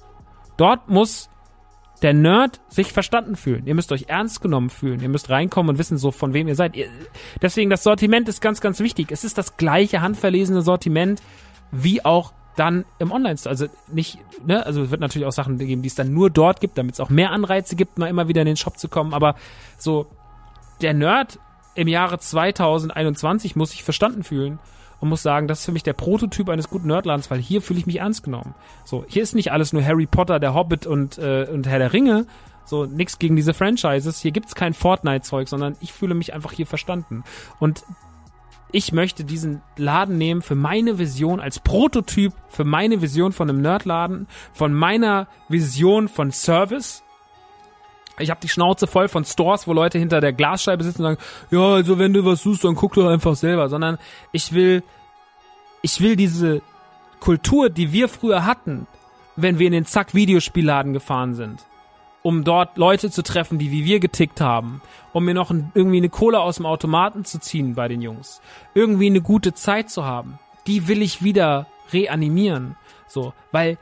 Dort muss der Nerd sich verstanden fühlen. Ihr müsst euch ernst genommen fühlen. Ihr müsst reinkommen und wissen so, von wem ihr seid. Ihr, deswegen, das Sortiment ist ganz, ganz wichtig. Es ist das gleiche handverlesene Sortiment wie auch dann im Online-Store. Also nicht, ne, also es wird natürlich auch Sachen geben, die es dann nur dort gibt, damit es auch mehr Anreize gibt, mal immer wieder in den Shop zu kommen. Aber so, der Nerd im Jahre 2021 muss sich verstanden fühlen und muss sagen, das ist für mich der Prototyp eines guten Nerdlands, weil hier fühle ich mich ernst genommen. So, hier ist nicht alles nur Harry Potter, der Hobbit und, äh, und Herr der Ringe. So, nix gegen diese Franchises. Hier gibt's kein Fortnite-Zeug, sondern ich fühle mich einfach hier verstanden. Und ich möchte diesen Laden nehmen für meine Vision als Prototyp, für meine Vision von einem Nerdladen, von meiner Vision von Service, ich habe die Schnauze voll von Stores, wo Leute hinter der Glasscheibe sitzen und sagen, ja, also wenn du was suchst, dann guck doch einfach selber, sondern ich will, ich will diese Kultur, die wir früher hatten, wenn wir in den Zack Videospielladen gefahren sind, um dort Leute zu treffen, die wie wir getickt haben, um mir noch ein, irgendwie eine Kohle aus dem Automaten zu ziehen bei den Jungs, irgendwie eine gute Zeit zu haben, die will ich wieder reanimieren, so, weil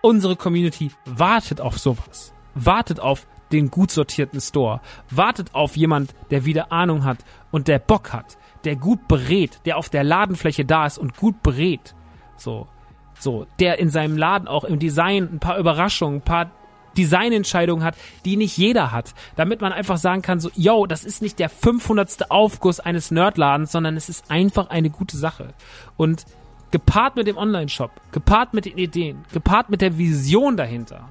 unsere Community wartet auf sowas, wartet auf den gut sortierten Store. Wartet auf jemand, der wieder Ahnung hat und der Bock hat, der gut berät, der auf der Ladenfläche da ist und gut berät. So, so, der in seinem Laden auch im Design ein paar Überraschungen, ein paar Designentscheidungen hat, die nicht jeder hat, damit man einfach sagen kann, so, yo, das ist nicht der 500. Aufguss eines Nerdladens, sondern es ist einfach eine gute Sache. Und gepaart mit dem Online-Shop, gepaart mit den Ideen, gepaart mit der Vision dahinter,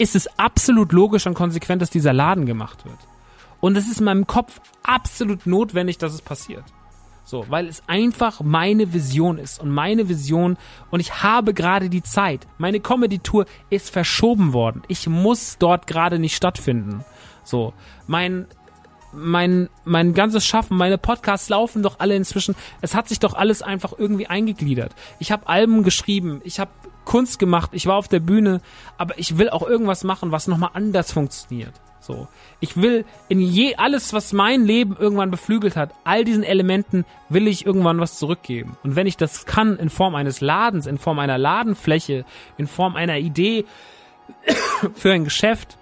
ist es absolut logisch und konsequent, dass dieser Laden gemacht wird. Und es ist in meinem Kopf absolut notwendig, dass es passiert. So, weil es einfach meine Vision ist und meine Vision und ich habe gerade die Zeit. Meine Comedy-Tour ist verschoben worden. Ich muss dort gerade nicht stattfinden. So, mein mein mein ganzes Schaffen, meine Podcasts laufen doch alle inzwischen. Es hat sich doch alles einfach irgendwie eingegliedert. Ich habe Alben geschrieben, ich habe Kunst gemacht, ich war auf der Bühne, aber ich will auch irgendwas machen, was nochmal anders funktioniert. So. Ich will in je alles, was mein Leben irgendwann beflügelt hat, all diesen Elementen will ich irgendwann was zurückgeben. Und wenn ich das kann, in Form eines Ladens, in Form einer Ladenfläche, in Form einer Idee für ein Geschäft,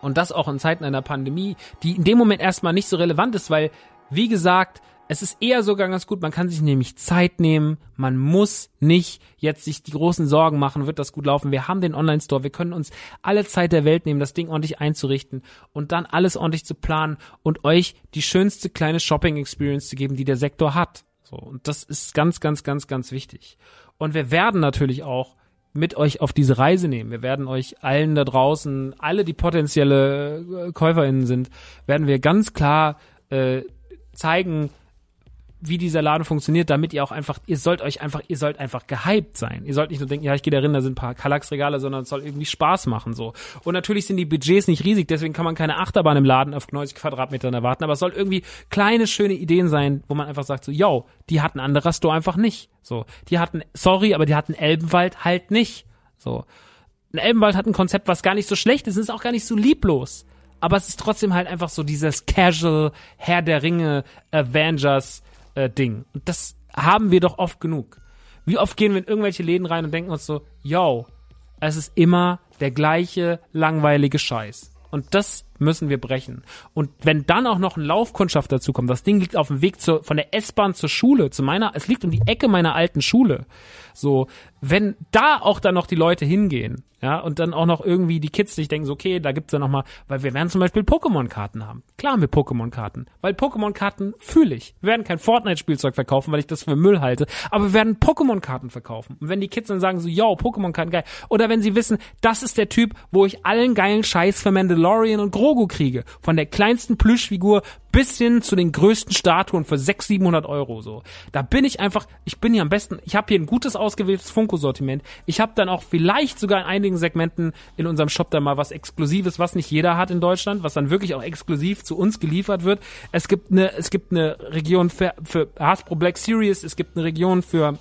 und das auch in Zeiten einer Pandemie, die in dem Moment erstmal nicht so relevant ist, weil, wie gesagt, es ist eher sogar ganz gut, man kann sich nämlich Zeit nehmen, man muss nicht jetzt sich die großen Sorgen machen, wird das gut laufen. Wir haben den Online-Store, wir können uns alle Zeit der Welt nehmen, das Ding ordentlich einzurichten und dann alles ordentlich zu planen und euch die schönste kleine Shopping-Experience zu geben, die der Sektor hat. So, und das ist ganz, ganz, ganz, ganz wichtig. Und wir werden natürlich auch mit euch auf diese Reise nehmen. Wir werden euch allen da draußen, alle die potenzielle äh, KäuferInnen sind, werden wir ganz klar äh, zeigen, wie dieser Laden funktioniert, damit ihr auch einfach, ihr sollt euch einfach, ihr sollt einfach gehypt sein. Ihr sollt nicht nur denken, ja, ich gehe da rein, da sind ein paar Kallax-Regale, sondern es soll irgendwie Spaß machen, so. Und natürlich sind die Budgets nicht riesig, deswegen kann man keine Achterbahn im Laden auf 90 Quadratmetern erwarten, aber es soll irgendwie kleine, schöne Ideen sein, wo man einfach sagt so, yo, die hatten anderer Store einfach nicht. So. Die hatten, sorry, aber die hatten Elbenwald halt nicht. So. Ein Elbenwald hat ein Konzept, was gar nicht so schlecht ist, ist auch gar nicht so lieblos. Aber es ist trotzdem halt einfach so dieses Casual Herr der Ringe Avengers äh, Ding. Und das haben wir doch oft genug. Wie oft gehen wir in irgendwelche Läden rein und denken uns so, yo, es ist immer der gleiche langweilige Scheiß. Und das müssen wir brechen. Und wenn dann auch noch ein Laufkundschaft dazu kommt, das Ding liegt auf dem Weg zur, von der S-Bahn zur Schule, zu meiner, es liegt um die Ecke meiner alten Schule. So, wenn da auch dann noch die Leute hingehen, ja, und dann auch noch irgendwie die Kids sich denken, so, okay, da gibt's ja noch mal, weil wir werden zum Beispiel Pokémon-Karten haben. Klar haben wir Pokémon-Karten, weil Pokémon-Karten fühle ich. Wir werden kein Fortnite-Spielzeug verkaufen, weil ich das für Müll halte, aber wir werden Pokémon-Karten verkaufen. Und wenn die Kids dann sagen so, yo, Pokémon-Karten geil, oder wenn sie wissen, das ist der Typ, wo ich allen geilen Scheiß für Mandalorian und Grogu kriege, von der kleinsten Plüschfigur bis hin zu den größten Statuen für 600, 700 Euro so. Da bin ich einfach, ich bin hier am besten, ich habe hier ein gutes ausgewähltes Funko-Sortiment. Ich habe dann auch vielleicht sogar in einigen Segmenten in unserem Shop da mal was Exklusives, was nicht jeder hat in Deutschland, was dann wirklich auch exklusiv zu uns geliefert wird. Es gibt eine, es gibt eine Region für, für Hasbro Black Series, es gibt eine Region für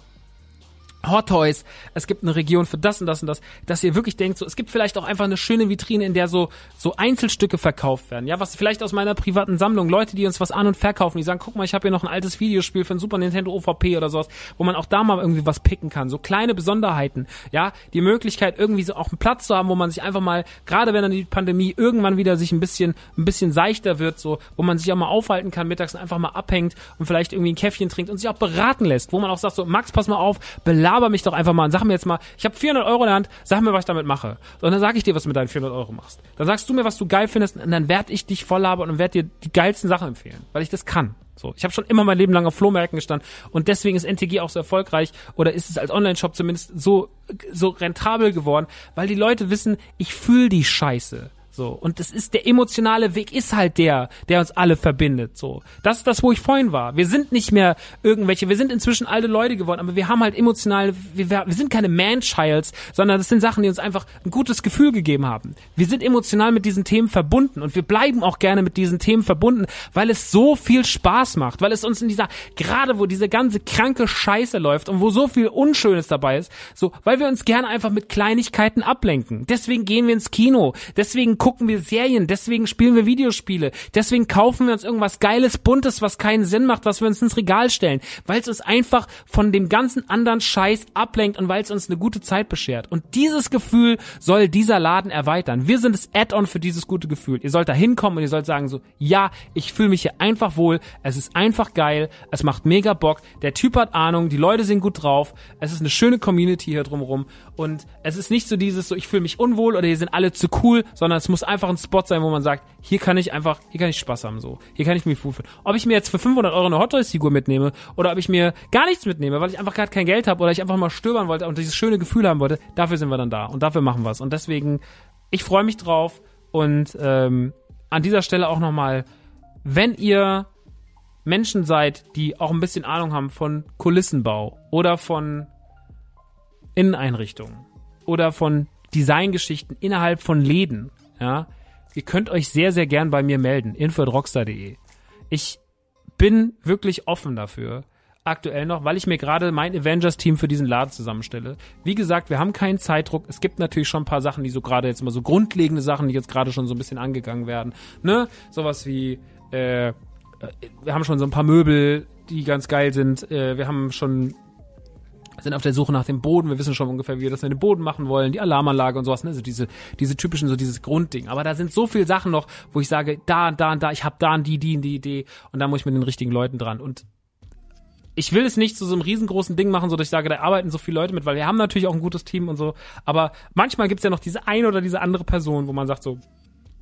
Hot Toys, es gibt eine Region für das und das und das, dass ihr wirklich denkt, so, es gibt vielleicht auch einfach eine schöne Vitrine, in der so, so Einzelstücke verkauft werden, ja, was vielleicht aus meiner privaten Sammlung, Leute, die uns was an- und verkaufen, die sagen, guck mal, ich habe hier noch ein altes Videospiel für ein Super Nintendo OVP oder sowas, wo man auch da mal irgendwie was picken kann, so kleine Besonderheiten, ja, die Möglichkeit irgendwie so auch einen Platz zu haben, wo man sich einfach mal, gerade wenn dann die Pandemie irgendwann wieder sich ein bisschen, ein bisschen seichter wird, so, wo man sich auch mal aufhalten kann mittags einfach mal abhängt und vielleicht irgendwie ein Käffchen trinkt und sich auch beraten lässt, wo man auch sagt, so, Max, pass mal auf, belaber laber mich doch einfach mal und sag mir jetzt mal, ich habe 400 Euro in der Hand, sag mir, was ich damit mache. Und dann sage ich dir, was du mit deinen 400 Euro machst. Dann sagst du mir, was du geil findest und dann werde ich dich voll labern und werde dir die geilsten Sachen empfehlen, weil ich das kann. So, ich habe schon immer mein Leben lang auf Flohmärkten gestanden und deswegen ist NTG auch so erfolgreich oder ist es als Online-Shop zumindest so so rentabel geworden, weil die Leute wissen, ich fühle die Scheiße. So. Und das ist, der emotionale Weg ist halt der, der uns alle verbindet, so. Das ist das, wo ich vorhin war. Wir sind nicht mehr irgendwelche, wir sind inzwischen alte Leute geworden, aber wir haben halt emotional, wir, wir sind keine Man-Childs, sondern das sind Sachen, die uns einfach ein gutes Gefühl gegeben haben. Wir sind emotional mit diesen Themen verbunden und wir bleiben auch gerne mit diesen Themen verbunden, weil es so viel Spaß macht, weil es uns in dieser, gerade wo diese ganze kranke Scheiße läuft und wo so viel Unschönes dabei ist, so, weil wir uns gerne einfach mit Kleinigkeiten ablenken. Deswegen gehen wir ins Kino, deswegen gucken wir Serien, deswegen spielen wir Videospiele, deswegen kaufen wir uns irgendwas Geiles, Buntes, was keinen Sinn macht, was wir uns ins Regal stellen, weil es uns einfach von dem ganzen anderen Scheiß ablenkt und weil es uns eine gute Zeit beschert. Und dieses Gefühl soll dieser Laden erweitern. Wir sind das Add-on für dieses gute Gefühl. Ihr sollt da hinkommen und ihr sollt sagen so, ja, ich fühle mich hier einfach wohl, es ist einfach geil, es macht mega Bock, der Typ hat Ahnung, die Leute sind gut drauf, es ist eine schöne Community hier drumherum und es ist nicht so dieses so, ich fühle mich unwohl oder hier sind alle zu cool, sondern es muss einfach ein Spot sein, wo man sagt, hier kann ich einfach, hier kann ich Spaß haben, so. Hier kann ich mich fühlen. Ob ich mir jetzt für 500 Euro eine Hot Toys Figur mitnehme oder ob ich mir gar nichts mitnehme, weil ich einfach gerade kein Geld habe oder ich einfach mal stöbern wollte und dieses schöne Gefühl haben wollte, dafür sind wir dann da und dafür machen wir es. Und deswegen, ich freue mich drauf und ähm, an dieser Stelle auch nochmal, wenn ihr Menschen seid, die auch ein bisschen Ahnung haben von Kulissenbau oder von Inneneinrichtungen oder von Designgeschichten innerhalb von Läden ja, ihr könnt euch sehr, sehr gern bei mir melden. info.rockstar.de. Ich bin wirklich offen dafür. Aktuell noch, weil ich mir gerade mein Avengers-Team für diesen Laden zusammenstelle. Wie gesagt, wir haben keinen Zeitdruck. Es gibt natürlich schon ein paar Sachen, die so gerade jetzt mal so grundlegende Sachen, die jetzt gerade schon so ein bisschen angegangen werden. Ne? Sowas wie, äh, wir haben schon so ein paar Möbel, die ganz geil sind. Äh, wir haben schon sind auf der Suche nach dem Boden. Wir wissen schon ungefähr, wie wir das mit dem Boden machen wollen, die Alarmanlage und sowas, ne? Also diese, diese typischen, so dieses Grundding. Aber da sind so viele Sachen noch, wo ich sage, da und da und da, ich habe da und die, die und die Idee und da muss ich mit den richtigen Leuten dran. Und ich will es nicht zu so einem riesengroßen Ding machen, so dass ich sage, da arbeiten so viele Leute mit, weil wir haben natürlich auch ein gutes Team und so. Aber manchmal gibt's ja noch diese eine oder diese andere Person, wo man sagt so,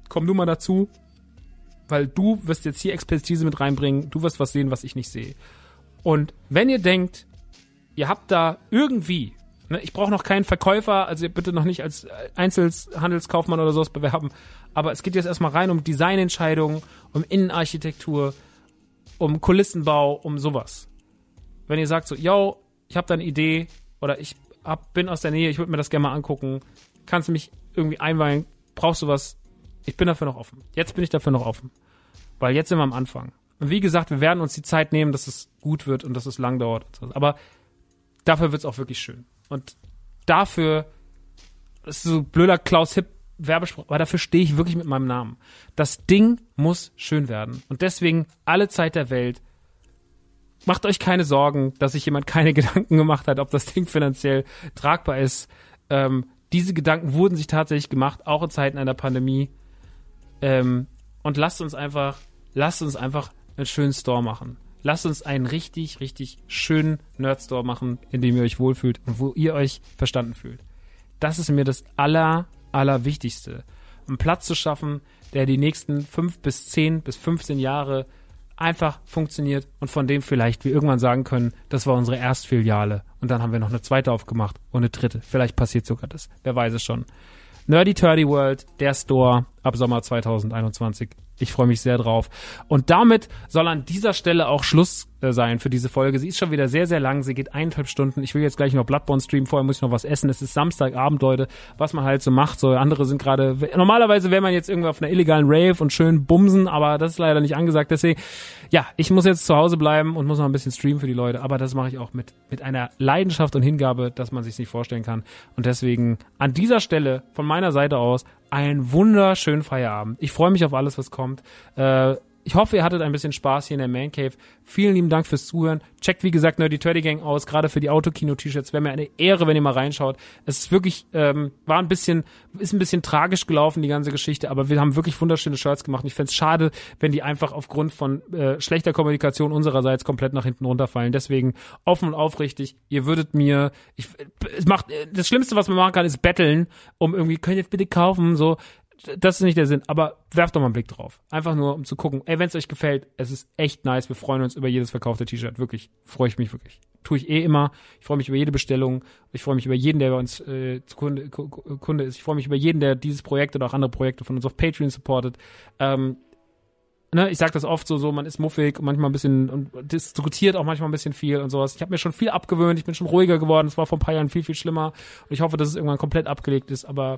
komm du mal dazu, weil du wirst jetzt hier Expertise mit reinbringen, du wirst was sehen, was ich nicht sehe. Und wenn ihr denkt, ihr habt da irgendwie, ne, ich brauche noch keinen Verkäufer, also bitte noch nicht als Einzelhandelskaufmann oder sowas bewerben, aber es geht jetzt erstmal rein um Designentscheidungen, um Innenarchitektur, um Kulissenbau, um sowas. Wenn ihr sagt so, yo, ich habe da eine Idee oder ich hab, bin aus der Nähe, ich würde mir das gerne mal angucken, kannst du mich irgendwie einweihen, brauchst du was? Ich bin dafür noch offen. Jetzt bin ich dafür noch offen. Weil jetzt sind wir am Anfang. Und wie gesagt, wir werden uns die Zeit nehmen, dass es gut wird und dass es lang dauert. Aber dafür wird es auch wirklich schön. Und dafür, das ist so blöder Klaus Hipp Werbespruch, aber dafür stehe ich wirklich mit meinem Namen. Das Ding muss schön werden. Und deswegen alle Zeit der Welt. Macht euch keine Sorgen, dass sich jemand keine Gedanken gemacht hat, ob das Ding finanziell tragbar ist. Ähm, diese Gedanken wurden sich tatsächlich gemacht, auch in Zeiten einer Pandemie. Ähm, und lasst uns einfach, lasst uns einfach einen schönen Store machen. Lasst uns einen richtig, richtig schönen Nerd-Store machen, in dem ihr euch wohlfühlt und wo ihr euch verstanden fühlt. Das ist mir das aller, allerwichtigste. Einen Platz zu schaffen, der die nächsten fünf bis zehn bis 15 Jahre einfach funktioniert und von dem vielleicht wir irgendwann sagen können, das war unsere Erstfiliale und dann haben wir noch eine zweite aufgemacht und eine dritte. Vielleicht passiert sogar das. Wer weiß es schon. Nerdy Turdy World, der Store ab Sommer 2021. Ich freue mich sehr drauf. Und damit soll an dieser Stelle auch Schluss äh, sein für diese Folge. Sie ist schon wieder sehr, sehr lang. Sie geht eineinhalb Stunden. Ich will jetzt gleich noch Bloodborne streamen. Vorher muss ich noch was essen. Es ist Samstagabend, Leute. Was man halt so macht. So andere sind gerade. Normalerweise wäre man jetzt irgendwie auf einer illegalen Rave und schön bumsen, aber das ist leider nicht angesagt. Deswegen, ja, ich muss jetzt zu Hause bleiben und muss noch ein bisschen streamen für die Leute. Aber das mache ich auch mit mit einer Leidenschaft und Hingabe, dass man sich nicht vorstellen kann. Und deswegen an dieser Stelle von meiner Seite aus einen wunderschönen Feierabend. Ich freue mich auf alles, was kommt. Äh, ich hoffe, ihr hattet ein bisschen Spaß hier in der Man Cave. Vielen lieben Dank fürs Zuhören. Checkt, wie gesagt, Nerdy Turdy Gang aus, gerade für die Autokino-T-Shirts. Wäre mir eine Ehre, wenn ihr mal reinschaut. Es ist wirklich, ähm, war ein bisschen, ist ein bisschen tragisch gelaufen, die ganze Geschichte, aber wir haben wirklich wunderschöne Shirts gemacht. Ich fände es schade, wenn die einfach aufgrund von äh, schlechter Kommunikation unsererseits komplett nach hinten runterfallen. Deswegen offen und aufrichtig, ihr würdet mir, ich, es macht, das Schlimmste, was man machen kann, ist betteln, um irgendwie, könnt ihr bitte kaufen, so das ist nicht der Sinn, aber werft doch mal einen Blick drauf. Einfach nur, um zu gucken, ey, wenn es euch gefällt, es ist echt nice. Wir freuen uns über jedes verkaufte T-Shirt. Wirklich, freue ich mich wirklich. Tue ich eh immer. Ich freue mich über jede Bestellung. Ich freue mich über jeden, der bei uns äh, Kunde, Kunde ist. Ich freue mich über jeden, der dieses Projekt oder auch andere Projekte von uns auf Patreon supportet. Ähm, ne, ich sag das oft so, so, man ist muffig und manchmal ein bisschen und diskutiert auch manchmal ein bisschen viel und sowas. Ich habe mir schon viel abgewöhnt, ich bin schon ruhiger geworden. Es war vor ein paar Jahren viel, viel schlimmer. Und ich hoffe, dass es irgendwann komplett abgelegt ist, aber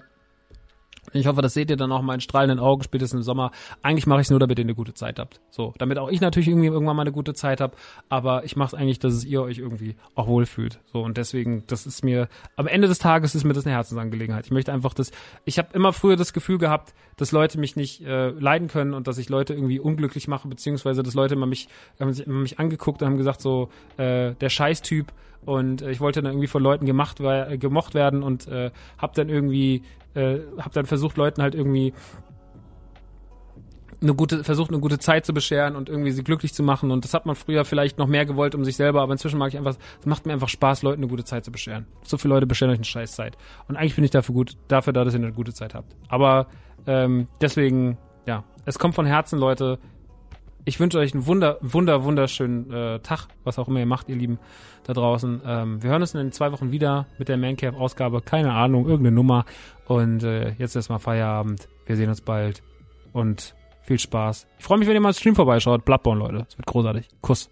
ich hoffe, das seht ihr dann auch mal in strahlenden Augen, spätestens im Sommer. Eigentlich mache ich es nur, damit ihr eine gute Zeit habt. So, damit auch ich natürlich irgendwie irgendwann mal eine gute Zeit habe. Aber ich mache es eigentlich, dass es ihr euch irgendwie auch wohlfühlt. So und deswegen, das ist mir am Ende des Tages ist mir das eine Herzensangelegenheit. Ich möchte einfach, dass ich habe immer früher das Gefühl gehabt, dass Leute mich nicht äh, leiden können und dass ich Leute irgendwie unglücklich mache, beziehungsweise dass Leute immer mich haben sich immer mich angeguckt und haben gesagt so äh, der Scheißtyp und äh, ich wollte dann irgendwie von Leuten gemacht, äh, gemocht werden und äh, habe dann irgendwie äh, habe dann versucht Leuten halt irgendwie eine gute versucht eine gute Zeit zu bescheren und irgendwie sie glücklich zu machen und das hat man früher vielleicht noch mehr gewollt um sich selber, aber inzwischen mag ich einfach es macht mir einfach Spaß Leuten eine gute Zeit zu bescheren. So viele Leute bescheren euch eine scheiß Zeit und eigentlich bin ich dafür gut dafür da, dass ihr eine gute Zeit habt. Aber ähm, deswegen ja, es kommt von Herzen Leute, ich wünsche euch einen wunder, wunder, wunderschönen äh, Tag, was auch immer ihr macht, ihr Lieben da draußen. Ähm, wir hören uns in zwei Wochen wieder mit der Mancave-Ausgabe. Keine Ahnung, irgendeine Nummer. Und äh, jetzt erstmal Feierabend. Wir sehen uns bald. Und viel Spaß. Ich freue mich, wenn ihr mal im Stream vorbeischaut. Bloodborne, Leute. Es wird großartig. Kuss.